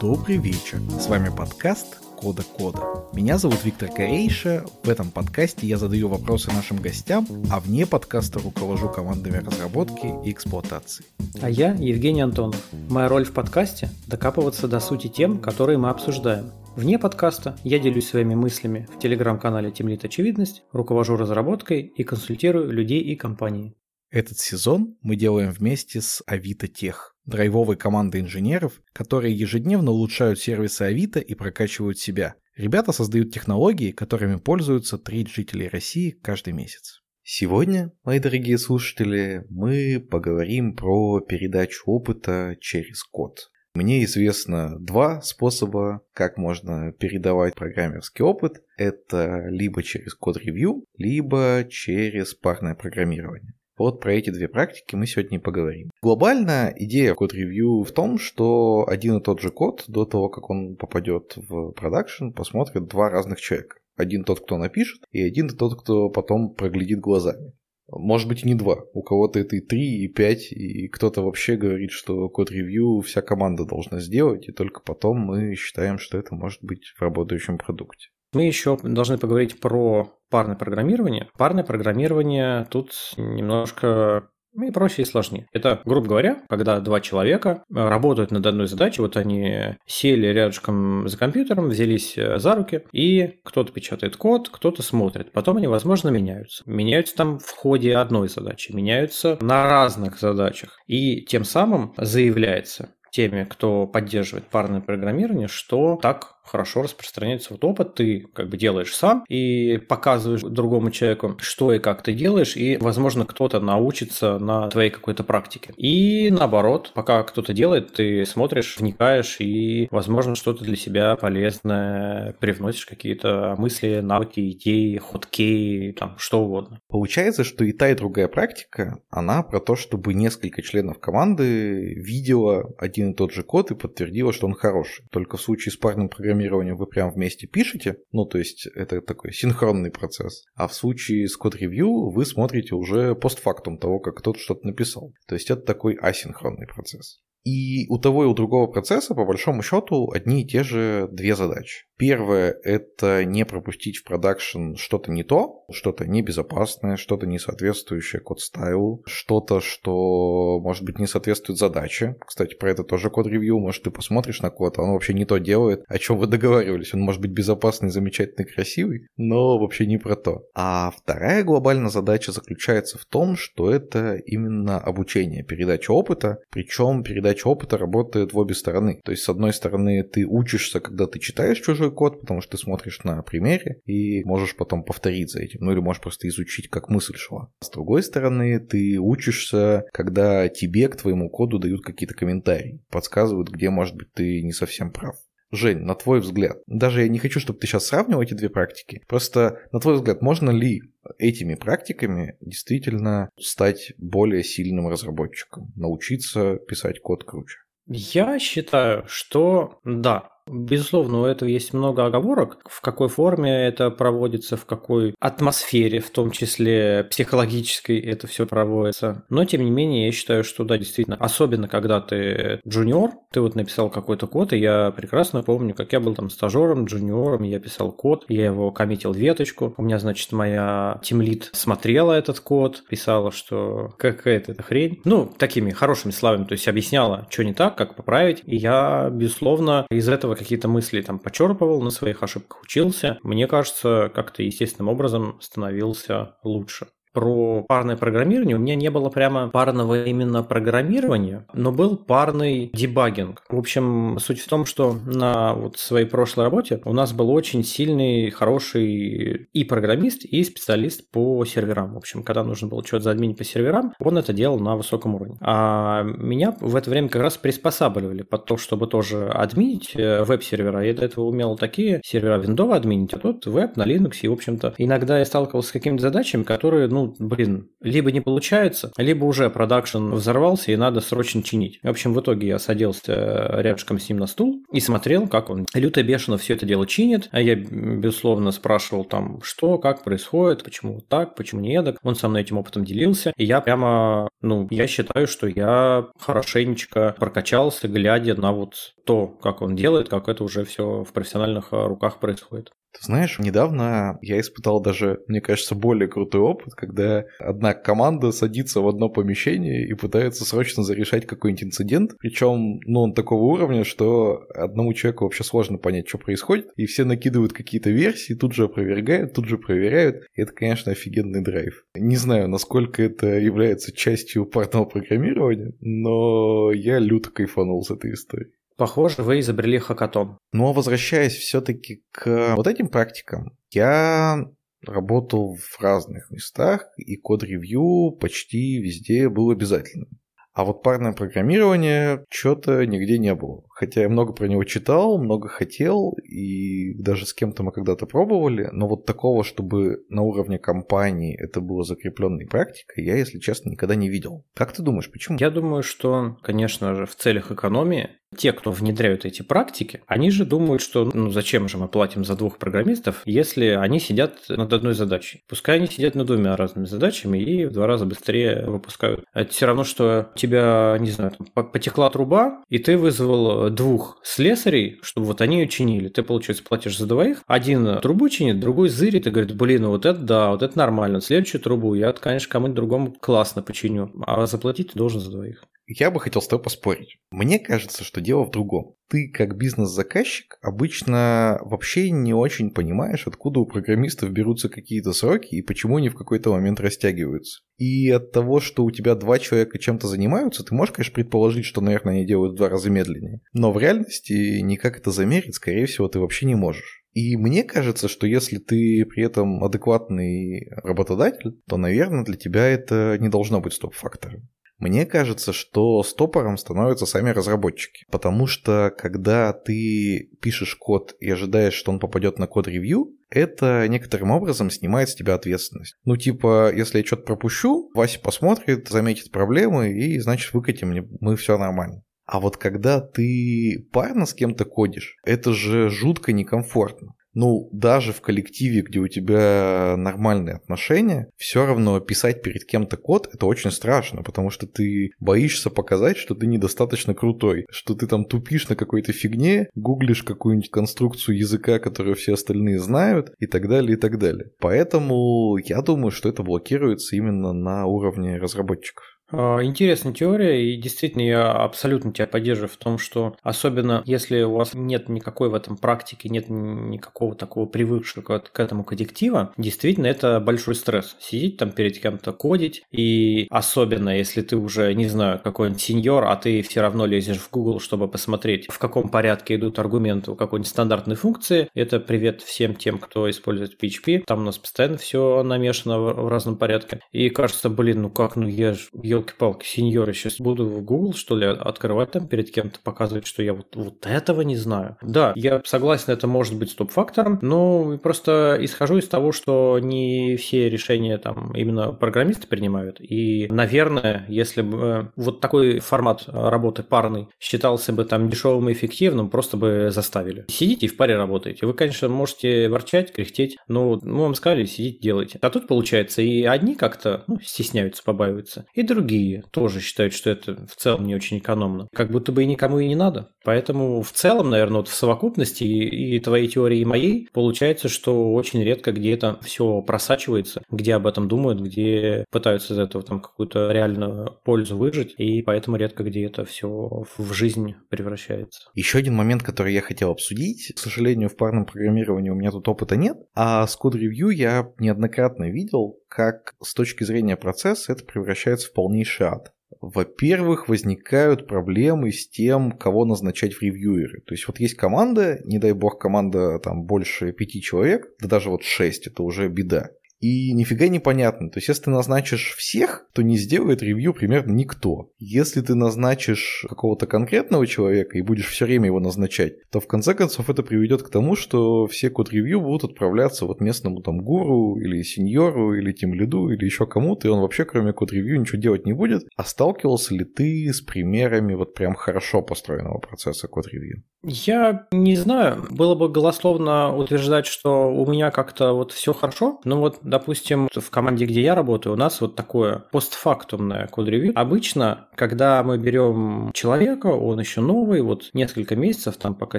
Добрый вечер. С вами подкаст Кода Кода. Меня зовут Виктор Корейша. В этом подкасте я задаю вопросы нашим гостям, а вне подкаста руковожу командами разработки и эксплуатации. А я Евгений Антонов. Моя роль в подкасте – докапываться до сути тем, которые мы обсуждаем. Вне подкаста я делюсь своими мыслями в телеграм-канале Темлит Очевидность, руковожу разработкой и консультирую людей и компании. Этот сезон мы делаем вместе с Авито Тех, драйвовой командой инженеров, которые ежедневно улучшают сервисы Авито и прокачивают себя. Ребята создают технологии, которыми пользуются треть жителей России каждый месяц. Сегодня, мои дорогие слушатели, мы поговорим про передачу опыта через код. Мне известно два способа, как можно передавать программерский опыт. Это либо через код-ревью, либо через парное программирование. Вот про эти две практики мы сегодня и поговорим. Глобально идея код-ревью в том, что один и тот же код до того, как он попадет в продакшн, посмотрят два разных человека. Один тот, кто напишет, и один тот, кто потом проглядит глазами. Может быть и не два. У кого-то это и три, и пять, и кто-то вообще говорит, что код-ревью вся команда должна сделать, и только потом мы считаем, что это может быть в работающем продукте. Мы еще должны поговорить про парное программирование. Парное программирование тут немножко ну и проще и сложнее. Это, грубо говоря, когда два человека работают над одной задачей, вот они сели рядышком за компьютером, взялись э, за руки, и кто-то печатает код, кто-то смотрит. Потом они, возможно, меняются. Меняются там в ходе одной задачи, меняются на разных задачах. И тем самым заявляется теми, кто поддерживает парное программирование, что так хорошо распространяется вот опыт, ты как бы делаешь сам и показываешь другому человеку, что и как ты делаешь, и, возможно, кто-то научится на твоей какой-то практике. И наоборот, пока кто-то делает, ты смотришь, вникаешь и, возможно, что-то для себя полезное привносишь, какие-то мысли, навыки, идеи, ходки, там, что угодно. Получается, что и та, и другая практика, она про то, чтобы несколько членов команды видела один и тот же код и подтвердила, что он хороший. Только в случае с парным программированием программированию вы прям вместе пишете, ну, то есть это такой синхронный процесс, а в случае с код-ревью вы смотрите уже постфактум того, как кто-то что-то написал. То есть это такой асинхронный процесс. И у того и у другого процесса, по большому счету, одни и те же две задачи. Первое – это не пропустить в продакшн что-то не то, что-то небезопасное, что-то не соответствующее код стайлу, что-то, что, может быть, не соответствует задаче. Кстати, про это тоже код-ревью. Может, ты посмотришь на код, а он вообще не то делает, о чем вы договаривались. Он может быть безопасный, замечательный, красивый, но вообще не про то. А вторая глобальная задача заключается в том, что это именно обучение, передача опыта, причем передача опыта работает в обе стороны. То есть, с одной стороны, ты учишься, когда ты читаешь чужой код, потому что ты смотришь на примере и можешь потом повторить за этим. Ну или можешь просто изучить, как мысль шла. С другой стороны, ты учишься, когда тебе к твоему коду дают какие-то комментарии, подсказывают, где, может быть, ты не совсем прав. Жень, на твой взгляд, даже я не хочу, чтобы ты сейчас сравнивал эти две практики, просто на твой взгляд, можно ли этими практиками действительно стать более сильным разработчиком, научиться писать код круче? Я считаю, что да, Безусловно, у этого есть много оговорок, в какой форме это проводится, в какой атмосфере, в том числе психологической это все проводится. Но, тем не менее, я считаю, что да, действительно, особенно когда ты джуниор, ты вот написал какой-то код, и я прекрасно помню, как я был там стажером, джуниором, я писал код, я его коммитил веточку, у меня, значит, моя тимлит смотрела этот код, писала, что какая-то это хрень. Ну, такими хорошими словами, то есть объясняла, что не так, как поправить, и я, безусловно, из этого какие-то мысли там почерпывал, на своих ошибках учился. Мне кажется, как-то естественным образом становился лучше про парное программирование. У меня не было прямо парного именно программирования, но был парный дебагинг. В общем, суть в том, что на вот своей прошлой работе у нас был очень сильный, хороший и программист, и специалист по серверам. В общем, когда нужно было что-то заадминить по серверам, он это делал на высоком уровне. А меня в это время как раз приспосабливали под то, чтобы тоже админить э, веб-сервера. Я до этого умел такие сервера виндовые админить, а тут веб на Linux. И, в общем-то, иногда я сталкивался с какими-то задачами, которые, ну, ну, блин, либо не получается, либо уже продакшн взорвался и надо срочно чинить. В общем, в итоге я садился рядышком с ним на стул и смотрел, как он люто бешено все это дело чинит. А я, безусловно, спрашивал там, что, как происходит, почему так, почему не эдак. Он со мной этим опытом делился. И я прямо, ну, я считаю, что я хорошенечко прокачался, глядя на вот то, как он делает, как это уже все в профессиональных руках происходит. Ты знаешь, недавно я испытал даже, мне кажется, более крутой опыт, когда одна команда садится в одно помещение и пытается срочно зарешать какой-нибудь инцидент. Причем, ну, он такого уровня, что одному человеку вообще сложно понять, что происходит. И все накидывают какие-то версии, тут же опровергают, тут же проверяют. И это, конечно, офигенный драйв. Не знаю, насколько это является частью парного программирования, но я люто кайфанул с этой историей. Похоже, вы изобрели хакатон. Но возвращаясь все-таки к вот этим практикам, я работал в разных местах, и код-ревью почти везде был обязательным. А вот парное программирование что-то нигде не было. Хотя я много про него читал, много хотел, и даже с кем-то мы когда-то пробовали, но вот такого, чтобы на уровне компании это было закрепленной практикой, я, если честно, никогда не видел. Как ты думаешь, почему? Я думаю, что, конечно же, в целях экономии те, кто внедряют эти практики, они же думают, что ну зачем же мы платим за двух программистов, если они сидят над одной задачей. Пускай они сидят над двумя разными задачами и в два раза быстрее выпускают. Это все равно, что у тебя, не знаю, потекла труба, и ты вызвал двух слесарей, чтобы вот они ее чинили. Ты, получается, платишь за двоих. Один трубу чинит, другой зырит и говорит, блин, ну вот это да, вот это нормально. Следующую трубу я, конечно, кому-нибудь другому классно починю. А заплатить ты должен за двоих. Я бы хотел с тобой поспорить. Мне кажется, что дело в другом. Ты, как бизнес-заказчик, обычно вообще не очень понимаешь, откуда у программистов берутся какие-то сроки и почему они в какой-то момент растягиваются. И от того, что у тебя два человека чем-то занимаются, ты можешь, конечно, предположить, что, наверное, они делают в два раза медленнее. Но в реальности никак это замерить, скорее всего, ты вообще не можешь. И мне кажется, что если ты при этом адекватный работодатель, то, наверное, для тебя это не должно быть стоп-фактором. Мне кажется, что стопором становятся сами разработчики. Потому что когда ты пишешь код и ожидаешь, что он попадет на код-ревью, это некоторым образом снимает с тебя ответственность. Ну, типа, если я что-то пропущу, Вася посмотрит, заметит проблемы и, значит, выкатим, мне, мы все нормально. А вот когда ты парно с кем-то кодишь, это же жутко некомфортно ну, даже в коллективе, где у тебя нормальные отношения, все равно писать перед кем-то код это очень страшно, потому что ты боишься показать, что ты недостаточно крутой, что ты там тупишь на какой-то фигне, гуглишь какую-нибудь конструкцию языка, которую все остальные знают, и так далее, и так далее. Поэтому я думаю, что это блокируется именно на уровне разработчиков. А, интересная теория, и действительно я абсолютно тебя поддерживаю в том, что особенно если у вас нет никакой в этом практики, нет никакого такого привыкшего к этому коллектива, действительно это большой стресс. Сидеть там перед кем-то кодить, и особенно если ты уже, не знаю, какой-нибудь сеньор, а ты все равно лезешь в Google, чтобы посмотреть, в каком порядке идут аргументы у какой-нибудь стандартной функции. Это привет всем тем, кто использует PHP. Там у нас постоянно все намешано в разном порядке. И кажется, блин, ну как, ну я же елки-палки, сеньоры, сейчас буду в Google, что ли, открывать там перед кем-то, показывать, что я вот, вот этого не знаю. Да, я согласен, это может быть стоп-фактором, но просто исхожу из того, что не все решения там именно программисты принимают. И, наверное, если бы э, вот такой формат работы парный считался бы там дешевым и эффективным, просто бы заставили. Сидите и в паре работаете. Вы, конечно, можете ворчать, кряхтеть, но мы вам сказали, сидите, делайте. А тут, получается, и одни как-то ну, стесняются, побаиваются, и другие другие тоже считают, что это в целом не очень экономно. Как будто бы и никому и не надо. Поэтому в целом, наверное, вот в совокупности и, твоей теории, и моей, получается, что очень редко где-то все просачивается, где об этом думают, где пытаются из этого там какую-то реальную пользу выжить, и поэтому редко где это все в жизнь превращается. Еще один момент, который я хотел обсудить. К сожалению, в парном программировании у меня тут опыта нет, а с код-ревью я неоднократно видел, как с точки зрения процесса это превращается в полнейший ад. Во-первых, возникают проблемы с тем, кого назначать в ревьюеры. То есть вот есть команда, не дай бог команда там больше пяти человек, да даже вот шесть, это уже беда. И нифига не понятно. То есть, если ты назначишь всех, то не сделает ревью примерно никто. Если ты назначишь какого-то конкретного человека и будешь все время его назначать, то в конце концов это приведет к тому, что все код-ревью будут отправляться вот местному там гуру или сеньору или тем лиду или еще кому-то, и он вообще кроме код-ревью ничего делать не будет. А сталкивался ли ты с примерами вот прям хорошо построенного процесса код-ревью? Я не знаю. Было бы голословно утверждать, что у меня как-то вот все хорошо. Но вот, допустим, в команде, где я работаю, у нас вот такое постфактумное код-ревью. Обычно, когда мы берем человека, он еще новый, вот несколько месяцев, там пока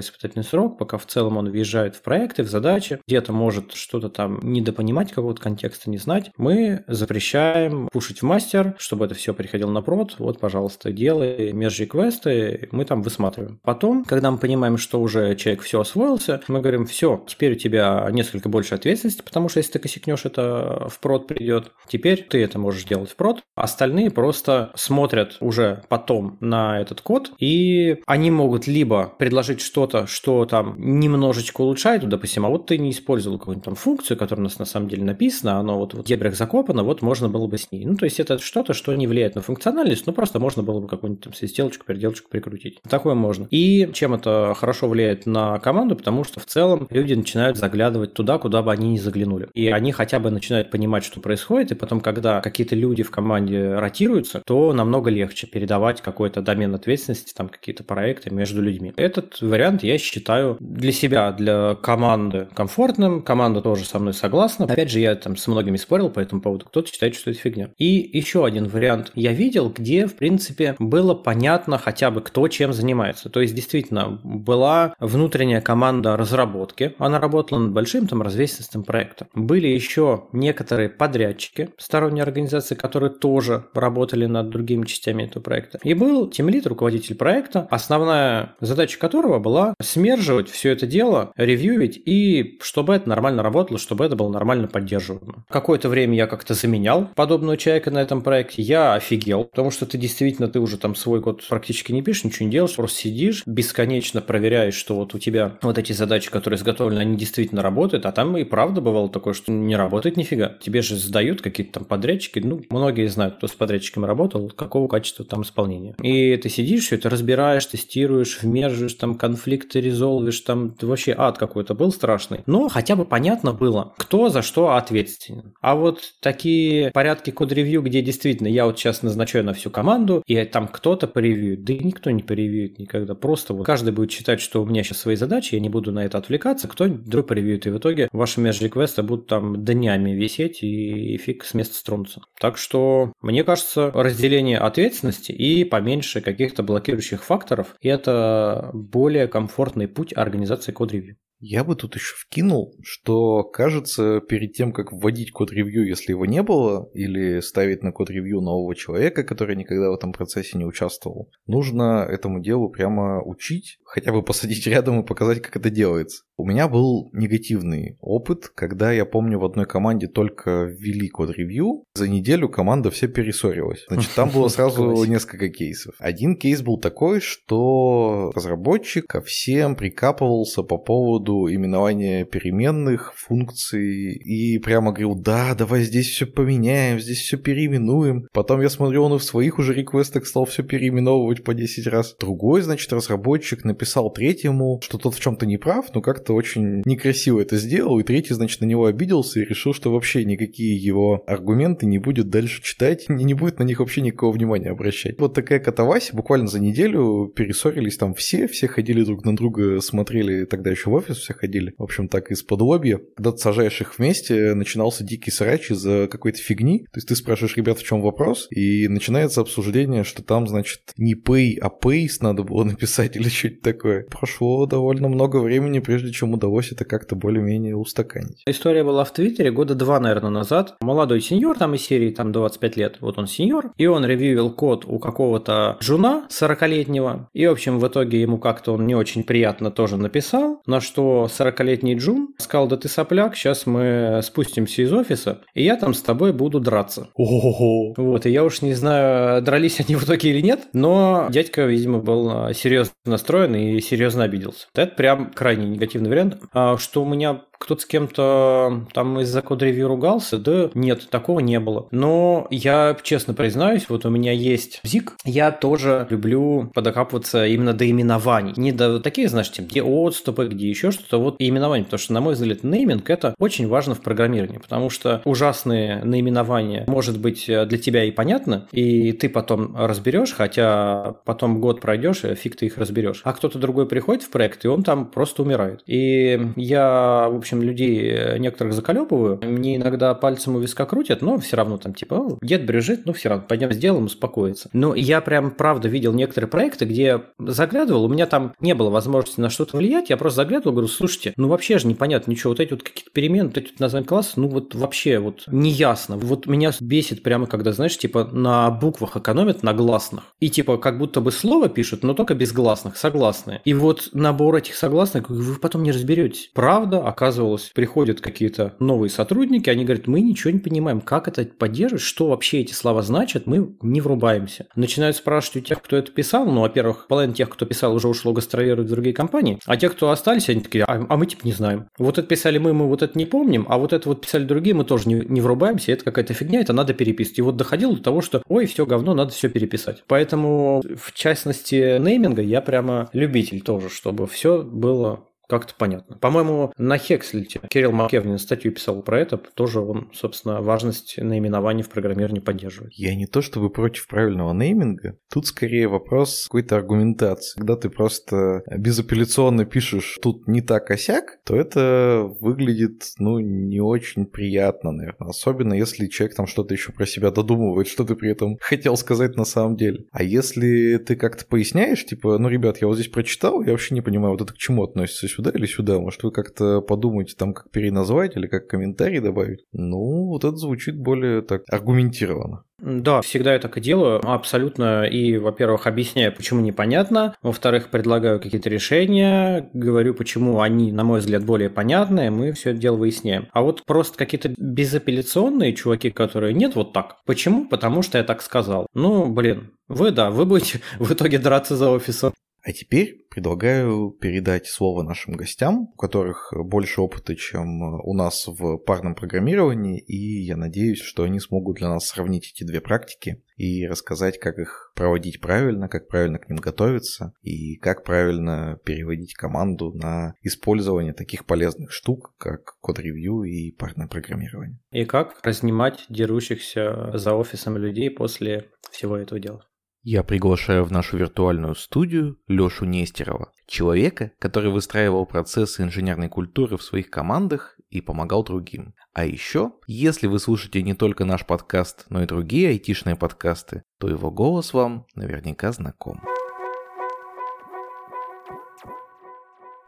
испытательный срок, пока в целом он въезжает в проекты, в задачи, где-то может что-то там недопонимать какого-то контекста, не знать, мы запрещаем пушить в мастер, чтобы это все приходило на прод. Вот, пожалуйста, делай меж-реквесты, мы там высматриваем. Потом, когда мы понимаем, что уже человек все освоился, мы говорим, все, теперь у тебя несколько больше ответственности, потому что если ты косякнешь, это в прод придет. Теперь ты это можешь делать в прод. Остальные просто смотрят уже потом на этот код, и они могут либо предложить что-то, что там немножечко улучшает, допустим, а вот ты не использовал какую-нибудь там функцию, которая у нас на самом деле написана, оно вот в дебрях закопано, вот можно было бы с ней. Ну, то есть это что-то, что не влияет на функциональность, но просто можно было бы какую-нибудь там свистелочку, переделочку прикрутить. Такое можно. И чем это хорошо влияет на команду, потому что в целом люди начинают заглядывать туда, куда бы они не заглянули. И они хотя бы начинают понимать, что происходит, и потом, когда какие-то люди в команде ротируются, то намного легче передавать какой-то домен ответственности, там какие-то проекты между людьми. Этот вариант я считаю для себя, для команды комфортным. Команда тоже со мной согласна. Опять же, я там с многими спорил по этому поводу. Кто-то считает, что это фигня. И еще один вариант я видел, где, в принципе, было понятно хотя бы, кто чем занимается. То есть, действительно, была внутренняя команда разработки. Она работала над большим там развесистым проектом. Были еще некоторые подрядчики, сторонние организации, которые тоже работали над другими частями этого проекта. И был тимлит, руководитель проекта, основная задача которого была смерживать все это дело, ревьюить и чтобы это нормально работало, чтобы это было нормально поддерживаемо. Какое-то время я как-то заменял подобного человека на этом проекте. Я офигел, потому что ты действительно, ты уже там свой код практически не пишешь, ничего не делаешь, просто сидишь бесконечно проверяешь, что вот у тебя вот эти задачи, которые изготовлены, они действительно работают, а там и правда бывало такое, что не работает нифига. Тебе же сдают какие-то там подрядчики, ну, многие знают, кто с подрядчиками работал, какого качества там исполнения. И ты сидишь, все это разбираешь, тестируешь, вмерживаешь, там конфликты резолвишь, там вообще ад какой-то был страшный. Но хотя бы понятно было, кто за что ответственен. А вот такие порядки код-ревью, где действительно я вот сейчас назначаю на всю команду, и там кто-то поревьюет, да и никто не поревьюет никогда. Просто вот каждый будет считать, что у меня сейчас свои задачи, я не буду на это отвлекаться, кто-нибудь другой превьюет, и в итоге ваши межреквесты будут там днями висеть, и фиг с места стронуться. Так что, мне кажется, разделение ответственности и поменьше каких-то блокирующих факторов – это более комфортный путь организации код-ревью. Я бы тут еще вкинул, что кажется, перед тем, как вводить код-ревью, если его не было, или ставить на код-ревью нового человека, который никогда в этом процессе не участвовал, нужно этому делу прямо учить, хотя бы посадить рядом и показать, как это делается. У меня был негативный опыт, когда я помню в одной команде только ввели код-ревью, за неделю команда вся перессорилась. Значит, там было сразу несколько кейсов. Один кейс был такой, что разработчик ко всем прикапывался по поводу именования переменных, функций, и прямо говорил, да, давай здесь все поменяем, здесь все переименуем. Потом я смотрю, он и в своих уже реквестах стал все переименовывать по 10 раз. Другой, значит, разработчик написал третьему, что тот в чем-то не прав, но как-то очень некрасиво это сделал, и третий, значит, на него обиделся и решил, что вообще никакие его аргументы не будет дальше читать, не будет на них вообще никакого внимания обращать. Вот такая катавась, буквально за неделю перессорились там все, все ходили друг на друга, смотрели, тогда еще в офис все ходили, в общем, так из-под лобья. Когда ты сажаешь их вместе, начинался дикий срач из-за какой-то фигни, то есть ты спрашиваешь, ребят, в чем вопрос, и начинается обсуждение, что там, значит, не pay, а pace надо было написать или что-то такое. Прошло довольно много времени, прежде чем удалось это как-то более-менее устаканить. История была в Твиттере года два, наверное, назад. Молодой сеньор там из серии, там 25 лет, вот он сеньор, и он ревьювил код у какого-то жуна 40-летнего, и, в общем, в итоге ему как-то он не очень приятно тоже написал, на что 40-летний Джун сказал, да ты сопляк, сейчас мы спустимся из офиса, и я там с тобой буду драться. Вот, и я уж не знаю, дрались они в итоге или нет, но дядька, видимо, был серьезно настроен и серьезно обиделся. Это прям крайне негативный вариант. А что у меня кто-то с кем-то там из-за код-ревью ругался, да нет, такого не было. Но я честно признаюсь, вот у меня есть ЗИК, я тоже люблю подокапываться именно до именований. Не до таких, знаешь, тем, где отступы, где еще что-то, вот именование, потому что, на мой взгляд, нейминг – это очень важно в программировании, потому что ужасные наименования, может быть, для тебя и понятно, и ты потом разберешь, хотя потом год пройдешь, и фиг ты их разберешь. А кто-то другой приходит в проект, и он там просто умирает. И я, в общем, людей некоторых заколебываю, мне иногда пальцем у виска крутят, но все равно там типа, дед брежит, ну все равно, пойдем сделаем, успокоится. Но я прям правда видел некоторые проекты, где заглядывал, у меня там не было возможности на что-то влиять, я просто заглядывал, говорю, слушайте, ну вообще же непонятно ничего, вот эти вот какие-то перемены, вот эти вот названия класса, ну вот вообще вот неясно. Вот меня бесит прямо, когда, знаешь, типа на буквах экономят на гласных. И типа как будто бы слово пишут, но только без гласных, согласные. И вот набор этих согласных вы потом не разберетесь. Правда, оказывалось, приходят какие-то новые сотрудники, они говорят, мы ничего не понимаем, как это поддерживать, что вообще эти слова значат, мы не врубаемся. Начинают спрашивать у тех, кто это писал, ну, во-первых, половина тех, кто писал, уже ушло гастролировать в другие компании, а те, кто остались, они такие, а, а мы типа не знаем. Вот это писали мы, мы вот это не помним, а вот это вот писали другие, мы тоже не, не врубаемся, это какая-то фигня, это надо переписывать. И вот доходило до того, что, ой, все говно, надо все переписать. Поэтому, в частности, нейминга я прямо любитель тоже, чтобы все было как-то понятно. По-моему, на Хекслите Кирилл Макевнин статью писал про это, тоже он, собственно, важность наименований в программировании поддерживает. Я не то чтобы против правильного нейминга, тут скорее вопрос какой-то аргументации. Когда ты просто безапелляционно пишешь тут не так осяк, то это выглядит, ну, не очень приятно, наверное. Особенно если человек там что-то еще про себя додумывает, что ты при этом хотел сказать на самом деле. А если ты как-то поясняешь, типа, ну, ребят, я вот здесь прочитал, я вообще не понимаю, вот это к чему относится сюда или сюда. Может, вы как-то подумаете там, как переназвать или как комментарий добавить. Ну, вот это звучит более так аргументированно. Да, всегда я так и делаю, абсолютно. И, во-первых, объясняю, почему непонятно. Во-вторых, предлагаю какие-то решения, говорю, почему они, на мой взгляд, более понятные, мы все это дело выясняем. А вот просто какие-то безапелляционные чуваки, которые нет вот так. Почему? Потому что я так сказал. Ну, блин, вы, да, вы будете в итоге драться за офисом. А теперь предлагаю передать слово нашим гостям, у которых больше опыта, чем у нас в парном программировании, и я надеюсь, что они смогут для нас сравнить эти две практики и рассказать, как их проводить правильно, как правильно к ним готовиться и как правильно переводить команду на использование таких полезных штук, как код-ревью и парное программирование. И как разнимать дерущихся за офисом людей после всего этого дела. Я приглашаю в нашу виртуальную студию Лёшу Нестерова, человека, который выстраивал процессы инженерной культуры в своих командах и помогал другим. А еще, если вы слушаете не только наш подкаст, но и другие айтишные подкасты, то его голос вам наверняка знаком.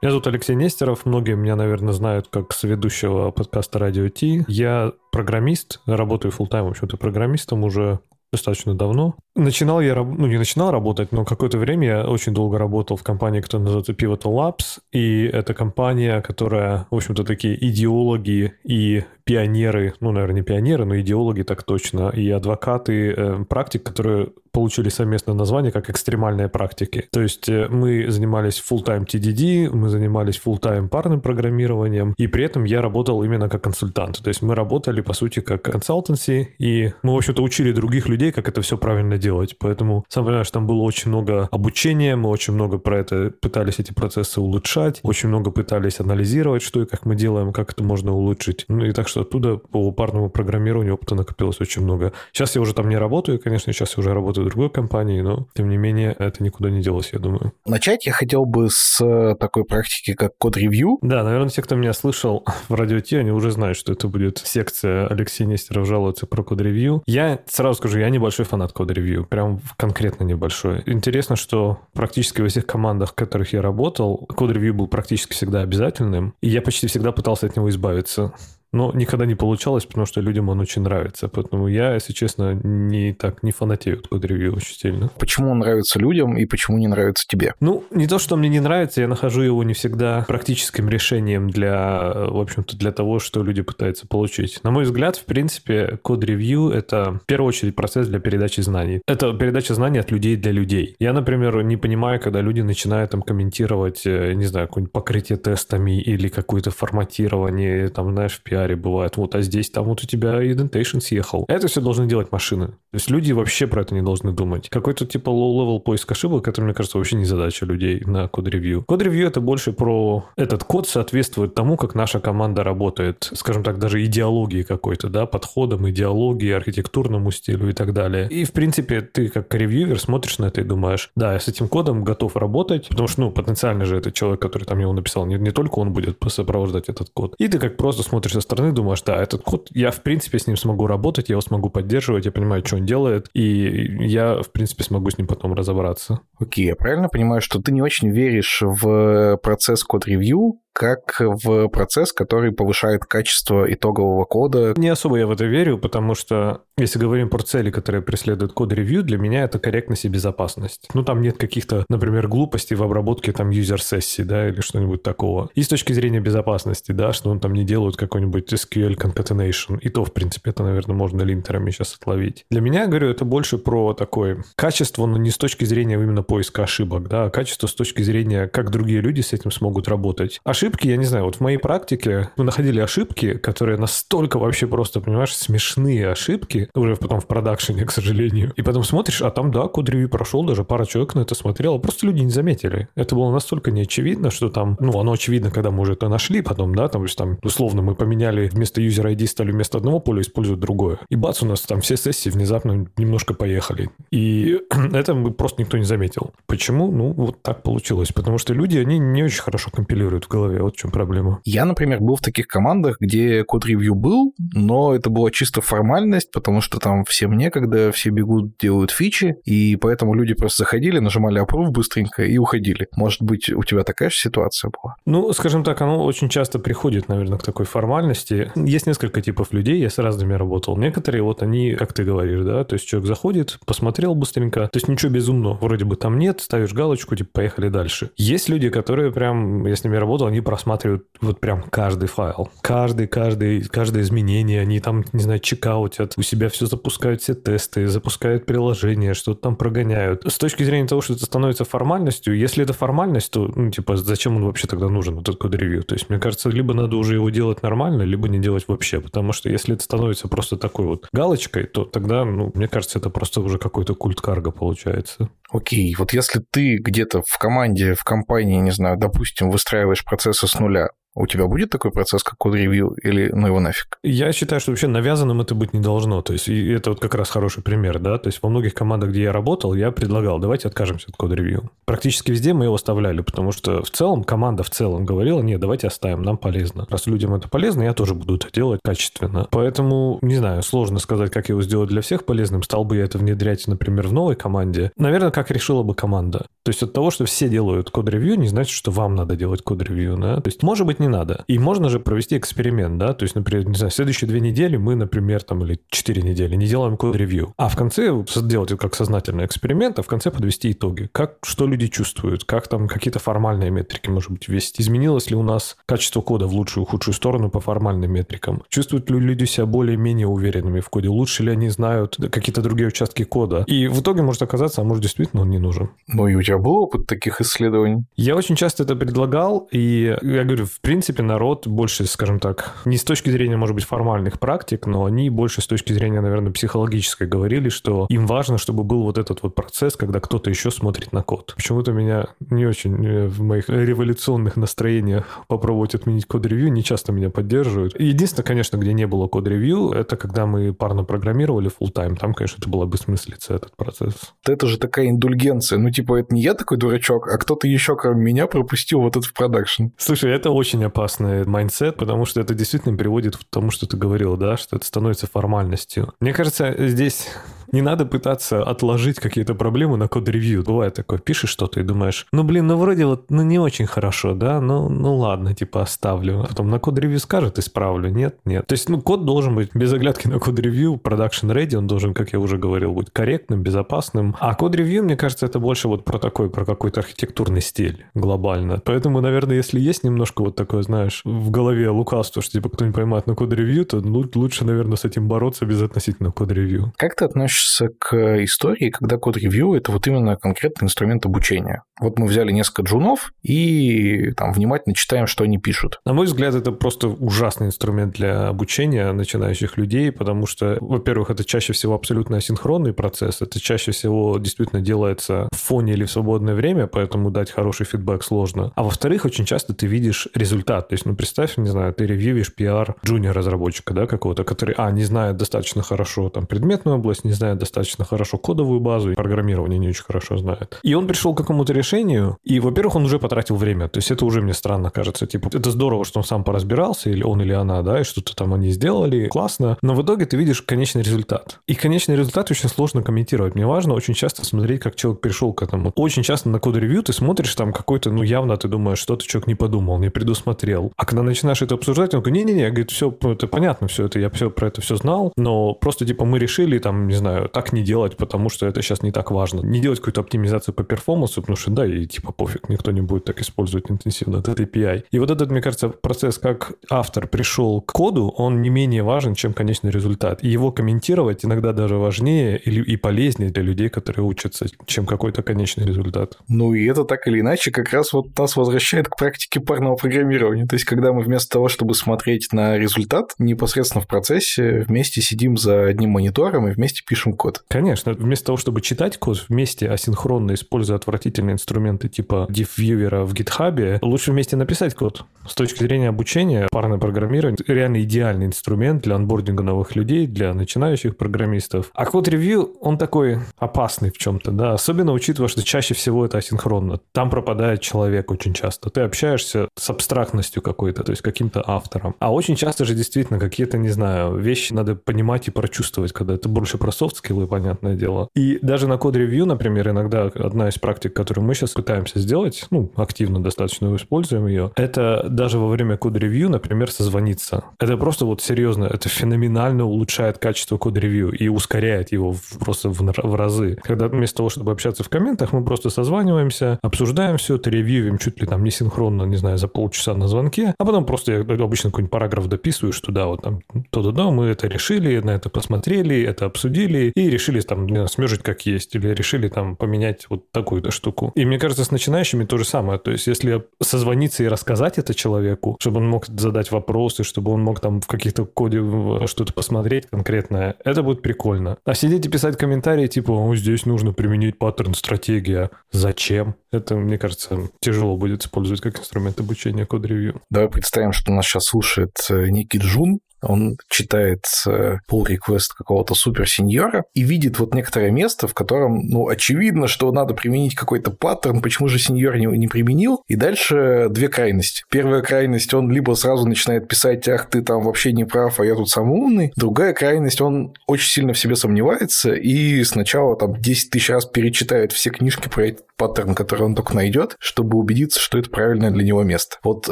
Меня зовут Алексей Нестеров, многие меня, наверное, знают как соведущего подкаста «Радио Ти». Я программист, работаю full тайм в общем-то, программистом уже достаточно давно. Начинал я, ну не начинал работать, но какое-то время я очень долго работал в компании, которая называется Pivotal Labs, и это компания, которая, в общем-то, такие идеологи и пионеры, ну, наверное, не пионеры, но идеологи так точно, и адвокаты э, практик, которые получили совместное название как экстремальные практики. То есть э, мы занимались full-time TDD, мы занимались full-time парным программированием, и при этом я работал именно как консультант. То есть мы работали, по сути, как консалтенси, и мы, в общем-то, учили других людей, как это все правильно делать. Поэтому, сам понимаешь, там было очень много обучения, мы очень много про это пытались эти процессы улучшать, очень много пытались анализировать, что и как мы делаем, как это можно улучшить. Ну и так что оттуда по парному программированию опыта накопилось очень много. Сейчас я уже там не работаю, конечно, сейчас я уже работаю в другой компании, но тем не менее это никуда не делось, я думаю. Начать я хотел бы с э, такой практики, как код-ревью. Да, наверное, те, кто меня слышал в радио Ти, они уже знают, что это будет секция Алексей Нестеров жалуется про код-ревью. Я сразу скажу, я небольшой фанат код-ревью, прям конкретно небольшой. Интересно, что практически во всех командах, в которых я работал, код-ревью был практически всегда обязательным, и я почти всегда пытался от него избавиться. Но никогда не получалось, потому что людям он очень нравится. Поэтому я, если честно, не так не фанатею от код-ревью очень сильно. Почему он нравится людям и почему не нравится тебе? Ну, не то, что мне не нравится, я нахожу его не всегда практическим решением для, в общем-то, для того, что люди пытаются получить. На мой взгляд, в принципе, код-ревью — это в первую очередь процесс для передачи знаний. Это передача знаний от людей для людей. Я, например, не понимаю, когда люди начинают там комментировать, э, не знаю, какое-нибудь покрытие тестами или какое-то форматирование, там, знаешь, в пиаре бывает, вот, а здесь там вот у тебя indentation съехал. Это все должны делать машины. То есть люди вообще про это не должны думать. Какой-то типа low-level поиск ошибок, это, мне кажется, вообще не задача людей на код-ревью. Код-ревью это больше про этот код соответствует тому, как наша команда работает, скажем так, даже идеологии какой-то, да, подходам, идеологии, архитектурному стилю и так далее. И, в принципе, ты как ревьюер смотришь на это и думаешь, да, я с этим кодом готов работать, потому что, ну, потенциально же это человек, который там его написал, не, не только он будет сопровождать этот код. И ты как просто смотришь стороны, думаешь, да, этот код, я, в принципе, с ним смогу работать, я его смогу поддерживать, я понимаю, что он делает, и я, в принципе, смогу с ним потом разобраться. Окей, я правильно понимаю, что ты не очень веришь в процесс код-ревью, как в процесс, который повышает качество итогового кода. Не особо я в это верю, потому что если говорим про цели, которые преследуют код-ревью, для меня это корректность и безопасность. Ну, там нет каких-то, например, глупостей в обработке там юзер-сессии, да, или что-нибудь такого. И с точки зрения безопасности, да, что он там не делают какой-нибудь SQL concatenation. И то, в принципе, это, наверное, можно линтерами сейчас отловить. Для меня, говорю, это больше про такое качество, но не с точки зрения именно поиска ошибок, да, а качество с точки зрения, как другие люди с этим смогут работать. Я не знаю, вот в моей практике мы находили ошибки, которые настолько вообще просто, понимаешь, смешные ошибки, уже потом в продакшене, к сожалению. И потом смотришь, а там, да, код-ревью прошел, даже пара человек на это смотрела, просто люди не заметили. Это было настолько неочевидно, что там, ну, оно очевидно, когда мы уже это нашли потом, да, там, там, условно, мы поменяли вместо user ID стали вместо одного поля использовать другое. И бац, у нас там все сессии внезапно немножко поехали. И это просто никто не заметил. Почему? Ну, вот так получилось. Потому что люди, они не очень хорошо компилируют в голове. Вот в чем проблема. Я, например, был в таких командах, где код-ревью был, но это была чисто формальность, потому что там всем некогда, все бегут, делают фичи, и поэтому люди просто заходили, нажимали approve быстренько и уходили. Может быть, у тебя такая же ситуация была? Ну, скажем так, оно очень часто приходит, наверное, к такой формальности. Есть несколько типов людей, я с разными работал. Некоторые вот они, как ты говоришь, да, то есть человек заходит, посмотрел быстренько, то есть ничего безумного вроде бы там нет, ставишь галочку, типа, поехали дальше. Есть люди, которые прям, я с ними работал, они просматривают вот прям каждый файл, каждый, каждый, каждое изменение, они там, не знаю, чекаутят, у себя все запускают, все тесты, запускают приложение, что-то там прогоняют. С точки зрения того, что это становится формальностью, если это формальность, то, ну, типа, зачем он вообще тогда нужен, этот код-ревью? То есть, мне кажется, либо надо уже его делать нормально, либо не делать вообще, потому что если это становится просто такой вот галочкой, то тогда, ну, мне кажется, это просто уже какой-то культ карго получается. Окей, вот если ты где-то в команде, в компании, не знаю, допустим, выстраиваешь процессы с нуля, у тебя будет такой процесс, как код-ревью, или ну его нафиг? Я считаю, что вообще навязанным это быть не должно. То есть, и это вот как раз хороший пример, да. То есть, во многих командах, где я работал, я предлагал, давайте откажемся от код-ревью. Практически везде мы его оставляли, потому что в целом команда в целом говорила, нет, давайте оставим, нам полезно. Раз людям это полезно, я тоже буду это делать качественно. Поэтому, не знаю, сложно сказать, как его сделать для всех полезным. Стал бы я это внедрять, например, в новой команде. Наверное, как решила бы команда. То есть, от того, что все делают код-ревью, не значит, что вам надо делать код-ревью, да. То есть, может быть, не надо. И можно же провести эксперимент, да, то есть, например, не знаю, следующие две недели мы, например, там, или четыре недели не делаем код-ревью, а в конце сделать это как сознательный эксперимент, а в конце подвести итоги. Как, что люди чувствуют, как там какие-то формальные метрики, может быть, вести. Изменилось ли у нас качество кода в лучшую, худшую сторону по формальным метрикам? Чувствуют ли люди себя более-менее уверенными в коде? Лучше ли они знают какие-то другие участки кода? И в итоге может оказаться, а может, действительно он не нужен. Ну и у тебя был опыт таких исследований? Я очень часто это предлагал, и я говорю, в принципе, народ больше, скажем так, не с точки зрения, может быть, формальных практик, но они больше с точки зрения, наверное, психологической говорили, что им важно, чтобы был вот этот вот процесс, когда кто-то еще смотрит на код. Почему-то меня не очень э, в моих революционных настроениях попробовать отменить код-ревью не часто меня поддерживают. Единственное, конечно, где не было код-ревью, это когда мы парно программировали full time Там, конечно, это была бессмыслица, этот процесс. Это же такая индульгенция. Ну, типа, это не я такой дурачок, а кто-то еще, кроме меня, пропустил вот этот в продакшн. Слушай, это очень опасный mindset, потому что это действительно приводит к тому, что ты говорил, да, что это становится формальностью. Мне кажется, здесь Не надо пытаться отложить какие-то проблемы на код-ревью. Бывает такое, пишешь что-то и думаешь, ну, блин, ну, вроде вот, ну, не очень хорошо, да, ну, ну, ладно, типа, оставлю. А потом на код-ревью скажет, исправлю. Нет, нет. То есть, ну, код должен быть без оглядки на код-ревью, production ready, он должен, как я уже говорил, быть корректным, безопасным. А код-ревью, мне кажется, это больше вот про такой, про какой-то архитектурный стиль глобально. Поэтому, наверное, если есть немножко вот такое, знаешь, в голове лукавство, что типа кто не поймает на код-ревью, то лучше, наверное, с этим бороться без относительно код-ревью. Как ты относишься к истории, когда код-ревью – это вот именно конкретный инструмент обучения? Вот мы взяли несколько джунов и там внимательно читаем, что они пишут. На мой взгляд, это просто ужасный инструмент для обучения начинающих людей, потому что, во-первых, это чаще всего абсолютно асинхронный процесс, это чаще всего действительно делается в фоне или в свободное время, поэтому дать хороший фидбэк сложно. А во-вторых, очень часто ты видишь результат. То есть, ну, представь, не знаю, ты ревьюешь пиар джуниор-разработчика, да, какого-то, который, а, не знает достаточно хорошо там предметную область, не знает достаточно хорошо кодовую базу, и программирование не очень хорошо знает. И он пришел к какому-то решению, и, во-первых, он уже потратил время. То есть это уже мне странно кажется. Типа, это здорово, что он сам поразбирался, или он, или она, да, и что-то там они сделали, классно. Но в итоге ты видишь конечный результат. И конечный результат очень сложно комментировать. Мне важно очень часто смотреть, как человек пришел к этому. Очень часто на код-ревью ты смотришь там какой-то, ну, явно ты думаешь, что-то человек не подумал, не предусмотрел. А когда начинаешь это обсуждать, он говорит, не-не-не, говорит, все, это понятно, все это, я все про это все знал, но просто, типа, мы решили, там, не знаю, так не делать, потому что это сейчас не так важно. Не делать какую-то оптимизацию по перформансу, потому что, да, и типа пофиг, никто не будет так использовать интенсивно этот API. И вот этот, мне кажется, процесс, как автор пришел к коду, он не менее важен, чем конечный результат. И его комментировать иногда даже важнее и полезнее для людей, которые учатся, чем какой-то конечный результат. Ну и это так или иначе как раз вот нас возвращает к практике парного программирования. То есть, когда мы вместо того, чтобы смотреть на результат, непосредственно в процессе вместе сидим за одним монитором и вместе пишем код. Конечно, вместо того, чтобы читать код вместе асинхронно, используя отвратительные инструменты типа diff-viewer в GitHub, лучше вместе написать код. С точки зрения обучения, парное программирование — реально идеальный инструмент для анбординга новых людей, для начинающих программистов. А код-ревью, он такой опасный в чем-то, да, особенно учитывая, что чаще всего это асинхронно. Там пропадает человек очень часто. Ты общаешься с абстрактностью какой-то, то есть каким-то автором. А очень часто же действительно какие-то, не знаю, вещи надо понимать и прочувствовать, когда это больше про софт-скиллы, понятное дело. И даже на код-ревью, например, иногда одна из практик, которую мы сейчас пытаемся сделать, ну, активно достаточно используем ее, это даже во время код-ревью, например, созвониться. Это просто вот серьезно, это феноменально улучшает качество код-ревью и ускоряет его просто в, в разы. Когда вместо того, чтобы общаться в комментах, мы просто созваниваемся, обсуждаем все это, ревьюем чуть ли там не синхронно, не знаю, за полчаса на звонке, а потом просто я обычно какой-нибудь параграф дописываю, что да, вот там то-да-да, мы это решили, на это посмотрели, это обсудили и решили там не смежить как есть или решили там поменять вот такую-то штуку. И мне кажется, с начинающими то же самое. То есть если созвониться и рассказать это человеку, чтобы он мог задать вопросы, чтобы он мог там в каких-то коде что-то посмотреть конкретное, это будет прикольно. А сидеть и писать комментарии типа, о, здесь нужно применить паттерн стратегия. Зачем? Это, мне кажется, тяжело будет использовать как инструмент обучения код-ревью. Давай представим, что нас сейчас слушает э, некий Джун, он читает pull request какого-то супер-сеньора и видит вот некоторое место, в котором, ну, очевидно, что надо применить какой-то паттерн, почему же сеньор не, не применил, и дальше две крайности. Первая крайность, он либо сразу начинает писать, ах, ты там вообще не прав, а я тут самый умный. Другая крайность, он очень сильно в себе сомневается и сначала там 10 тысяч раз перечитает все книжки про паттерн, который он только найдет, чтобы убедиться, что это правильное для него место. Вот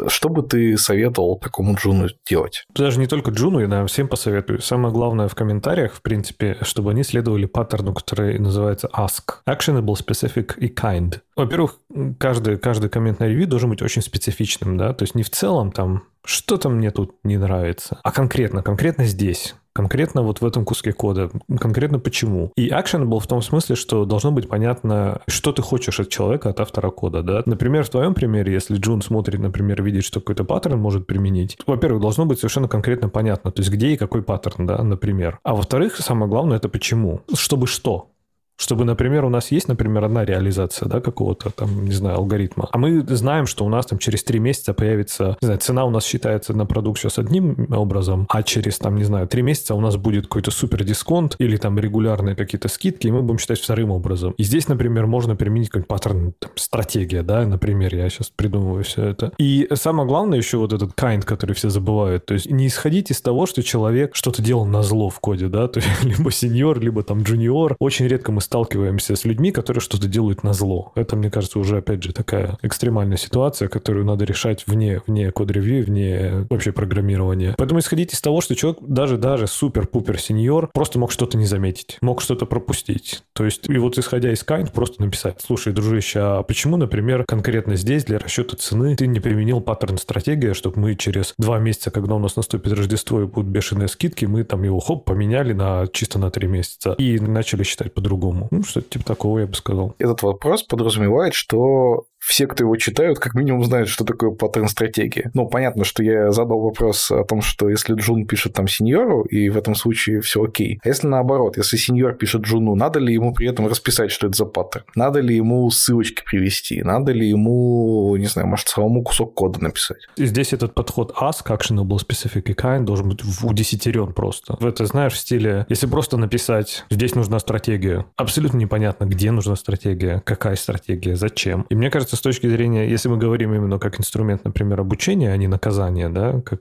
что бы ты советовал такому Джуну делать? Даже не только Джуну, я всем посоветую. Самое главное в комментариях, в принципе, чтобы они следовали паттерну, который называется ask. Actionable, specific и kind. Во-первых, каждый, каждый коммент на ревью должен быть очень специфичным, да, то есть не в целом там что-то мне тут не нравится, а конкретно, конкретно здесь конкретно вот в этом куске кода, конкретно почему. И actionable в том смысле, что должно быть понятно, что ты хочешь от человека, от автора кода, да. Например, в твоем примере, если Джун смотрит, например, видит, что какой-то паттерн может применить, во-первых, должно быть совершенно конкретно понятно, то есть где и какой паттерн, да, например. А во-вторых, самое главное, это почему. Чтобы что? Чтобы, например, у нас есть, например, одна реализация, да, какого-то там, не знаю, алгоритма, а мы знаем, что у нас там через три месяца появится, не знаю, цена у нас считается на продукт сейчас одним образом, а через там, не знаю, три месяца у нас будет какой-то супер дисконт или там регулярные какие-то скидки, и мы будем считать вторым образом. И здесь, например, можно применить какой-нибудь паттерн, там, стратегия, да, например, я сейчас придумываю все это. И самое главное еще вот этот kind, который все забывают, то есть не исходить из того, что человек что-то делал на зло в коде, да, то есть либо сеньор, либо там джуниор. Очень редко мы сталкиваемся с людьми, которые что-то делают на зло. Это, мне кажется, уже, опять же, такая экстремальная ситуация, которую надо решать вне, вне код-ревью, вне вообще программирования. Поэтому исходить из того, что человек даже, даже супер-пупер сеньор просто мог что-то не заметить, мог что-то пропустить. То есть, и вот исходя из kind, просто написать, слушай, дружище, а почему, например, конкретно здесь для расчета цены ты не применил паттерн стратегии, чтобы мы через два месяца, когда у нас наступит Рождество и будут бешеные скидки, мы там его хоп, поменяли на чисто на три месяца и начали считать по-другому. Ну, что-то типа такого, я бы сказал. Этот вопрос подразумевает, что все, кто его читают, как минимум знают, что такое паттерн стратегии. Ну, понятно, что я задал вопрос о том, что если Джун пишет там сеньору, и в этом случае все окей. А если наоборот, если сеньор пишет Джуну, надо ли ему при этом расписать, что это за паттерн? Надо ли ему ссылочки привести? Надо ли ему, не знаю, может, самому кусок кода написать? И здесь этот подход ask, actionable specific и kind должен быть удесятерен просто. В это, знаешь, в стиле, если просто написать, здесь нужна стратегия, абсолютно непонятно, где нужна стратегия, какая стратегия, зачем. И мне кажется, с точки зрения, если мы говорим именно как инструмент, например, обучения, а не наказания, да, как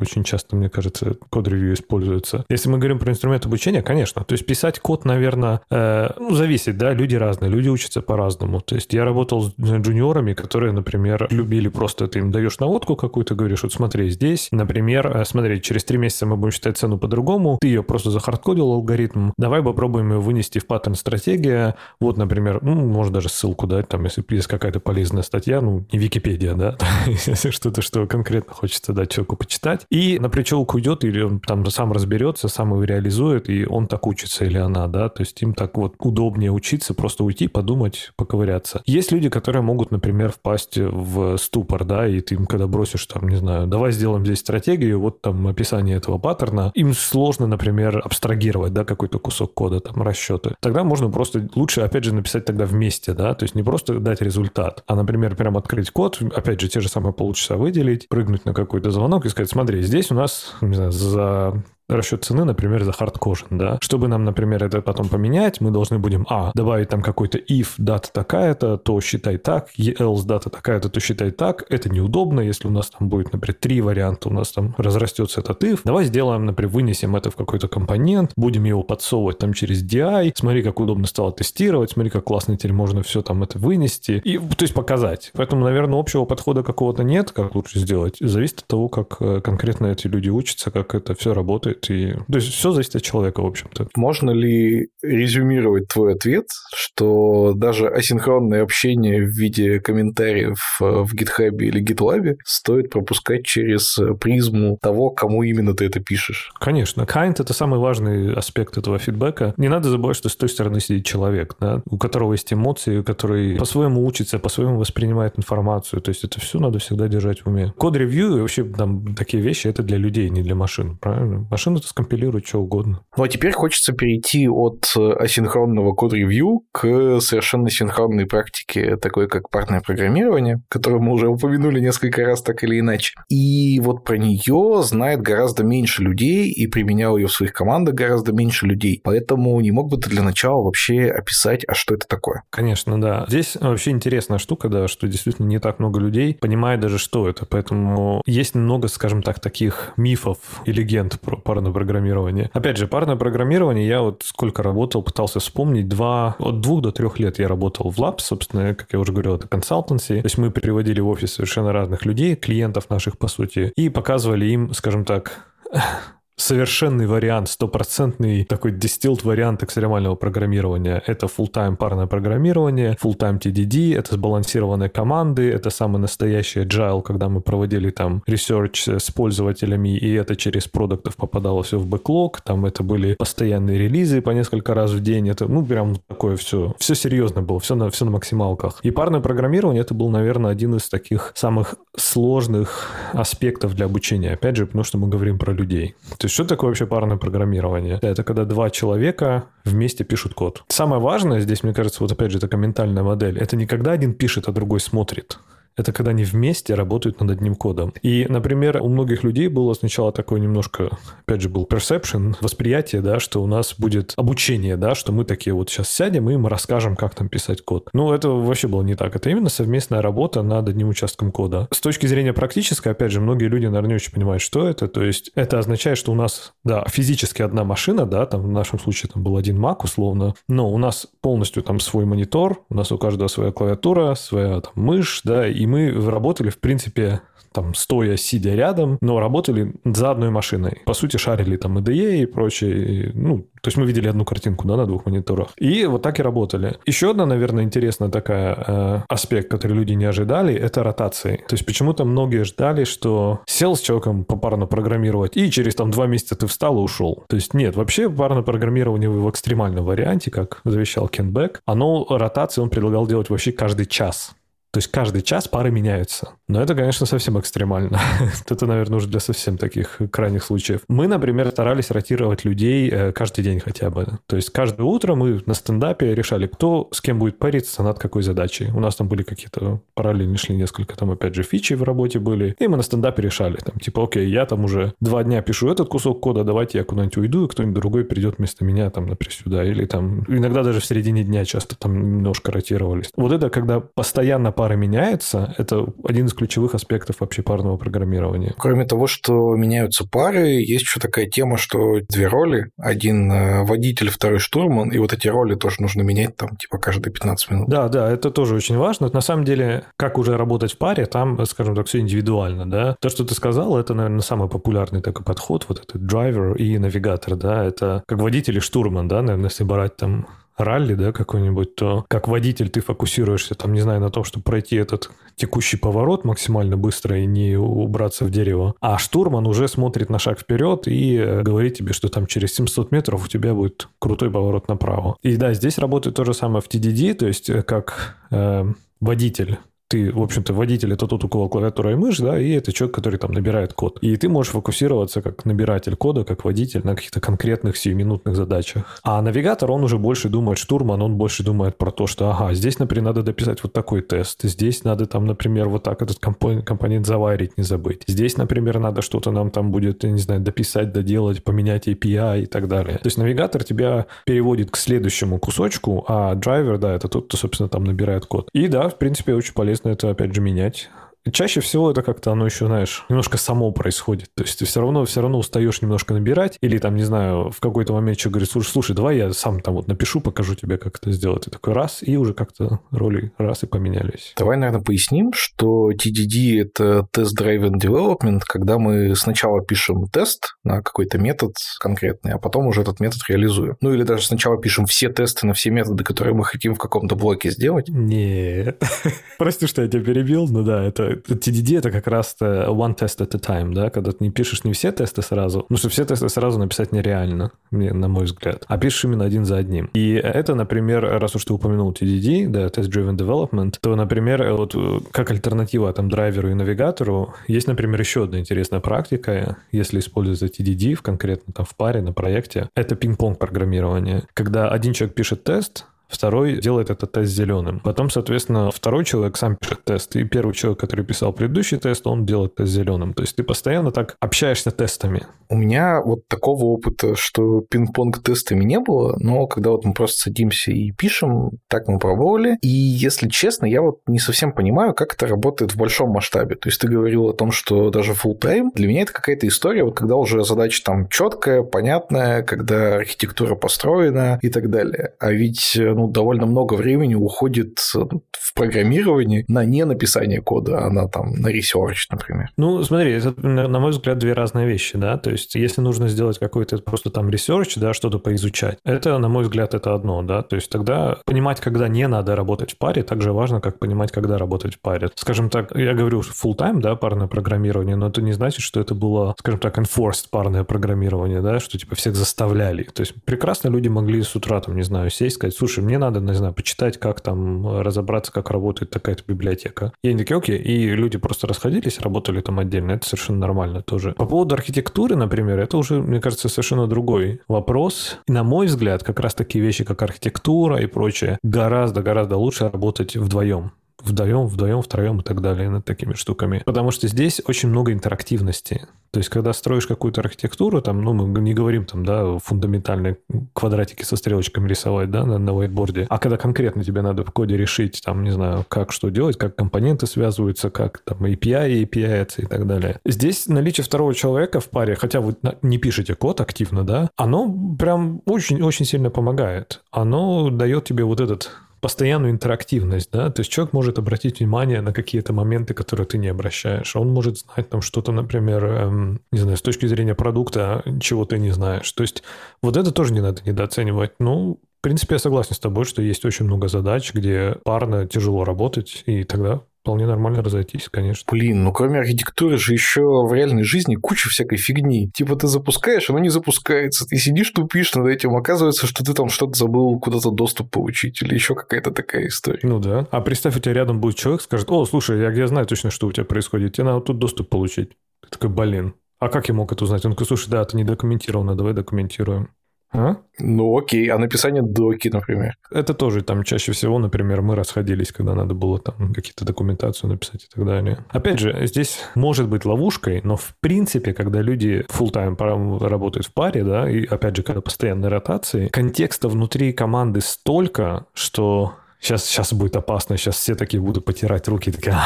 очень часто, мне кажется, код-ревью используется. Если мы говорим про инструмент обучения, конечно. То есть писать код, наверное, э, ну, зависит, да, люди разные, люди учатся по-разному. То есть я работал с джуниорами, которые, например, любили просто, ты им даешь наводку какую-то, говоришь, вот смотри, здесь, например, э, смотри, через три месяца мы будем считать цену по-другому, ты ее просто захардкодил алгоритм, давай попробуем ее вынести в паттерн стратегия, вот, например, ну, может даже ссылку дать, там, если есть какая-то полезная статья, ну, не Википедия, да, если что-то, что конкретно хочется дать человеку почитать. И на причелку уйдет, или он там сам разберется, сам его реализует, и он так учится, или она, да, то есть им так вот удобнее учиться, просто уйти, подумать, поковыряться. Есть люди, которые могут, например, впасть в ступор, да, и ты им когда бросишь там, не знаю, давай сделаем здесь стратегию, вот там описание этого паттерна, им сложно, например, абстрагировать, да, какой-то кусок кода, там, расчеты. Тогда можно просто лучше, опять же, написать тогда вместе, да, то есть не просто дать результат, назад. А, например, прям открыть код, опять же, те же самые полчаса выделить, прыгнуть на какой-то звонок и сказать, смотри, здесь у нас, не знаю, за расчет цены, например, за хардкожен, да. Чтобы нам, например, это потом поменять, мы должны будем, а, добавить там какой-то if дата такая-то, то считай так, else дата такая-то, то считай так. Это неудобно, если у нас там будет, например, три варианта, у нас там разрастется этот if. Давай сделаем, например, вынесем это в какой-то компонент, будем его подсовывать там через DI, смотри, как удобно стало тестировать, смотри, как классно теперь можно все там это вынести, и, то есть показать. Поэтому, наверное, общего подхода какого-то нет, как лучше сделать. Зависит от того, как э, конкретно эти люди учатся, как это все работает работает. И... То есть все зависит от человека, в общем-то. Можно ли резюмировать твой ответ, что даже асинхронное общение в виде комментариев э, в GitHub или GitLab стоит пропускать через призму того, кому именно ты это пишешь? Конечно. Kind — это самый важный аспект этого фидбэка. Не надо забывать, что с той стороны сидит человек, да, у которого есть эмоции, который по-своему учится, по-своему воспринимает информацию. То есть это все надо всегда держать в уме. Код-ревью и вообще там такие вещи — это для людей, не для машин, правильно? Машина-то скомпилирует что угодно. Ну, а теперь хочется перейти от э, асинхронного код-ревью к совершенно синхронной практике, такой как парное программирование, которую мы уже упомянули несколько раз так или иначе. И вот про нее знает гораздо меньше людей, и применял ее в своих командах гораздо меньше людей. Поэтому не мог бы ты для начала вообще описать, а что это такое? Конечно, да. Здесь вообще интересная штука, да, что действительно не так много людей понимает даже, что это. Поэтому есть много, скажем так, таких мифов и легенд про парное программирование. Опять же, парное программирование, я вот сколько работал, пытался вспомнить, два, от двух до трех лет я работал в Labs, собственно, как я уже говорил, это консалтанси. То есть мы приводили в офис совершенно разных людей, клиентов наших, по сути, и показывали им, скажем так, совершенный вариант, стопроцентный такой distilled вариант экстремального программирования. Это full-time парное программирование, full-time TDD, это сбалансированные команды, это самый настоящий agile, когда мы проводили там research с пользователями, и это через продуктов попадало все в бэклог, там это были постоянные релизы по несколько раз в день, это, ну, прям такое все, все серьезно было, все на, все на максималках. И парное программирование, это был, наверное, один из таких самых сложных аспектов для обучения, опять же, потому что мы говорим про людей. То есть что такое вообще парное программирование? Это когда два человека вместе пишут код. Самое важное здесь, мне кажется, вот опять же, такая ментальная модель. Это не когда один пишет, а другой смотрит это когда они вместе работают над одним кодом. И, например, у многих людей было сначала такое немножко, опять же, был perception, восприятие, да, что у нас будет обучение, да, что мы такие вот сейчас сядем и мы расскажем, как там писать код. Ну, это вообще было не так. Это именно совместная работа над одним участком кода. С точки зрения практической, опять же, многие люди, наверное, не очень понимают, что это. То есть это означает, что у нас, да, физически одна машина, да, там в нашем случае там был один Mac условно, но у нас полностью там свой монитор, у нас у каждого своя клавиатура, своя там мышь, да, и мы работали, в принципе, там, стоя, сидя рядом, но работали за одной машиной. По сути, шарили там IDE и прочее. Ну, то есть мы видели одну картинку, да, на двух мониторах. И вот так и работали. Еще одна, наверное, интересная такая э, аспект, который люди не ожидали, это ротации. То есть почему-то многие ждали, что сел с человеком попарно программировать, и через там два месяца ты встал и ушел. То есть нет, вообще парное программирование в экстремальном варианте, как завещал Кен Бек, оно ротации он предлагал делать вообще каждый час. То есть каждый час пары меняются. Но это, конечно, совсем экстремально. это, наверное, уже для совсем таких крайних случаев. Мы, например, старались ротировать людей э, каждый день хотя бы. То есть каждое утро мы на стендапе решали, кто с кем будет париться над какой задачей. У нас там были какие-то параллельно шли несколько там, опять же, фичи в работе были. И мы на стендапе решали, там, типа, окей, я там уже два дня пишу этот кусок кода, давайте я куда-нибудь уйду, и кто-нибудь другой придет вместо меня, там, например, сюда. Или там, иногда даже в середине дня часто там немножко ротировались. Вот это, когда постоянно пара пара меняется, это один из ключевых аспектов вообще парного программирования. Кроме того, что меняются пары, есть еще такая тема, что две роли, один э, водитель, второй штурман, и вот эти роли тоже нужно менять там типа каждые 15 минут. Да, да, это тоже очень важно. На самом деле, как уже работать в паре, там, скажем так, все индивидуально, да. То, что ты сказал, это, наверное, самый популярный такой подход, вот этот драйвер и навигатор, да, это как водитель и штурман, да, наверное, если брать там ралли, да, какой-нибудь, то как водитель ты фокусируешься, там, не знаю, на том, чтобы пройти этот текущий поворот максимально быстро и не убраться в дерево. А штурман уже смотрит на шаг вперед и э, говорит тебе, что там через 700 метров у тебя будет крутой поворот направо. И да, здесь работает то же самое в TDD, то есть э, как э, водитель ты, в общем-то, водитель это тот, у кого клавиатура и мышь, да, и это человек, который там набирает код. И ты можешь фокусироваться как набиратель кода, как водитель на каких-то конкретных сиюминутных задачах. А навигатор, он уже больше думает, штурман, он больше думает про то, что, ага, здесь, например, надо дописать вот такой тест, здесь надо там, например, вот так этот компонент, компонент заварить, не забыть. Здесь, например, надо что-то нам там будет, я не знаю, дописать, доделать, поменять API и так далее. То есть навигатор тебя переводит к следующему кусочку, а драйвер, да, это тот, кто, собственно, там набирает код. И да, в принципе, очень полезно интересно это, опять же, менять. Чаще всего это как-то оно еще, знаешь, немножко само происходит. То есть ты все равно, все равно устаешь немножко набирать, или там, не знаю, в какой-то момент человек говорит, слушай, слушай, давай я сам там вот напишу, покажу тебе, как это сделать. И такой раз, и уже как-то роли раз и поменялись. Давай, наверное, поясним, что TDD — это Test Driven Development, когда мы сначала пишем тест на какой-то метод конкретный, а потом уже этот метод реализуем. Ну или даже сначала пишем все тесты на все методы, которые мы хотим в каком-то блоке сделать. Нет. Прости, что я тебя перебил, но да, это TDD это как раз one test at a time, да, когда ты не пишешь не все тесты сразу, ну что все тесты сразу написать нереально, на мой взгляд, а пишешь именно один за одним. И это, например, раз уж ты упомянул TDD, да, Test Driven Development, то, например, вот как альтернатива там драйверу и навигатору, есть, например, еще одна интересная практика, если использовать TDD в конкретно там в паре на проекте, это пинг-понг программирование. Когда один человек пишет тест, второй делает этот тест зеленым. Потом, соответственно, второй человек сам пишет тест, и первый человек, который писал предыдущий тест, он делает тест зеленым. То есть ты постоянно так общаешься тестами. У меня вот такого опыта, что пинг-понг тестами не было, но когда вот мы просто садимся и пишем, так мы пробовали. И если честно, я вот не совсем понимаю, как это работает в большом масштабе. То есть ты говорил о том, что даже full time для меня это какая-то история, вот когда уже задача там четкая, понятная, когда архитектура построена и так далее. А ведь ну, довольно много времени уходит в программирование на не написание кода, а на там на research, например. Ну, смотри, это, на мой взгляд, две разные вещи, да, то есть если нужно сделать какой-то просто там research, да, что-то поизучать, это, на мой взгляд, это одно, да, то есть тогда понимать, когда не надо работать в паре, так же важно, как понимать, когда работать в паре. Скажем так, я говорю full time, да, парное программирование, но это не значит, что это было, скажем так, enforced парное программирование, да, что типа всех заставляли. То есть прекрасно люди могли с утра, там, не знаю, сесть, сказать, слушай, мне надо, не знаю, почитать, как там разобраться, как работает такая-то библиотека. И они такие, окей, и люди просто расходились, работали там отдельно, это совершенно нормально тоже. По поводу архитектуры, например, это уже, мне кажется, совершенно другой вопрос. И на мой взгляд, как раз такие вещи, как архитектура и прочее, гораздо-гораздо лучше работать вдвоем вдвоем, вдвоем, втроем и так далее над такими штуками. Потому что здесь очень много интерактивности. То есть, когда строишь какую-то архитектуру, там, ну, мы не говорим там, да, фундаментальные квадратики со стрелочками рисовать, да, на, на whiteboard, а когда конкретно тебе надо в коде решить, там, не знаю, как что делать, как компоненты связываются, как там API, API и так далее. Здесь наличие второго человека в паре, хотя вы не пишете код активно, да, оно прям очень-очень сильно помогает. Оно дает тебе вот этот постоянную интерактивность, да, то есть человек может обратить внимание на какие-то моменты, которые ты не обращаешь. Он может знать там что-то, например, эм, не знаю, с точки зрения продукта, чего ты не знаешь. То есть вот это тоже не надо недооценивать. Ну, в принципе, я согласен с тобой, что есть очень много задач, где парно тяжело работать, и тогда вполне нормально разойтись, конечно. Блин, ну кроме архитектуры же еще в реальной жизни куча всякой фигни. Типа ты запускаешь, оно не запускается. Ты сидишь, тупишь над этим, оказывается, что ты там что-то забыл куда-то доступ получить или еще какая-то такая история. Ну да. А представь, у тебя рядом будет человек, скажет, о, слушай, я, я знаю точно, что у тебя происходит, тебе надо тут доступ получить. Ты такой, блин, а как я мог это узнать? Он такой, слушай, да, ты не документировано, давай документируем. А? Ну окей, а написание доки, например? Это тоже там чаще всего, например, мы расходились, когда надо было там какие-то документацию написать и так далее. Опять же, здесь может быть ловушкой, но в принципе, когда люди full time работают в паре, да, и опять же, когда постоянные ротации, контекста внутри команды столько, что сейчас, сейчас будет опасно, сейчас все такие будут потирать руки, такие,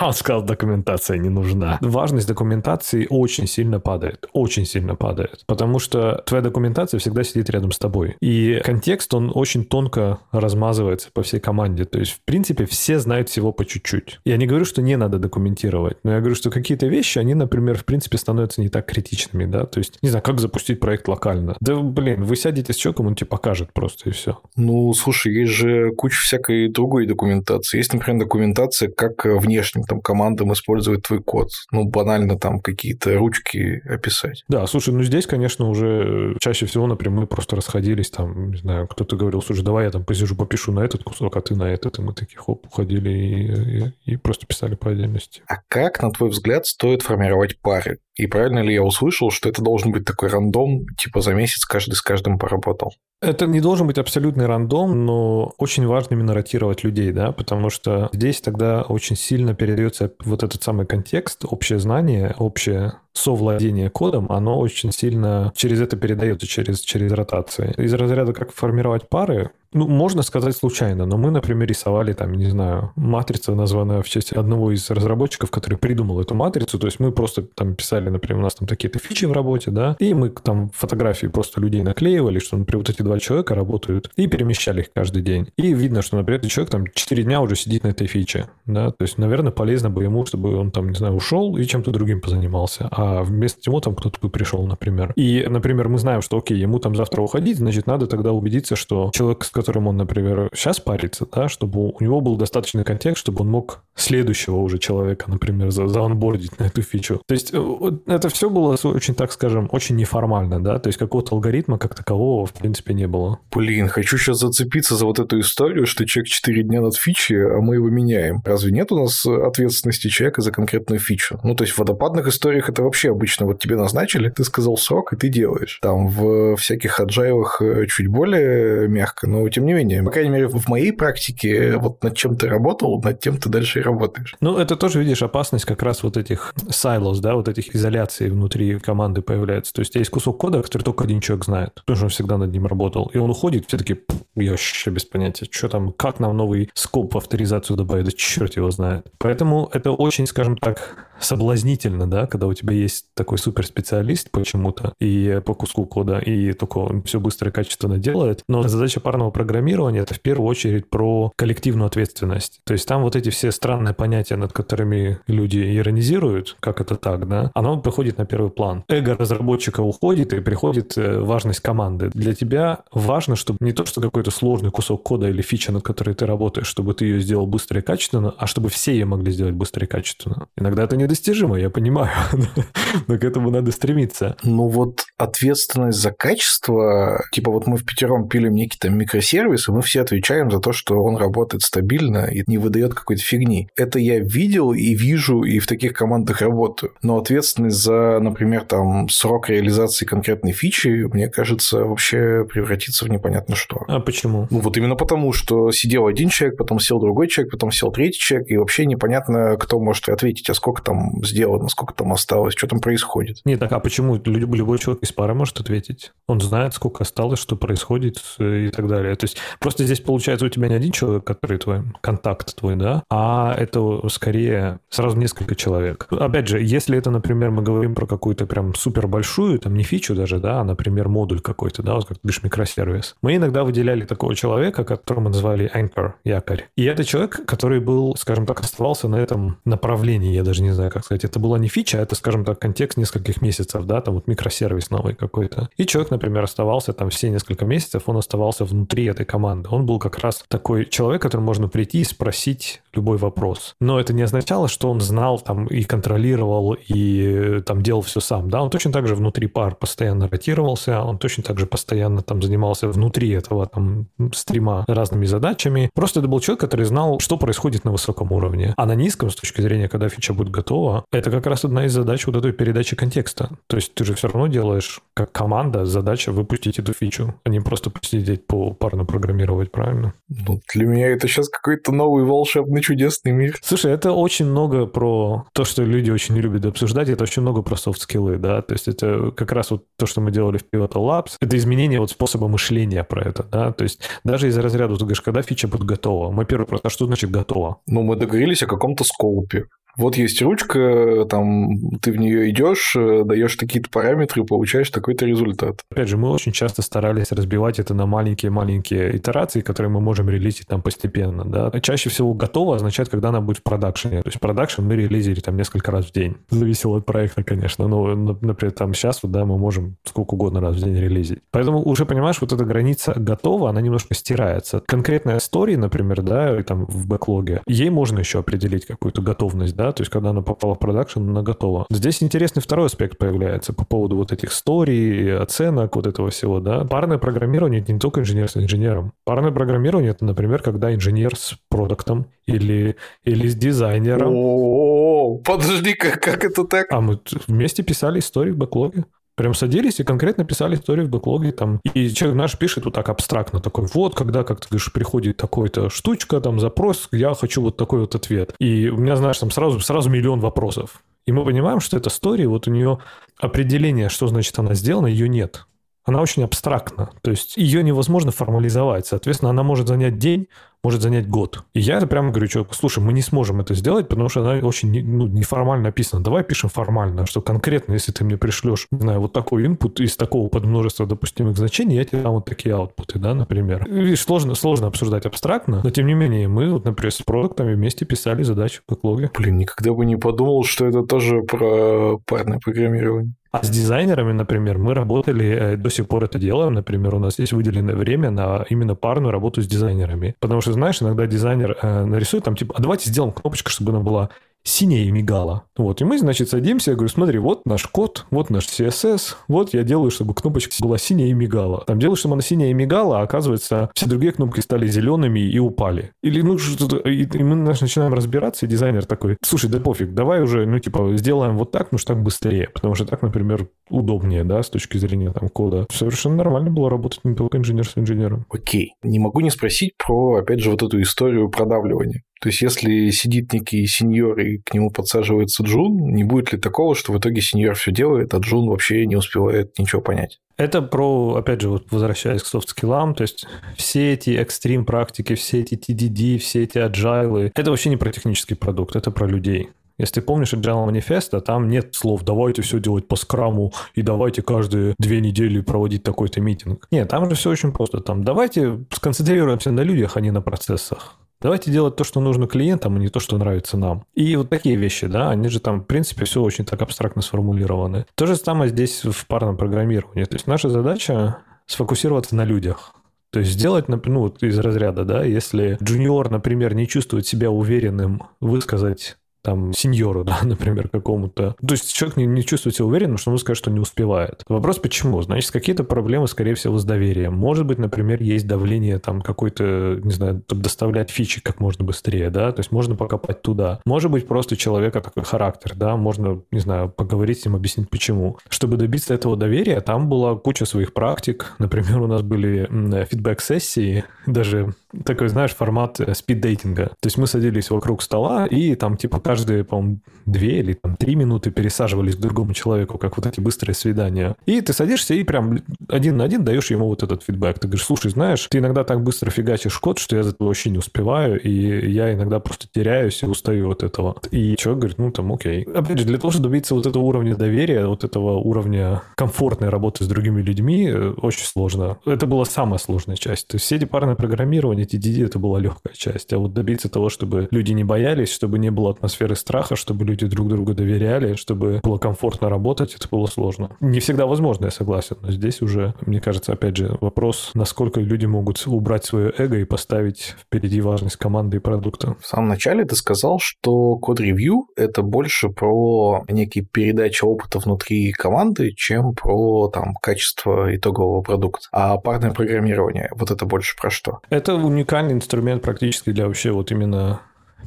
он сказал, документация не нужна. Важность документации очень сильно падает, очень сильно падает, потому что твоя документация всегда сидит рядом с тобой. И контекст, он очень тонко размазывается по всей команде. То есть, в принципе, все знают всего по чуть-чуть. Я не говорю, что не надо документировать, но я говорю, что какие-то вещи, они, например, в принципе, становятся не так критичными, да, то есть, не знаю, как запустить проект локально. Да, блин, вы сядете с человеком, он тебе покажет просто и все. Ну, слушай, есть же куча всяких всякой другой документации. Есть, например, документация, как внешним там, командам использовать твой код. Ну, банально там какие-то ручки описать. Да, слушай, ну здесь, конечно, уже чаще всего, например, мы просто расходились, там, не знаю, кто-то говорил, слушай, давай я там посижу, попишу на этот кусок, а ты на этот. И мы такие, хоп, уходили и, и, и просто писали по отдельности. А как, на твой взгляд, стоит формировать пары? И правильно ли я услышал, что это должен быть такой рандом, типа за месяц каждый с каждым поработал? Это не должен быть абсолютный рандом, но очень важно именно ротировать людей, да, потому что здесь тогда очень сильно передается вот этот самый контекст, общее знание, общее совладение кодом, оно очень сильно через это передается, через, через ротации. Из разряда как формировать пары, ну, можно сказать случайно, но мы, например, рисовали там, не знаю, матрица, названная в честь одного из разработчиков, который придумал эту матрицу, то есть мы просто там писали, например, у нас там такие-то фичи в работе, да, и мы там фотографии просто людей наклеивали, что, например, вот эти два человека работают, и перемещали их каждый день. И видно, что, например, этот человек там 4 дня уже сидит на этой фиче, да, то есть, наверное, полезно бы ему, чтобы он там, не знаю, ушел и чем-то другим позанимался, а вместо него там кто-то бы пришел, например. И, например, мы знаем, что, окей, ему там завтра уходить, значит, надо тогда убедиться, что человек, которым он, например, сейчас парится, да, чтобы у него был достаточный контекст, чтобы он мог следующего уже человека, например, за заонбордить на эту фичу. То есть э, это все было очень, так скажем, очень неформально, да, то есть какого-то алгоритма как такового, в принципе, не было. Блин, хочу сейчас зацепиться за вот эту историю, что человек 4 дня над фичи, а мы его меняем. Разве нет у нас ответственности человека за конкретную фичу? Ну, то есть в водопадных историях это вообще обычно вот тебе назначили, ты сказал срок, и ты делаешь. Там в всяких аджайлах э, чуть более мягко, но тем не менее, по крайней мере, в моей практике вот над чем ты работал, над тем ты дальше и работаешь. Ну, это тоже, видишь, опасность как раз вот этих silos, да, вот этих изоляций внутри команды появляется. То есть есть кусок кода, который только один человек знает, потому что он всегда над ним работал. И он уходит, все таки я вообще без понятия, что там, как нам новый скоп в авторизацию добавить, да черт его знает. Поэтому это очень, скажем так, соблазнительно, да, когда у тебя есть такой суперспециалист почему-то и по куску кода, и только он все быстро и качественно делает. Но задача парного программирования — это в первую очередь про коллективную ответственность. То есть там вот эти все странные понятия, над которыми люди иронизируют, как это так, да, оно приходит на первый план. Эго разработчика уходит, и приходит э, важность команды. Для тебя важно, чтобы не то, что какой-то сложный кусок кода или фича, над которой ты работаешь, чтобы ты ее сделал быстро и качественно, а чтобы все ее могли сделать быстро и качественно. Иногда это недостижимо, я понимаю. Но к этому надо стремиться. Ну вот ответственность за качество, типа вот мы в пятером пилим некий там микросервис, и мы все отвечаем за то, что он работает стабильно и не выдает какой-то фигни. Это я видел и вижу, и в таких командах работаю. Но ответственность за, например, там срок реализации конкретной фичи, мне кажется, вообще превратится в непонятно что. А почему? Ну вот именно потому, что сидел один человек, потом сел другой человек, потом сел третий человек, и вообще непонятно, кто может ответить, а сколько там сделано, сколько там осталось, что там происходит. Не, так а почему любой человек из пары может ответить? Он знает, сколько осталось, что происходит и так далее. То есть просто здесь получается у тебя не один человек, который твой контакт твой, да, а это скорее сразу несколько человек. Опять же, если это, например, мы говорим про какую-то прям супер большую, там не фичу даже, да, а, например, модуль какой-то, да, вот как ты говоришь, микросервис. Мы иногда выделяли такого человека, которого мы называли anchor, якорь. И это человек, который был, скажем так, оставался на этом направлении, я даже не знаю, как сказать. Это была не фича, а это, скажем так, контекст нескольких месяцев, да, там вот микросервис новый какой-то. И человек, например, оставался там все несколько месяцев, он оставался внутри этой команды. Он был как раз такой человек, которому можно прийти и спросить любой вопрос. Но это не означало, что он знал там и контролировал, и там делал все сам, да. Он точно так же внутри пар постоянно ротировался, он точно так же постоянно там занимался внутри этого там стрима разными задачами. Просто это был человек, который знал, что происходит на высоком уровне. А на низком, с точки зрения, когда фича будет готова, это как раз одна из задач вот этой передачи контекста. То есть ты же все равно делаешь как команда задача выпустить эту фичу, а не просто посидеть по парно программировать, правильно? Ну, для меня это сейчас какой-то новый волшебный чудесный мир. Слушай, это очень много про то, что люди очень любят обсуждать, это очень много про софт-скиллы, да, то есть это как раз вот то, что мы делали в Pivotal Labs, это изменение вот способа мышления про это, да, то есть даже из разряда, ты говоришь, когда фича будет готова, мы первый вопрос, а что значит готова? Ну, мы договорились о каком-то скоупе. Вот есть ручка, там ты в нее идешь, э, даешь какие-то параметры, получаешь такой-то результат. Опять же, мы очень часто старались разбивать это на маленькие-маленькие итерации, которые мы можем релизить там постепенно. Да? Чаще всего готово означает, когда она будет в продакшене. То есть продакшн мы релизили там несколько раз в день. Зависело от проекта, конечно. Но, например, там сейчас вот, да, мы можем сколько угодно раз в день релизить. Поэтому уже, понимаешь, вот эта граница готова, она немножко стирается. Конкретная история, например, да, там в бэклоге, ей можно еще определить какую-то готовность, да, то есть когда она попала в продакшн, она готова. Здесь интересный второй аспект появляется по поводу вот этих историй, оценок, вот этого всего, да. Парное программирование — это не только инженер с инженером. Парное программирование — это, например, когда инженер с продуктом или, или с дизайнером. О, подожди, как, как это так? А мы вместе писали истории в бэклоге. Прям садились и конкретно писали историю в бэклоге там. И человек наш пишет вот так абстрактно, такой, вот, когда, как ты говоришь, приходит такой-то штучка, там, запрос, я хочу вот такой вот ответ. И у меня, знаешь, там сразу, сразу миллион вопросов. И мы понимаем, что эта история, вот у нее определение, что значит она сделана, ее нет она очень абстрактна. То есть ее невозможно формализовать. Соответственно, она может занять день, может занять год. И я прямо говорю человеку, слушай, мы не сможем это сделать, потому что она очень ну, неформально написана. Давай пишем формально, что конкретно, если ты мне пришлешь, не знаю, вот такой input из такого подмножества допустимых значений, я тебе дам вот такие аутпуты, да, например. Видишь, сложно, сложно обсуждать абстрактно, но тем не менее мы, вот, например, с продуктами вместе писали задачу в бэклоге. Блин, никогда бы не подумал, что это тоже про парное программирование. А с дизайнерами, например, мы работали, э, до сих пор это делаем, например, у нас есть выделенное время на именно парную работу с дизайнерами. Потому что, знаешь, иногда дизайнер э, нарисует там, типа, а давайте сделаем кнопочку, чтобы она была синее мигала. Вот, и мы, значит, садимся, я говорю, смотри, вот наш код, вот наш CSS, вот я делаю, чтобы кнопочка была синяя и мигала. Там делаю, чтобы она синяя и мигала, а оказывается, все другие кнопки стали зелеными и упали. Или, ну, что-то, и мы начинаем разбираться, и дизайнер такой, слушай, да пофиг, давай уже, ну, типа, сделаем вот так, ну, что так быстрее, потому что так, например, удобнее, да, с точки зрения там кода. Совершенно нормально было работать не только инженер с инженером. Окей. Не могу не спросить про, опять же, вот эту историю продавливания. То есть, если сидит некий сеньор и к нему подсаживается Джун, не будет ли такого, что в итоге сеньор все делает, а Джун вообще не успевает ничего понять? Это про, опять же, вот возвращаясь к софт-скиллам, то есть все эти экстрим практики, все эти TDD, все эти agile, это вообще не про технический продукт, это про людей. Если ты помнишь Agile манифеста, там нет слов «давайте все делать по скраму» и «давайте каждые две недели проводить такой-то митинг». Нет, там же все очень просто. Там «давайте сконцентрируемся на людях, а не на процессах». Давайте делать то, что нужно клиентам, а не то, что нравится нам. И вот такие вещи, да, они же там, в принципе, все очень так абстрактно сформулированы. То же самое здесь в парном программировании. То есть наша задача сфокусироваться на людях. То есть сделать, ну, вот из разряда, да, если джуниор, например, не чувствует себя уверенным высказать там, сеньору, да, например, какому-то. То есть человек не, не чувствует себя уверенным, что ему скажет, что не успевает. Вопрос почему? Значит, какие-то проблемы, скорее всего, с доверием. Может быть, например, есть давление там какой-то, не знаю, доставлять фичи как можно быстрее, да, то есть можно покопать туда. Может быть, просто человека такой характер, да, можно, не знаю, поговорить с ним, объяснить почему. Чтобы добиться этого доверия, там была куча своих практик. Например, у нас были фидбэк-сессии, даже такой, знаешь, формат э, спид-дейтинга. То есть мы садились вокруг стола и там типа каждые, по-моему, две или там три минуты пересаживались к другому человеку, как вот эти быстрые свидания. И ты садишься и прям один на один даешь ему вот этот фидбэк. Ты говоришь, слушай, знаешь, ты иногда так быстро фигачишь код, что я за это вообще не успеваю, и я иногда просто теряюсь и устаю от этого. И человек говорит, ну там окей. Опять же, для того, чтобы добиться вот этого уровня доверия, вот этого уровня комфортной работы с другими людьми, э, очень сложно. Это была самая сложная часть. То есть все эти парное программирование, TDD, это была легкая часть. А вот добиться того, чтобы люди не боялись, чтобы не было атмосферы страха, чтобы люди друг другу доверяли, чтобы было комфортно работать, это было сложно. Не всегда возможно, я согласен, но здесь уже, мне кажется, опять же, вопрос, насколько люди могут убрать свое эго и поставить впереди важность команды и продукта. В самом начале ты сказал, что код-ревью — это больше про некие передачи опыта внутри команды, чем про там, качество итогового продукта. А парное программирование, вот это больше про что? Это уникальный инструмент практически для вообще вот именно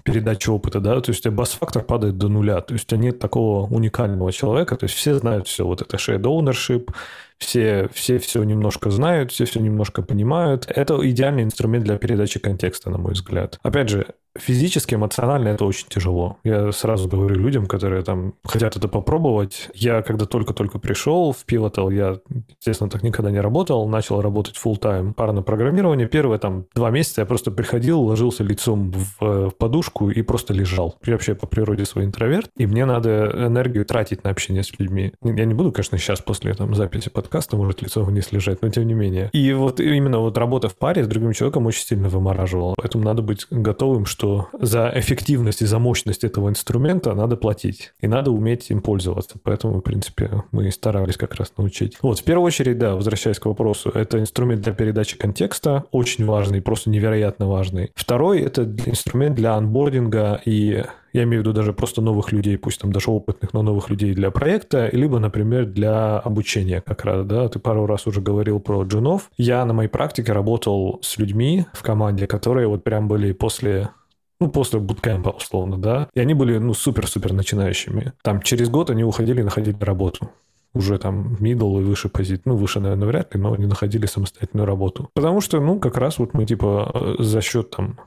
передачи опыта, да, то есть бас-фактор падает до нуля, то есть нет такого уникального человека, то есть все знают все, вот это shared ownership, все, все все немножко знают, все все немножко понимают. Это идеальный инструмент для передачи контекста, на мой взгляд. Опять же, физически, эмоционально это очень тяжело. Я сразу говорю людям, которые там хотят это попробовать. Я когда только-только пришел в Pivotal, я, естественно, так никогда не работал, начал работать full time парное программирование. Первые там два месяца я просто приходил, ложился лицом в, в подушку и просто лежал. Я вообще по природе свой интроверт, и мне надо энергию тратить на общение с людьми. Я не буду, конечно, сейчас после там записи подкаста может лицо вниз лежать, но тем не менее. И вот именно вот работа в паре с другим человеком очень сильно вымораживала. Поэтому надо быть готовым, что за эффективность и за мощность этого инструмента надо платить. И надо уметь им пользоваться. Поэтому, в принципе, мы старались как раз научить. Вот, в первую очередь, да, возвращаясь к вопросу, это инструмент для передачи контекста, очень важный, просто невероятно важный. Второй — это инструмент для анбординга и я имею в виду даже просто новых людей, пусть там даже опытных, но новых людей для проекта, либо, например, для обучения как раз, да, ты пару раз уже говорил про джунов. Я на моей практике работал с людьми в команде, которые вот прям были после ну, после буткемпа, условно, да, и они были, ну, супер-супер начинающими. Там через год они уходили и находили работу уже там middle и выше позиции, ну, выше, наверное, вряд ли, но они находили самостоятельную работу. Потому что, ну, как раз вот мы, типа, э, за счет там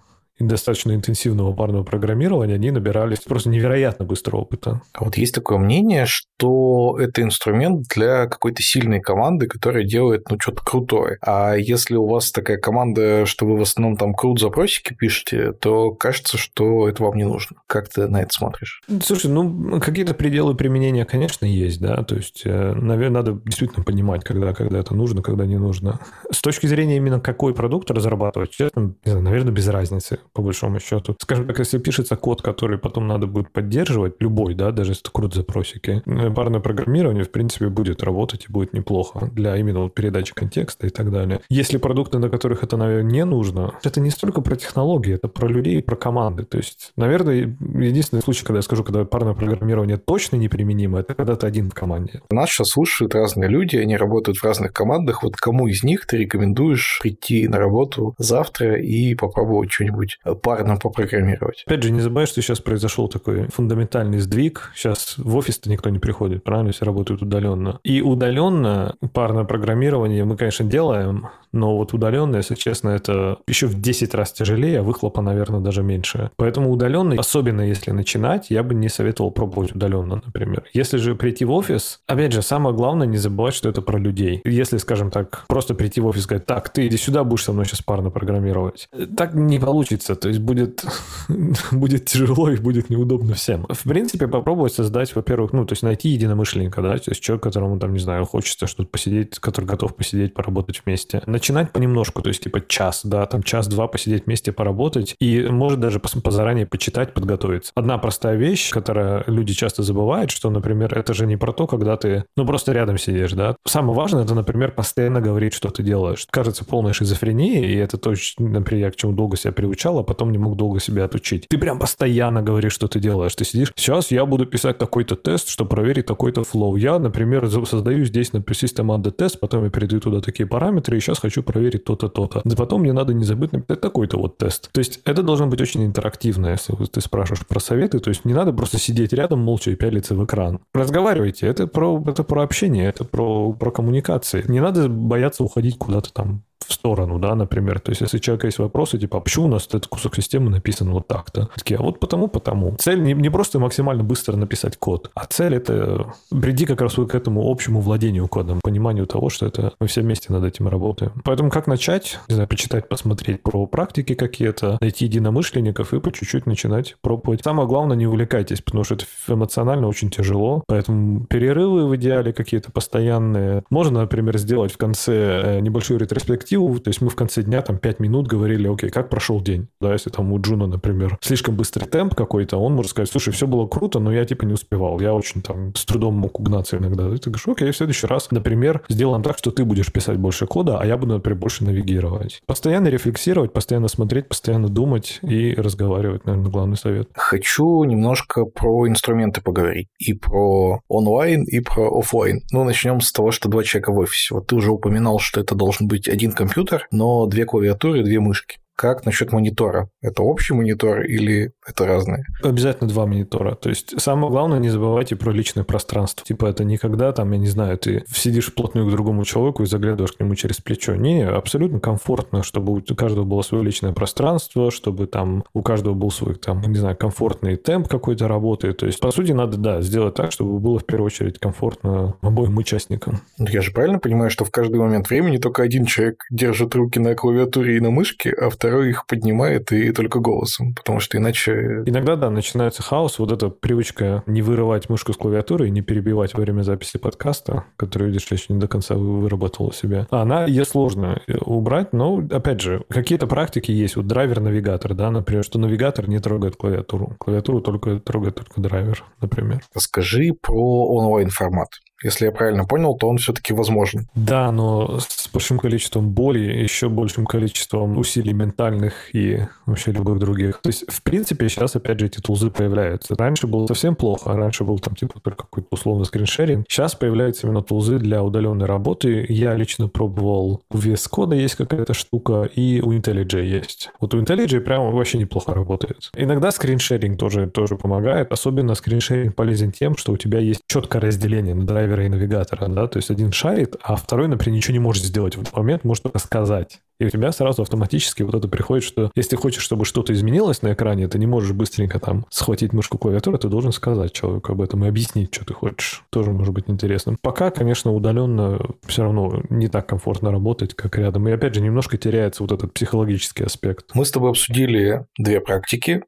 достаточно интенсивного парного программирования, они набирались просто невероятно быстро опыта. А вот есть такое мнение, что это инструмент для какой-то сильной команды, которая делает, ну, что-то крутое. А если у вас такая команда, что вы в основном там крут запросики пишете, то кажется, что это вам не нужно. Как ты на это смотришь? Слушай, ну, какие-то пределы применения, конечно, есть, да, то есть, э, наверное, надо действительно понимать, когда, когда это нужно, когда не нужно. С точки зрения именно какой продукт разрабатывать, честно, наверное, без разницы по большому счету. Скажем так, если пишется код, который потом надо будет поддерживать, любой, да, даже если это крут запросики, э, парное программирование, в принципе, будет работать и будет неплохо для именно вот передачи контекста и так далее. Если продукты, на которых это, наверное, не нужно, это не столько про технологии, это про людей и про команды. То есть, наверное, единственный случай, когда я скажу, когда парное программирование точно неприменимо, это когда ты один в команде. Нас сейчас слушают разные люди, они работают в разных командах. Вот кому из них ты рекомендуешь прийти на работу завтра и попробовать что-нибудь парно попрограммировать. Опять же, не забывай, что сейчас произошел такой фундаментальный сдвиг. Сейчас в офис-то никто не приходит, правильно? Все работают удаленно. И удаленно парное программирование мы, конечно, делаем, но вот удаленно, если честно, это еще в 10 раз тяжелее, а выхлопа, наверное, даже меньше. Поэтому удаленно, особенно если начинать, я бы не советовал пробовать удаленно, например. Если же прийти в офис, опять же, самое главное не забывать, что это про людей. Если, скажем так, просто прийти в офис и сказать, так, ты иди сюда, будешь со мной сейчас парно программировать. Так не получится. То есть будет, будет тяжело и будет неудобно всем. В принципе, попробовать создать, во-первых, ну, то есть найти единомышленника, да, то есть человек, которому там, не знаю, хочется что-то посидеть, который готов посидеть, поработать вместе начинать понемножку, то есть типа час, да, там час-два посидеть вместе, поработать, и может даже позаранее почитать, подготовиться. Одна простая вещь, которая люди часто забывают, что, например, это же не про то, когда ты, ну, просто рядом сидишь, да. Самое важное, это, например, постоянно говорить, что ты делаешь. Кажется полной шизофренией, и это точно, например, я к чему долго себя приучал, а потом не мог долго себя отучить. Ты прям постоянно говоришь, что ты делаешь. Ты сидишь, сейчас я буду писать такой-то тест, чтобы проверить такой-то флоу. Я, например, создаю здесь на system тест, потом я передаю туда такие параметры, и сейчас хочу проверить то-то, то-то. Да потом мне надо не забыть написать такой-то вот тест. То есть это должно быть очень интерактивно, если ты спрашиваешь про советы. То есть не надо просто сидеть рядом молча и пялиться в экран. Разговаривайте. Это про, это про общение, это про, про коммуникации. Не надо бояться уходить куда-то там в сторону, да, например. То есть, если у человека есть вопросы, типа, а почему у нас этот кусок системы написан вот так-то? Такие, а вот потому, потому. Цель не, не просто максимально быстро написать код, а цель это приди как раз к этому общему владению кодом, пониманию того, что это мы все вместе над этим работаем. Поэтому как начать? Не знаю, почитать, посмотреть про практики какие-то, найти единомышленников и по чуть-чуть начинать пробовать. Самое главное, не увлекайтесь, потому что это эмоционально очень тяжело. Поэтому перерывы в идеале какие-то постоянные. Можно, например, сделать в конце э, небольшую ретроспективу перспективу, то есть мы в конце дня там 5 минут говорили, окей, как прошел день, да, если там у Джуна, например, слишком быстрый темп какой-то, он может сказать, слушай, все было круто, но я типа не успевал, я очень там с трудом мог угнаться иногда. И ты говоришь, окей, в следующий раз, например, сделаем так, что ты будешь писать больше кода, а я буду, например, больше навигировать. Постоянно рефлексировать, постоянно смотреть, постоянно думать и разговаривать, наверное, главный совет. Хочу немножко про инструменты поговорить. И про онлайн, и про офлайн. Ну, начнем с того, что два человека в офисе. Вот ты уже упоминал, что это должен быть один компьютер, но две клавиатуры, две мышки. Как насчет монитора? Это общий монитор или это разные? Обязательно два монитора. То есть самое главное, не забывайте про личное пространство. Типа это никогда там, я не знаю, ты сидишь вплотную к другому человеку и заглядываешь к нему через плечо. Не, абсолютно комфортно, чтобы у каждого было свое личное пространство, чтобы там у каждого был свой там, не знаю, комфортный темп какой-то работы. То есть, по сути, надо, да, сделать так, чтобы было в первую очередь комфортно обоим участникам. Ну, я же правильно понимаю, что в каждый момент времени только один человек держит руки на клавиатуре и на мышке, а второй второй их поднимает и только голосом, потому что иначе... Иногда, да, начинается хаос, вот эта привычка не вырывать мышку с клавиатуры и не перебивать во время записи подкаста, который, видишь, еще не до конца выработала себя. Она, ее сложно э, убрать, но, опять же, какие-то практики есть. Вот драйвер-навигатор, да, например, что навигатор не трогает клавиатуру. Клавиатуру только трогает только драйвер, например. Расскажи про онлайн-формат. Если я правильно понял, то он все-таки возможен. Да, но с большим количеством боли, еще большим количеством усилий ментальных и вообще любых других. То есть, в принципе, сейчас, опять же, эти тулзы появляются. Раньше было совсем плохо, раньше был там типа только какой-то условно скриншеринг. Сейчас появляются именно тулзы для удаленной работы. Я лично пробовал у VS Code есть какая-то штука, и у IntelliJ есть. Вот у IntelliJ прямо вообще неплохо работает. Иногда скриншеринг тоже, тоже помогает. Особенно скриншеринг полезен тем, что у тебя есть четкое разделение на драйвера и навигатора, да, то есть один шарит, а второй, например, ничего не может сделать в этот момент, может только сказать. И у тебя сразу автоматически вот это приходит, что если ты хочешь, чтобы что-то изменилось на экране, ты не можешь быстренько там схватить мышку клавиатуры, ты должен сказать человеку об этом и объяснить, что ты хочешь. Тоже может быть интересным. Пока, конечно, удаленно все равно не так комфортно работать, как рядом. И опять же, немножко теряется вот этот психологический аспект. Мы с тобой обсудили две практики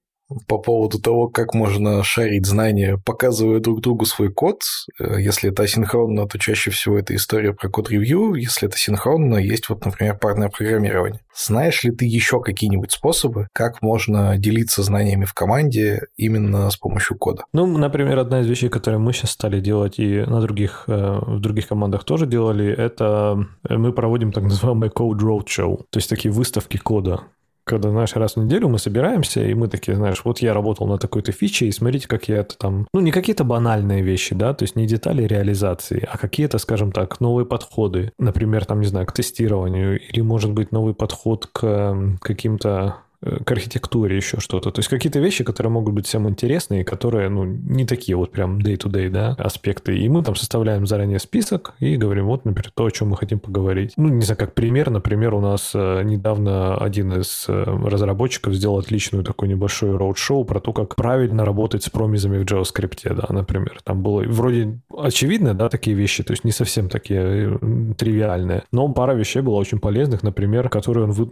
по поводу того, как можно шарить знания, показывая друг другу свой код. Э, если это асинхронно, то чаще всего это история про код-ревью. Если это синхронно, есть вот, например, парное программирование. Знаешь ли ты еще какие-нибудь способы, как можно делиться знаниями в команде именно с помощью кода? Ну, например, одна из вещей, которые мы сейчас стали делать и на других, э, в других командах тоже делали, это мы проводим так называемый Code Roadshow, то есть такие выставки кода когда, знаешь, раз в неделю мы собираемся, и мы такие, знаешь, вот я работал на такой-то фиче, и смотрите, как я это там... Ну, не какие-то банальные вещи, да, то есть не детали реализации, а какие-то, скажем так, новые подходы. Например, там, не знаю, к тестированию, или, может быть, новый подход к каким-то к архитектуре еще что-то. То есть какие-то вещи, которые могут быть всем интересны и которые, ну, не такие вот прям day-to-day, да, аспекты. И мы там составляем заранее список и говорим, вот, например, то, о чем мы хотим поговорить. Ну, не знаю, как пример, например, у нас э, недавно один из э, разработчиков сделал отличную такой небольшой роуд-шоу про то, как правильно работать с промизами в JavaScript, да, например. Там было вроде очевидно, да, такие вещи, то есть не совсем такие тривиальные, но пара вещей было очень полезных, например, которые он, вы...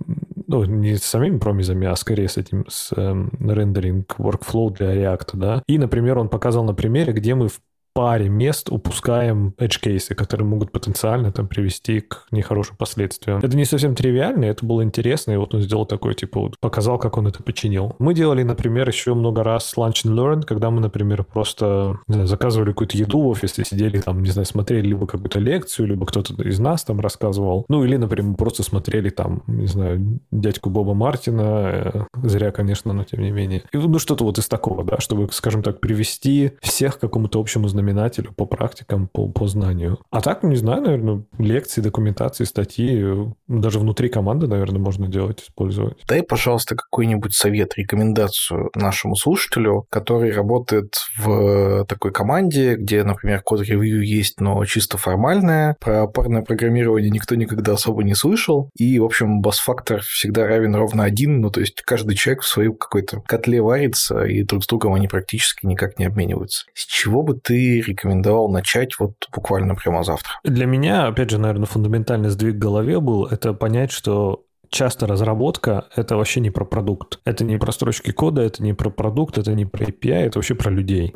ну, не самими промизами, а скорее с этим, с эм, рендеринг workflow для React, да. И, например, он показал на примере, где мы в паре мест упускаем edge кейсы, которые могут потенциально там привести к нехорошим последствиям. Это не совсем тривиально, это было интересно, и вот он сделал такой, типа, вот, показал, как он это починил. Мы делали, например, еще много раз lunch and learn, когда мы, например, просто знаю, заказывали какую-то еду в офисе, сидели там, не знаю, смотрели либо какую-то лекцию, либо кто-то из нас там рассказывал. Ну, или, например, просто смотрели там, не знаю, дядьку Боба Мартина, э, зря, конечно, но тем не менее. И, ну, что-то вот из такого, да, чтобы, скажем так, привести всех к какому-то общему знаменателю по практикам, по, по знанию. А так, не знаю, наверное, лекции, документации, статьи, даже внутри команды, наверное, можно делать, использовать. Дай, пожалуйста, какой-нибудь совет, рекомендацию нашему слушателю, который работает в такой команде, где, например, код-ревью есть, но чисто формальное, про парное программирование никто никогда особо не слышал, и, в общем, бас-фактор всегда равен ровно один, ну, то есть каждый человек в своем какой-то котле варится, и друг с другом они практически никак не обмениваются. С чего бы ты рекомендовал начать вот буквально прямо завтра? Для меня, опять же, наверное, фундаментальный сдвиг в голове был это понять, что часто разработка — это вообще не про продукт. Это не про строчки кода, это не про продукт, это не про API, это вообще про людей.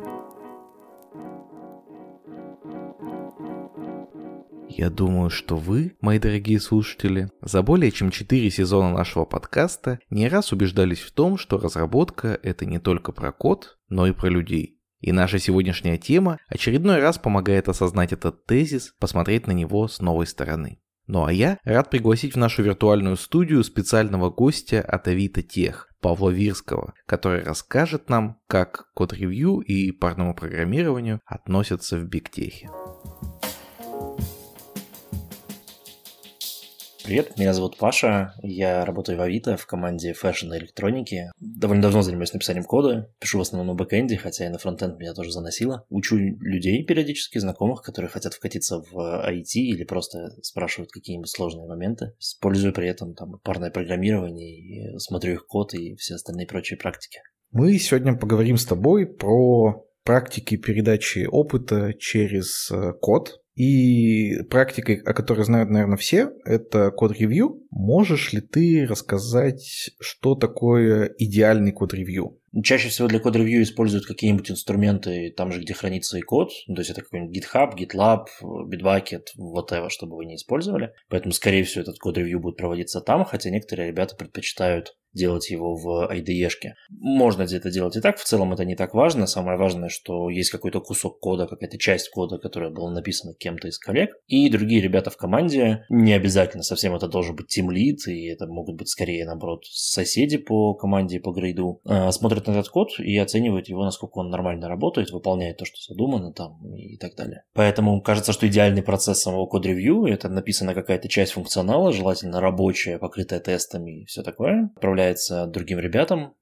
Я думаю, что вы, мои дорогие слушатели, за более чем 4 сезона нашего подкаста не раз убеждались в том, что разработка — это не только про код, но и про людей. И наша сегодняшняя тема очередной раз помогает осознать этот тезис, посмотреть на него с новой стороны. Ну а я рад пригласить в нашу виртуальную студию специального гостя от Авито Тех, Павла Вирского, который расскажет нам, как код-ревью и парному программированию относятся в бигтехе. Привет, меня зовут Паша, я работаю в Авито в команде Fashion и электроники. Довольно давно занимаюсь написанием кода, пишу в основном на бэкэнде, хотя и на фронтенд меня тоже заносило. Учу людей периодически, знакомых, которые хотят вкатиться в IT или просто спрашивают какие-нибудь сложные моменты. Использую при этом там парное программирование, и смотрю их код и все остальные прочие практики. Мы сегодня поговорим с тобой про практики передачи опыта через э, код, и практикой, о которой знают, наверное, все, это код-ревью. Можешь ли ты рассказать, что такое идеальный код-ревью? Чаще всего для код-ревью используют какие-нибудь инструменты там же, где хранится и код. То есть это какой-нибудь GitHub, GitLab, Bitbucket, whatever, чтобы вы не использовали. Поэтому, скорее всего, этот код-ревью будет проводиться там, хотя некоторые ребята предпочитают делать его в IDE-шке. Можно где-то делать и так, в целом это не так важно. Самое важное, что есть какой-то кусок кода, какая-то часть кода, которая была написана кем-то из коллег. И другие ребята в команде, не обязательно совсем это должен быть Lead, и это могут быть скорее, наоборот, соседи по команде, по грейду, а, смотрят на этот код и оценивают его, насколько он нормально работает, выполняет то, что задумано там и так далее. Поэтому кажется, что идеальный процесс самого код-ревью – это написана какая-то часть функционала, желательно рабочая, покрытая тестами и все такое, отправляется другим ребятам,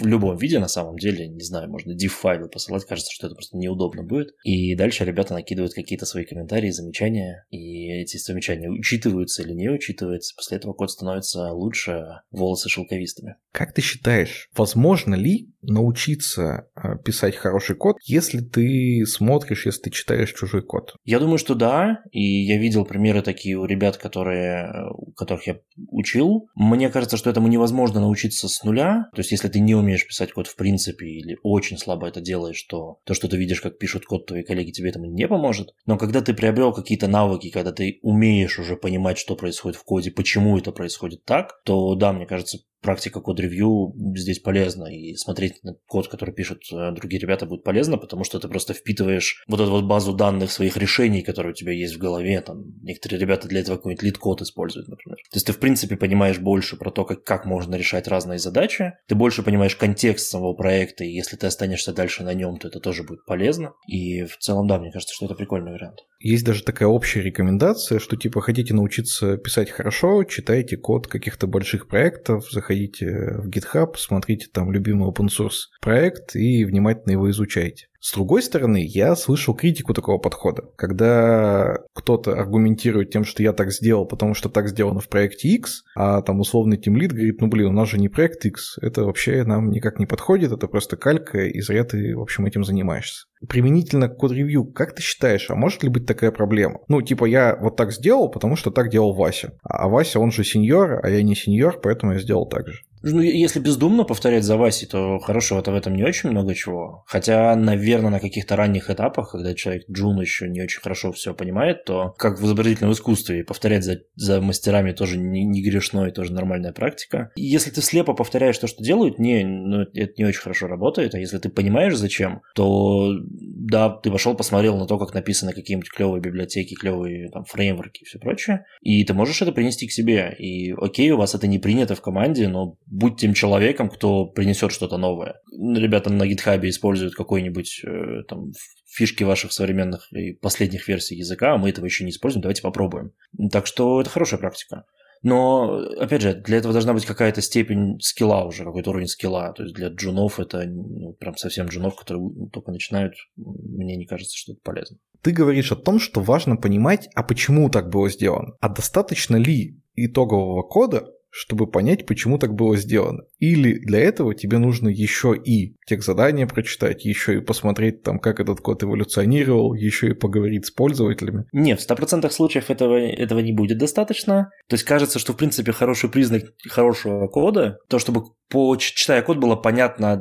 в любом виде, на самом деле, не знаю, можно div-файлы посылать, кажется, что это просто неудобно будет. И дальше ребята накидывают какие-то свои комментарии, замечания, и эти замечания учитываются или не учитываются. После этого код становится лучше, волосы шелковистыми. Как ты считаешь, возможно ли научиться а, писать хороший код, если ты смотришь, если ты читаешь чужой код? Я думаю, что да, и я видел примеры такие у ребят, которые, которых я учил. Мне кажется, что этому невозможно научиться с нуля. То есть, если ты не умеешь писать код в принципе или очень слабо это делаешь, то то, что ты видишь, как пишут код твои коллеги, тебе этому не поможет. Но когда ты приобрел какие-то навыки, когда ты умеешь уже понимать, что происходит в коде, почему это происходит так, то да, мне кажется, практика код-ревью здесь полезна, и смотреть на код, который пишут э, другие ребята, будет полезно, потому что ты просто впитываешь вот эту вот базу данных своих решений, которые у тебя есть в голове, там, некоторые ребята для этого какой-нибудь LeetCode используют, например. То есть ты, в принципе, понимаешь больше про то, как, как можно решать разные задачи, ты больше понимаешь контекст самого проекта, и если ты останешься дальше на нем, то это тоже будет полезно, и в целом, да, мне кажется, что это прикольный вариант. Есть даже такая общая рекомендация, что типа хотите научиться писать хорошо, читайте код каких-то больших проектов, заходите в GitHub, смотрите там любимый open source проект и внимательно его изучайте. С другой стороны, я слышал критику такого подхода, когда кто-то аргументирует тем, что я так сделал, потому что так сделано в проекте X, а там условный тимлит говорит, ну блин, у нас же не проект X, это вообще нам никак не подходит, это просто калька, и зря ты, в общем, этим занимаешься. Применительно к код-ревью, как ты считаешь, а может ли быть такая проблема? Ну, типа, я вот так сделал, потому что так делал Вася. А Вася, он же сеньор, а я не сеньор, поэтому я сделал так же. Ну, если бездумно повторять за Васей, то хорошего-то в этом не очень много чего. Хотя, наверное, на каких-то ранних этапах, когда человек джун еще не очень хорошо все понимает, то как в изобразительном искусстве, повторять за, за мастерами тоже не, не грешно и тоже нормальная практика. Если ты слепо повторяешь то, что делают, не, ну, это не очень хорошо работает. А если ты понимаешь, зачем, то да, ты пошел, посмотрел на то, как написаны какие-нибудь клевые библиотеки, клевые там фреймворки и все прочее, и ты можешь это принести к себе. И окей, у вас это не принято в команде, но будь тем человеком, кто принесет что-то новое. Ребята на GitHub используют какой-нибудь э, там фишки ваших современных и последних версий языка, а мы этого еще не используем, давайте попробуем. Так что это хорошая практика. Но, опять же, для этого должна быть какая-то степень скилла уже, какой-то уровень скилла. То есть для джунов это ну, прям совсем джунов, которые только начинают, мне не кажется, что это полезно. Ты говоришь о том, что важно понимать, а почему так было сделано. А достаточно ли итогового кода, чтобы понять, почему так было сделано. Или для этого тебе нужно еще и тех задания прочитать, еще и посмотреть там, как этот код эволюционировал, еще и поговорить с пользователями. Нет, в 100% случаев этого, этого не будет достаточно. То есть кажется, что в принципе хороший признак хорошего кода, то чтобы по, читая код было понятно,